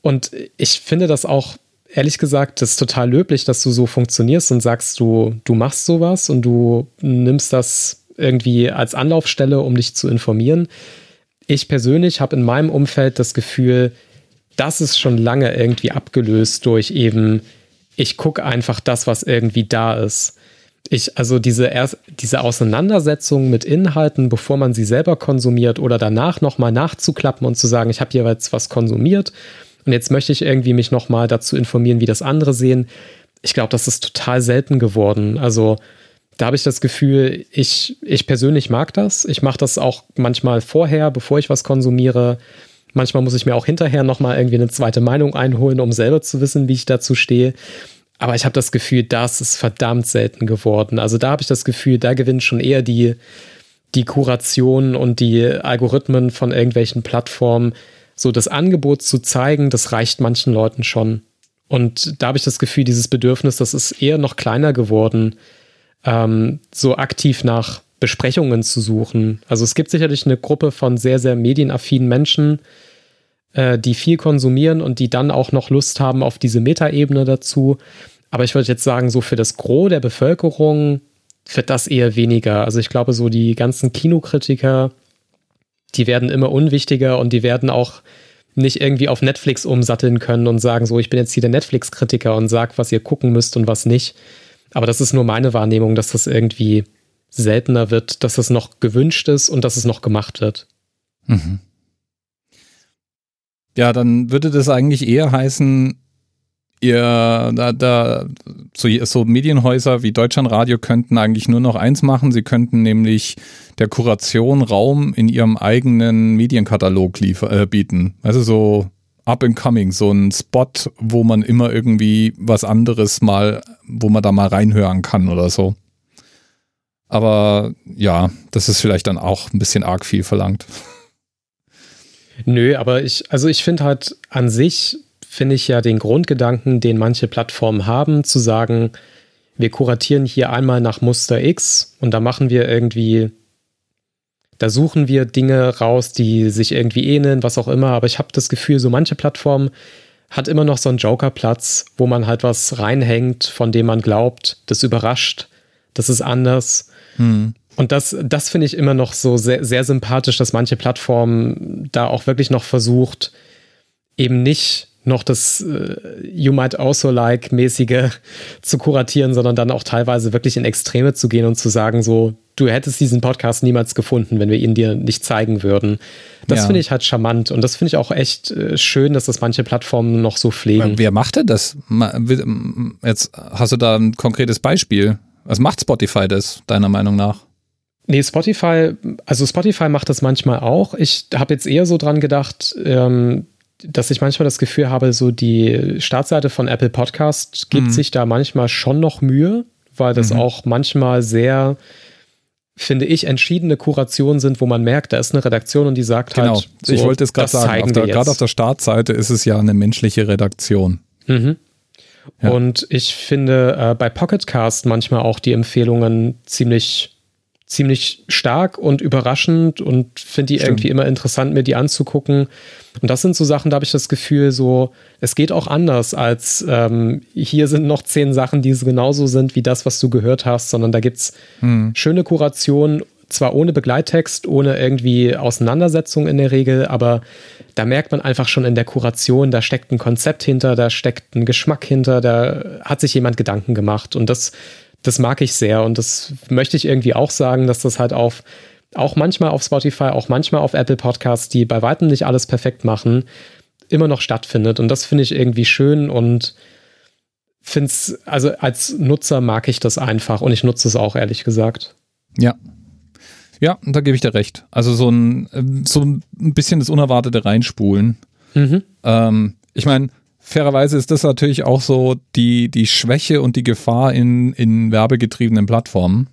Und ich finde das auch, ehrlich gesagt, das ist total löblich, dass du so funktionierst und sagst, du, du machst sowas und du nimmst das irgendwie als Anlaufstelle, um dich zu informieren. Ich persönlich habe in meinem Umfeld das Gefühl, das ist schon lange irgendwie abgelöst durch eben ich gucke einfach das, was irgendwie da ist. Ich, also diese, erst, diese Auseinandersetzung mit Inhalten, bevor man sie selber konsumiert oder danach nochmal nachzuklappen und zu sagen, ich habe jetzt was konsumiert und jetzt möchte ich irgendwie mich nochmal dazu informieren, wie das andere sehen. Ich glaube, das ist total selten geworden. Also da habe ich das Gefühl, ich, ich persönlich mag das. Ich mache das auch manchmal vorher, bevor ich was konsumiere. Manchmal muss ich mir auch hinterher nochmal irgendwie eine zweite Meinung einholen, um selber zu wissen, wie ich dazu stehe. Aber ich habe das Gefühl, das ist verdammt selten geworden. Also da habe ich das Gefühl, da gewinnt schon eher die, die Kuration und die Algorithmen von irgendwelchen Plattformen, so das Angebot zu zeigen, das reicht manchen Leuten schon. Und da habe ich das Gefühl, dieses Bedürfnis, das ist eher noch kleiner geworden, ähm, so aktiv nach Besprechungen zu suchen. Also es gibt sicherlich eine Gruppe von sehr, sehr medienaffinen Menschen, äh, die viel konsumieren und die dann auch noch Lust haben auf diese Metaebene dazu. Aber ich würde jetzt sagen, so für das Gros der Bevölkerung wird das eher weniger. Also ich glaube, so die ganzen Kinokritiker, die werden immer unwichtiger und die werden auch nicht irgendwie auf Netflix umsatteln können und sagen, so, ich bin jetzt hier der Netflix-Kritiker und sag, was ihr gucken müsst und was nicht. Aber das ist nur meine Wahrnehmung, dass das irgendwie seltener wird, dass es noch gewünscht ist und dass es noch gemacht wird. Mhm. Ja, dann würde das eigentlich eher heißen, ihr, da, da, so, so Medienhäuser wie Deutschlandradio könnten eigentlich nur noch eins machen. Sie könnten nämlich der Kuration Raum in ihrem eigenen Medienkatalog liefer, äh, bieten. Also so up and coming, so ein Spot, wo man immer irgendwie was anderes mal, wo man da mal reinhören kann oder so. Aber ja, das ist vielleicht dann auch ein bisschen arg viel verlangt. Nö, aber ich, also ich finde halt an sich, finde ich ja den Grundgedanken, den manche Plattformen haben, zu sagen, wir kuratieren hier einmal nach Muster X und da machen wir irgendwie, da suchen wir Dinge raus, die sich irgendwie ähneln, was auch immer. Aber ich habe das Gefühl, so manche Plattformen hat immer noch so einen Jokerplatz, wo man halt was reinhängt, von dem man glaubt, das überrascht, das ist anders. Hm. Und das, das finde ich immer noch so sehr, sehr sympathisch, dass manche Plattformen da auch wirklich noch versucht, eben nicht noch das äh, You Might Also Like mäßige zu kuratieren, sondern dann auch teilweise wirklich in Extreme zu gehen und zu sagen, so, du hättest diesen Podcast niemals gefunden, wenn wir ihn dir nicht zeigen würden. Das ja. finde ich halt charmant und das finde ich auch echt äh, schön, dass das manche Plattformen noch so pflegen. Wer macht denn das? Jetzt hast du da ein konkretes Beispiel. Was macht Spotify das, deiner Meinung nach? Nee, Spotify, also Spotify macht das manchmal auch. Ich habe jetzt eher so dran gedacht, ähm, dass ich manchmal das Gefühl habe, so die Startseite von Apple Podcast gibt mhm. sich da manchmal schon noch Mühe, weil das mhm. auch manchmal sehr, finde ich, entschiedene Kurationen sind, wo man merkt, da ist eine Redaktion und die sagt genau. halt. Genau, so, ich wollte es gerade sagen, gerade auf der Startseite ist es ja eine menschliche Redaktion. Mhm. Ja. Und ich finde äh, bei Pocketcast manchmal auch die Empfehlungen ziemlich, ziemlich stark und überraschend und finde die Stimmt. irgendwie immer interessant, mir die anzugucken. Und das sind so Sachen, da habe ich das Gefühl, so, es geht auch anders als ähm, hier sind noch zehn Sachen, die genauso sind wie das, was du gehört hast, sondern da gibt es hm. schöne Kurationen zwar ohne Begleittext, ohne irgendwie Auseinandersetzung in der Regel, aber da merkt man einfach schon in der Kuration, da steckt ein Konzept hinter, da steckt ein Geschmack hinter, da hat sich jemand Gedanken gemacht und das, das mag ich sehr und das möchte ich irgendwie auch sagen, dass das halt auf auch manchmal auf Spotify, auch manchmal auf Apple Podcasts, die bei weitem nicht alles perfekt machen, immer noch stattfindet und das finde ich irgendwie schön und finde es, also als Nutzer mag ich das einfach und ich nutze es auch ehrlich gesagt. Ja, ja, da gebe ich dir recht. Also so ein, ähm, so ein bisschen das Unerwartete reinspulen. Mhm. Ähm, ich meine, fairerweise ist das natürlich auch so die, die Schwäche und die Gefahr in, in werbegetriebenen Plattformen.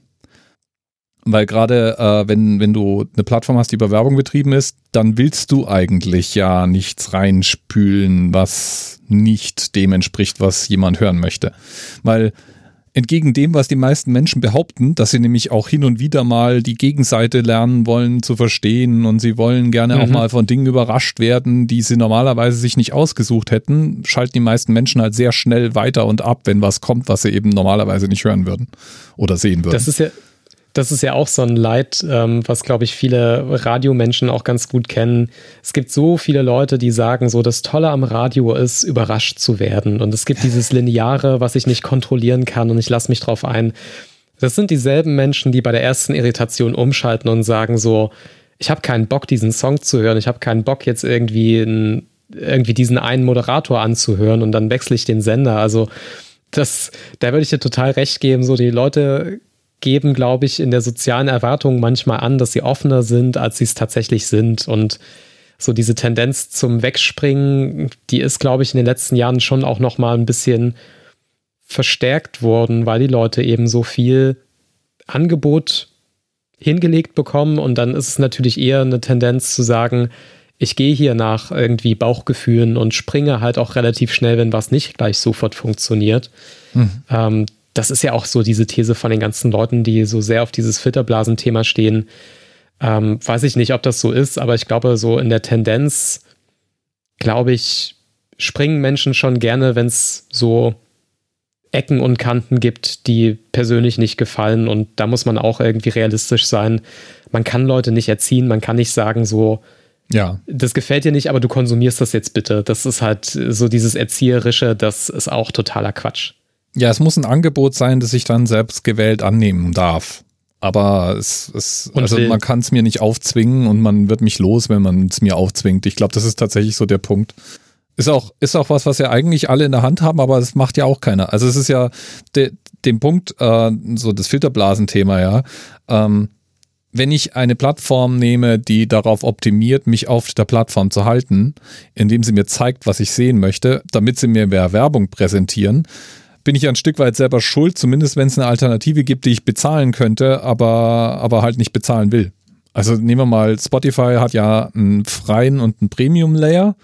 Weil gerade äh, wenn, wenn du eine Plattform hast, die über Werbung betrieben ist, dann willst du eigentlich ja nichts reinspülen, was nicht dem entspricht, was jemand hören möchte. Weil entgegen dem, was die meisten Menschen behaupten, dass sie nämlich auch hin und wieder mal die Gegenseite lernen wollen zu verstehen und sie wollen gerne mhm. auch mal von Dingen überrascht werden, die sie normalerweise sich nicht ausgesucht hätten, schalten die meisten Menschen halt sehr schnell weiter und ab, wenn was kommt, was sie eben normalerweise nicht hören würden oder sehen würden. Das ist ja, das ist ja auch so ein Leid, ähm, was, glaube ich, viele Radiomenschen auch ganz gut kennen. Es gibt so viele Leute, die sagen, so das Tolle am Radio ist, überrascht zu werden. Und es gibt dieses Lineare, was ich nicht kontrollieren kann und ich lasse mich drauf ein. Das sind dieselben Menschen, die bei der ersten Irritation umschalten und sagen so, ich habe keinen Bock, diesen Song zu hören. Ich habe keinen Bock, jetzt irgendwie, ein, irgendwie diesen einen Moderator anzuhören und dann wechsle ich den Sender. Also das, da würde ich dir total recht geben. So, die Leute geben, glaube ich, in der sozialen Erwartung manchmal an, dass sie offener sind, als sie es tatsächlich sind. Und so diese Tendenz zum Wegspringen, die ist, glaube ich, in den letzten Jahren schon auch noch mal ein bisschen verstärkt worden, weil die Leute eben so viel Angebot hingelegt bekommen und dann ist es natürlich eher eine Tendenz zu sagen, ich gehe hier nach irgendwie Bauchgefühlen und springe halt auch relativ schnell, wenn was nicht gleich sofort funktioniert. Mhm. Ähm, das ist ja auch so diese These von den ganzen Leuten, die so sehr auf dieses Filterblasen-Thema stehen. Ähm, weiß ich nicht, ob das so ist, aber ich glaube, so in der Tendenz, glaube ich, springen Menschen schon gerne, wenn es so Ecken und Kanten gibt, die persönlich nicht gefallen. Und da muss man auch irgendwie realistisch sein. Man kann Leute nicht erziehen, man kann nicht sagen, so, ja. Das gefällt dir nicht, aber du konsumierst das jetzt bitte. Das ist halt so dieses Erzieherische, das ist auch totaler Quatsch. Ja, es muss ein Angebot sein, das ich dann selbst gewählt annehmen darf. Aber es, es also man kann es mir nicht aufzwingen und man wird mich los, wenn man es mir aufzwingt. Ich glaube, das ist tatsächlich so der Punkt. Ist auch, ist auch was, was ja eigentlich alle in der Hand haben, aber das macht ja auch keiner. Also es ist ja de, dem Punkt, äh, so das Filterblasenthema, ja. Ähm, wenn ich eine Plattform nehme, die darauf optimiert, mich auf der Plattform zu halten, indem sie mir zeigt, was ich sehen möchte, damit sie mir mehr Werbung präsentieren, bin ich ein Stück weit selber schuld, zumindest wenn es eine Alternative gibt, die ich bezahlen könnte, aber, aber halt nicht bezahlen will. Also nehmen wir mal, Spotify hat ja einen freien und einen Premium-Layer.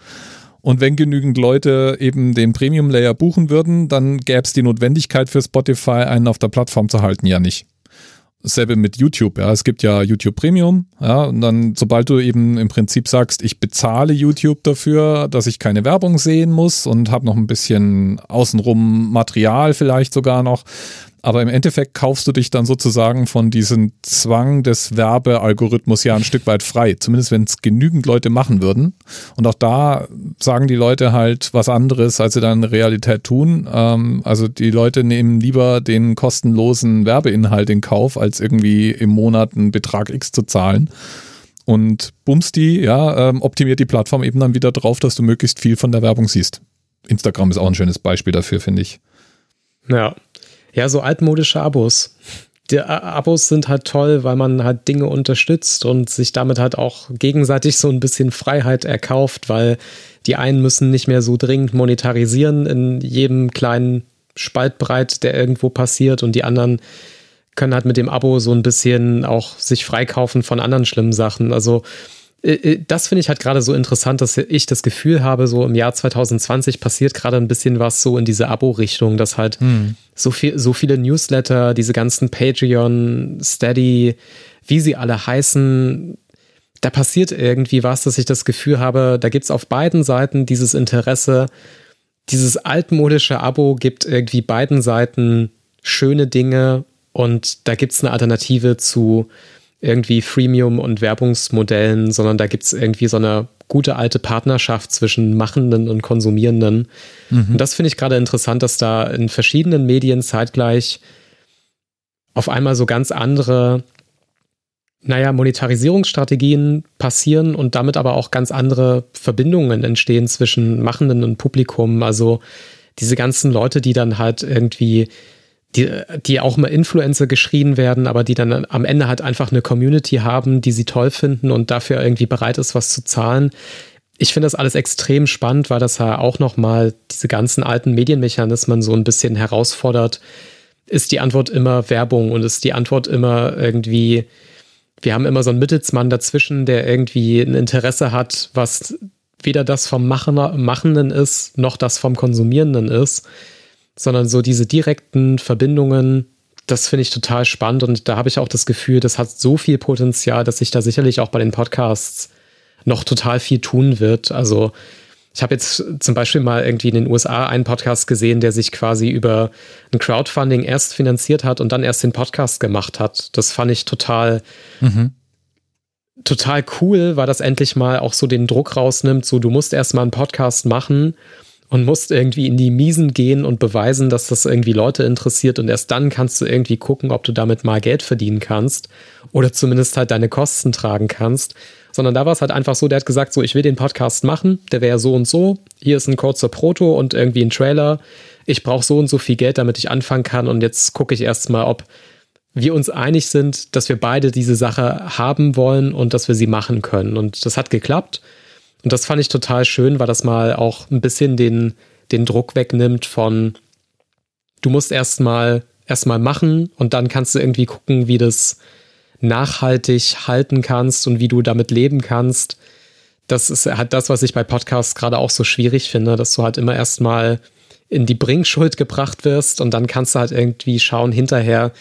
Und wenn genügend Leute eben den Premium-Layer buchen würden, dann gäbe es die Notwendigkeit für Spotify, einen auf der Plattform zu halten, ja nicht. Dasselbe mit YouTube, ja. Es gibt ja YouTube Premium, ja. Und dann, sobald du eben im Prinzip sagst, ich bezahle YouTube dafür, dass ich keine Werbung sehen muss und habe noch ein bisschen außenrum Material vielleicht sogar noch, aber im Endeffekt kaufst du dich dann sozusagen von diesem Zwang des Werbealgorithmus ja ein Stück weit frei. Zumindest wenn es genügend Leute machen würden. Und auch da sagen die Leute halt was anderes, als sie dann in Realität tun. Ähm, also die Leute nehmen lieber den kostenlosen Werbeinhalt in Kauf, als irgendwie im Monat einen Betrag X zu zahlen. Und Bumsti, ja, ähm, optimiert die Plattform eben dann wieder drauf, dass du möglichst viel von der Werbung siehst. Instagram ist auch ein schönes Beispiel dafür, finde ich. Ja, ja, so altmodische Abos. Die Abos sind halt toll, weil man halt Dinge unterstützt und sich damit halt auch gegenseitig so ein bisschen Freiheit erkauft, weil die einen müssen nicht mehr so dringend monetarisieren in jedem kleinen Spaltbreit, der irgendwo passiert und die anderen können halt mit dem Abo so ein bisschen auch sich freikaufen von anderen schlimmen Sachen. Also äh, äh, das finde ich halt gerade so interessant, dass ich das Gefühl habe, so im Jahr 2020 passiert gerade ein bisschen was so in diese Abo-Richtung, dass halt hm. so viel, so viele Newsletter, diese ganzen Patreon, Steady, wie sie alle heißen, da passiert irgendwie was, dass ich das Gefühl habe, da gibt es auf beiden Seiten dieses Interesse, dieses altmodische Abo gibt irgendwie beiden Seiten schöne Dinge und da gibt es eine Alternative zu irgendwie Freemium und Werbungsmodellen, sondern da gibt es irgendwie so eine gute alte Partnerschaft zwischen Machenden und Konsumierenden. Mhm. Und das finde ich gerade interessant, dass da in verschiedenen Medien zeitgleich auf einmal so ganz andere, naja, Monetarisierungsstrategien passieren und damit aber auch ganz andere Verbindungen entstehen zwischen Machenden und Publikum. Also diese ganzen Leute, die dann halt irgendwie die, die auch mal Influencer geschrien werden, aber die dann am Ende halt einfach eine Community haben, die sie toll finden und dafür irgendwie bereit ist, was zu zahlen. Ich finde das alles extrem spannend, weil das ja auch nochmal diese ganzen alten Medienmechanismen so ein bisschen herausfordert. Ist die Antwort immer Werbung und ist die Antwort immer irgendwie, wir haben immer so einen Mittelsmann dazwischen, der irgendwie ein Interesse hat, was weder das vom Machenden ist, noch das vom Konsumierenden ist sondern so diese direkten Verbindungen, das finde ich total spannend und da habe ich auch das Gefühl, das hat so viel Potenzial, dass sich da sicherlich auch bei den Podcasts noch total viel tun wird. Also ich habe jetzt zum Beispiel mal irgendwie in den USA einen Podcast gesehen, der sich quasi über ein Crowdfunding erst finanziert hat und dann erst den Podcast gemacht hat. Das fand ich total, mhm. total cool, weil das endlich mal auch so den Druck rausnimmt, so du musst erst mal einen Podcast machen und musst irgendwie in die Miesen gehen und beweisen, dass das irgendwie Leute interessiert und erst dann kannst du irgendwie gucken, ob du damit mal Geld verdienen kannst oder zumindest halt deine Kosten tragen kannst. Sondern da war es halt einfach so, der hat gesagt, so, ich will den Podcast machen, der wäre so und so, hier ist ein kurzer Proto und irgendwie ein Trailer. Ich brauche so und so viel Geld, damit ich anfangen kann und jetzt gucke ich erst mal, ob wir uns einig sind, dass wir beide diese Sache haben wollen und dass wir sie machen können. Und das hat geklappt. Und das fand ich total schön, weil das mal auch ein bisschen den, den Druck wegnimmt von, du musst erstmal erstmal machen und dann kannst du irgendwie gucken, wie das nachhaltig halten kannst und wie du damit leben kannst. das ist halt das, was ich bei Podcasts gerade auch so schwierig finde, dass du halt immer erstmal in die Bringschuld gebracht wirst und dann kannst du halt irgendwie schauen hinterher,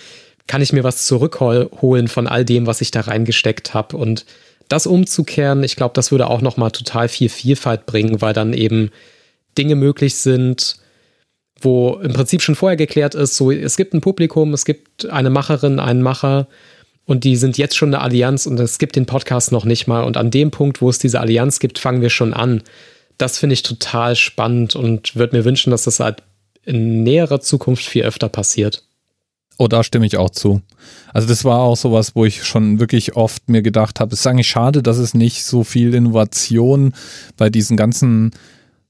kann ich mir was zurückholen von all dem, was ich da reingesteckt habe und das umzukehren, ich glaube, das würde auch noch mal total viel Vielfalt bringen, weil dann eben Dinge möglich sind, wo im Prinzip schon vorher geklärt ist, so es gibt ein Publikum, es gibt eine Macherin, einen Macher und die sind jetzt schon eine Allianz und es gibt den Podcast noch nicht mal und an dem Punkt, wo es diese Allianz gibt, fangen wir schon an. Das finde ich total spannend und würde mir wünschen, dass das halt in näherer Zukunft viel öfter passiert. Oh, da stimme ich auch zu. Also das war auch sowas, wo ich schon wirklich oft mir gedacht habe, es ist eigentlich schade, dass es nicht so viel Innovation bei diesen ganzen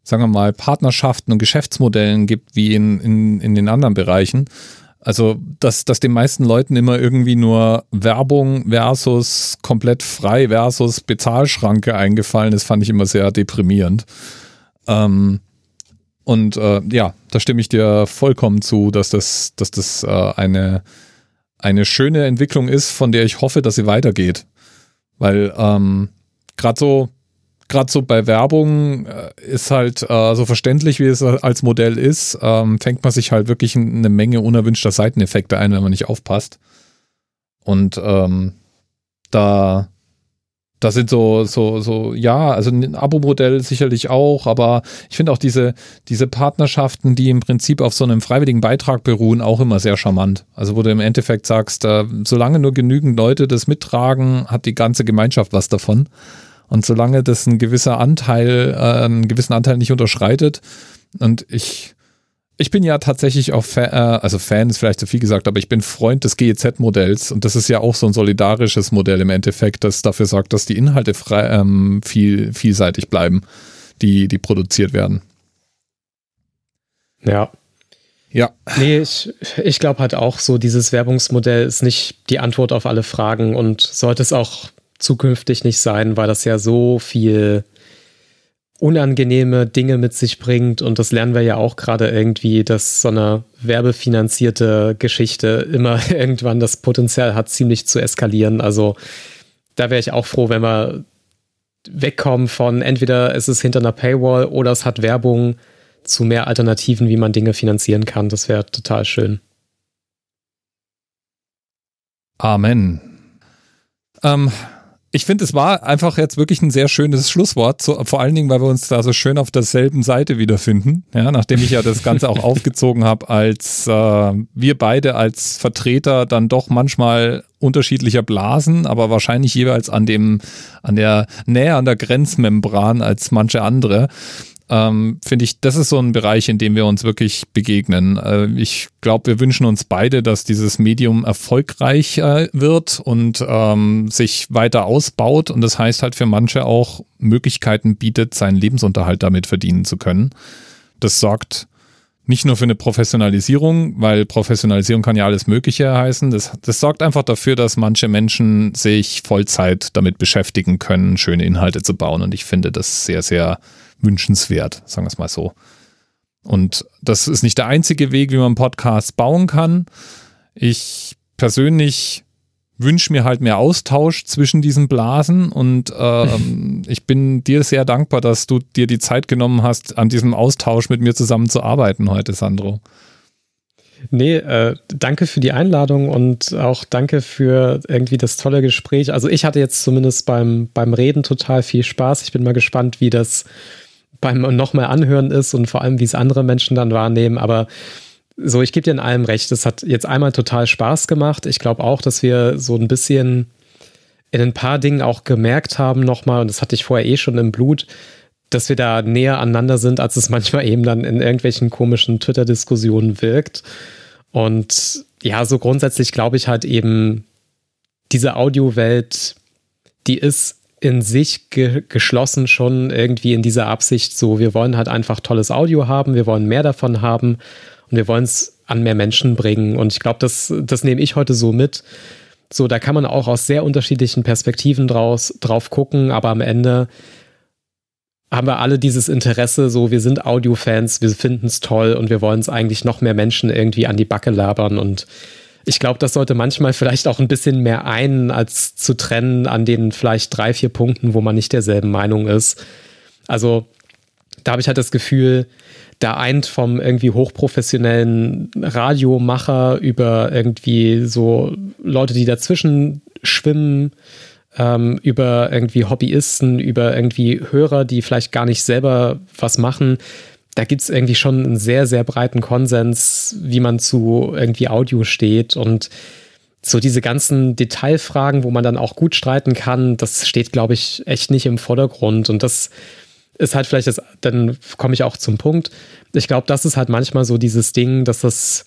sagen wir mal, Partnerschaften und Geschäftsmodellen gibt wie in, in, in den anderen Bereichen. Also, dass, dass den meisten Leuten immer irgendwie nur Werbung versus komplett frei versus Bezahlschranke eingefallen ist, fand ich immer sehr deprimierend. Ähm, und äh, ja, da stimme ich dir vollkommen zu, dass das, dass das äh, eine, eine schöne Entwicklung ist, von der ich hoffe, dass sie weitergeht. Weil ähm, gerade so gerade so bei Werbung äh, ist halt äh, so verständlich, wie es als Modell ist, ähm, fängt man sich halt wirklich eine Menge unerwünschter Seiteneffekte ein, wenn man nicht aufpasst. Und ähm, da, da sind so, so, so, ja, also ein Abo-Modell sicherlich auch, aber ich finde auch diese, diese Partnerschaften, die im Prinzip auf so einem freiwilligen Beitrag beruhen, auch immer sehr charmant. Also wo du im Endeffekt sagst, äh, solange nur genügend Leute das mittragen, hat die ganze Gemeinschaft was davon. Und solange das ein gewisser Anteil, äh, einen gewissen Anteil nicht unterschreitet, und ich, ich bin ja tatsächlich auch Fan, äh, also Fan ist vielleicht zu viel gesagt, aber ich bin Freund des GEZ-Modells und das ist ja auch so ein solidarisches Modell im Endeffekt, das dafür sorgt, dass die Inhalte frei, ähm, viel, vielseitig bleiben, die, die produziert werden. Ja. Ja. Nee, ich, ich glaube halt auch so, dieses Werbungsmodell ist nicht die Antwort auf alle Fragen und sollte es auch zukünftig nicht sein, weil das ja so viel unangenehme Dinge mit sich bringt. Und das lernen wir ja auch gerade irgendwie, dass so eine werbefinanzierte Geschichte immer irgendwann das Potenzial hat, ziemlich zu eskalieren. Also da wäre ich auch froh, wenn wir wegkommen von entweder ist es hinter einer Paywall oder es hat Werbung zu mehr Alternativen, wie man Dinge finanzieren kann. Das wäre total schön. Amen. Ähm, ich finde, es war einfach jetzt wirklich ein sehr schönes Schlusswort, so, vor allen Dingen, weil wir uns da so schön auf derselben Seite wiederfinden. Ja, nachdem ich ja das Ganze auch aufgezogen habe, als äh, wir beide als Vertreter dann doch manchmal unterschiedlicher Blasen, aber wahrscheinlich jeweils an dem, an der näher an der Grenzmembran als manche andere ähm, finde ich, das ist so ein Bereich, in dem wir uns wirklich begegnen. Äh, ich glaube, wir wünschen uns beide, dass dieses Medium erfolgreich äh, wird und ähm, sich weiter ausbaut und das heißt halt für manche auch Möglichkeiten bietet, seinen Lebensunterhalt damit verdienen zu können. Das sorgt nicht nur für eine Professionalisierung, weil Professionalisierung kann ja alles Mögliche heißen. Das, das sorgt einfach dafür, dass manche Menschen sich Vollzeit damit beschäftigen können, schöne Inhalte zu bauen. Und ich finde das sehr, sehr wünschenswert, sagen wir es mal so. Und das ist nicht der einzige Weg, wie man Podcasts bauen kann. Ich persönlich wünsche mir halt mehr Austausch zwischen diesen Blasen und ähm, ich bin dir sehr dankbar, dass du dir die Zeit genommen hast, an diesem Austausch mit mir zusammen zu arbeiten heute, Sandro. Nee, äh, danke für die Einladung und auch danke für irgendwie das tolle Gespräch. Also ich hatte jetzt zumindest beim, beim Reden total viel Spaß. Ich bin mal gespannt, wie das beim nochmal anhören ist und vor allem, wie es andere Menschen dann wahrnehmen. Aber so, ich gebe dir in allem recht. Es hat jetzt einmal total Spaß gemacht. Ich glaube auch, dass wir so ein bisschen in ein paar Dingen auch gemerkt haben nochmal, und das hatte ich vorher eh schon im Blut, dass wir da näher aneinander sind, als es manchmal eben dann in irgendwelchen komischen Twitter-Diskussionen wirkt. Und ja, so grundsätzlich glaube ich halt eben, diese Audiowelt, die ist in sich ge geschlossen schon irgendwie in dieser Absicht so, wir wollen halt einfach tolles Audio haben, wir wollen mehr davon haben und wir wollen es an mehr Menschen bringen. Und ich glaube, das, das nehme ich heute so mit. So, da kann man auch aus sehr unterschiedlichen Perspektiven draus, drauf gucken, aber am Ende haben wir alle dieses Interesse, so wir sind Audio-Fans, wir finden es toll und wir wollen es eigentlich noch mehr Menschen irgendwie an die Backe labern und ich glaube, das sollte manchmal vielleicht auch ein bisschen mehr ein, als zu trennen an den vielleicht drei, vier Punkten, wo man nicht derselben Meinung ist. Also da habe ich halt das Gefühl, da eint vom irgendwie hochprofessionellen Radiomacher über irgendwie so Leute, die dazwischen schwimmen, ähm, über irgendwie Hobbyisten, über irgendwie Hörer, die vielleicht gar nicht selber was machen. Da gibt es irgendwie schon einen sehr, sehr breiten Konsens, wie man zu irgendwie Audio steht und so diese ganzen Detailfragen, wo man dann auch gut streiten kann, das steht, glaube ich, echt nicht im Vordergrund. Und das ist halt vielleicht das, dann komme ich auch zum Punkt. Ich glaube, das ist halt manchmal so dieses Ding, dass das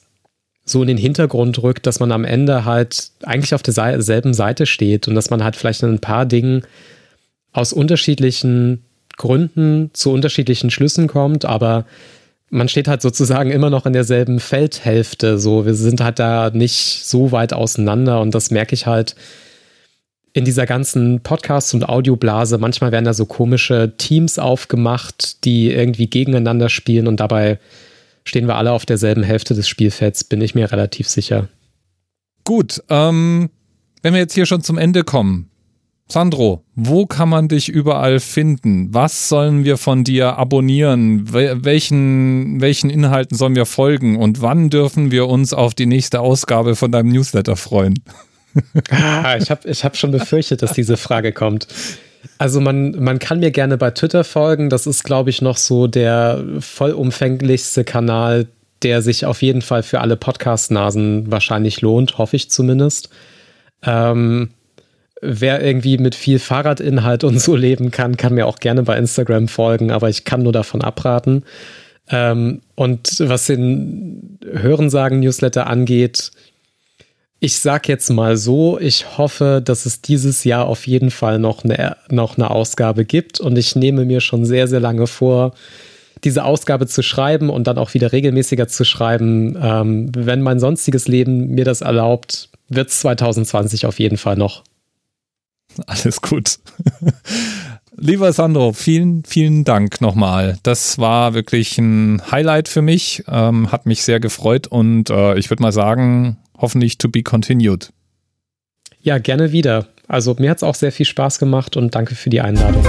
so in den Hintergrund rückt, dass man am Ende halt eigentlich auf derselben Seite steht und dass man halt vielleicht in ein paar Dingen aus unterschiedlichen Gründen zu unterschiedlichen Schlüssen kommt, aber man steht halt sozusagen immer noch in derselben Feldhälfte. So, wir sind halt da nicht so weit auseinander und das merke ich halt in dieser ganzen Podcast- und Audioblase, manchmal werden da so komische Teams aufgemacht, die irgendwie gegeneinander spielen und dabei stehen wir alle auf derselben Hälfte des Spielfelds, bin ich mir relativ sicher. Gut, ähm, wenn wir jetzt hier schon zum Ende kommen, Sandro, wo kann man dich überall finden? Was sollen wir von dir abonnieren? Welchen, welchen Inhalten sollen wir folgen? Und wann dürfen wir uns auf die nächste Ausgabe von deinem Newsletter freuen? ah, ich habe ich hab schon befürchtet, dass diese Frage kommt. Also man, man kann mir gerne bei Twitter folgen. Das ist, glaube ich, noch so der vollumfänglichste Kanal, der sich auf jeden Fall für alle Podcast-Nasen wahrscheinlich lohnt, hoffe ich zumindest. Ähm, wer irgendwie mit viel Fahrradinhalt und so leben kann, kann mir auch gerne bei Instagram folgen, aber ich kann nur davon abraten. Ähm, und was den Hörensagen-Newsletter angeht, ich sag jetzt mal so, ich hoffe, dass es dieses Jahr auf jeden Fall noch eine, noch eine Ausgabe gibt und ich nehme mir schon sehr, sehr lange vor, diese Ausgabe zu schreiben und dann auch wieder regelmäßiger zu schreiben. Ähm, wenn mein sonstiges Leben mir das erlaubt, wird es 2020 auf jeden Fall noch. Alles gut. Lieber Sandro, vielen, vielen Dank nochmal. Das war wirklich ein Highlight für mich, ähm, hat mich sehr gefreut und äh, ich würde mal sagen, hoffentlich to be continued. Ja, gerne wieder. Also mir hat es auch sehr viel Spaß gemacht und danke für die Einladung.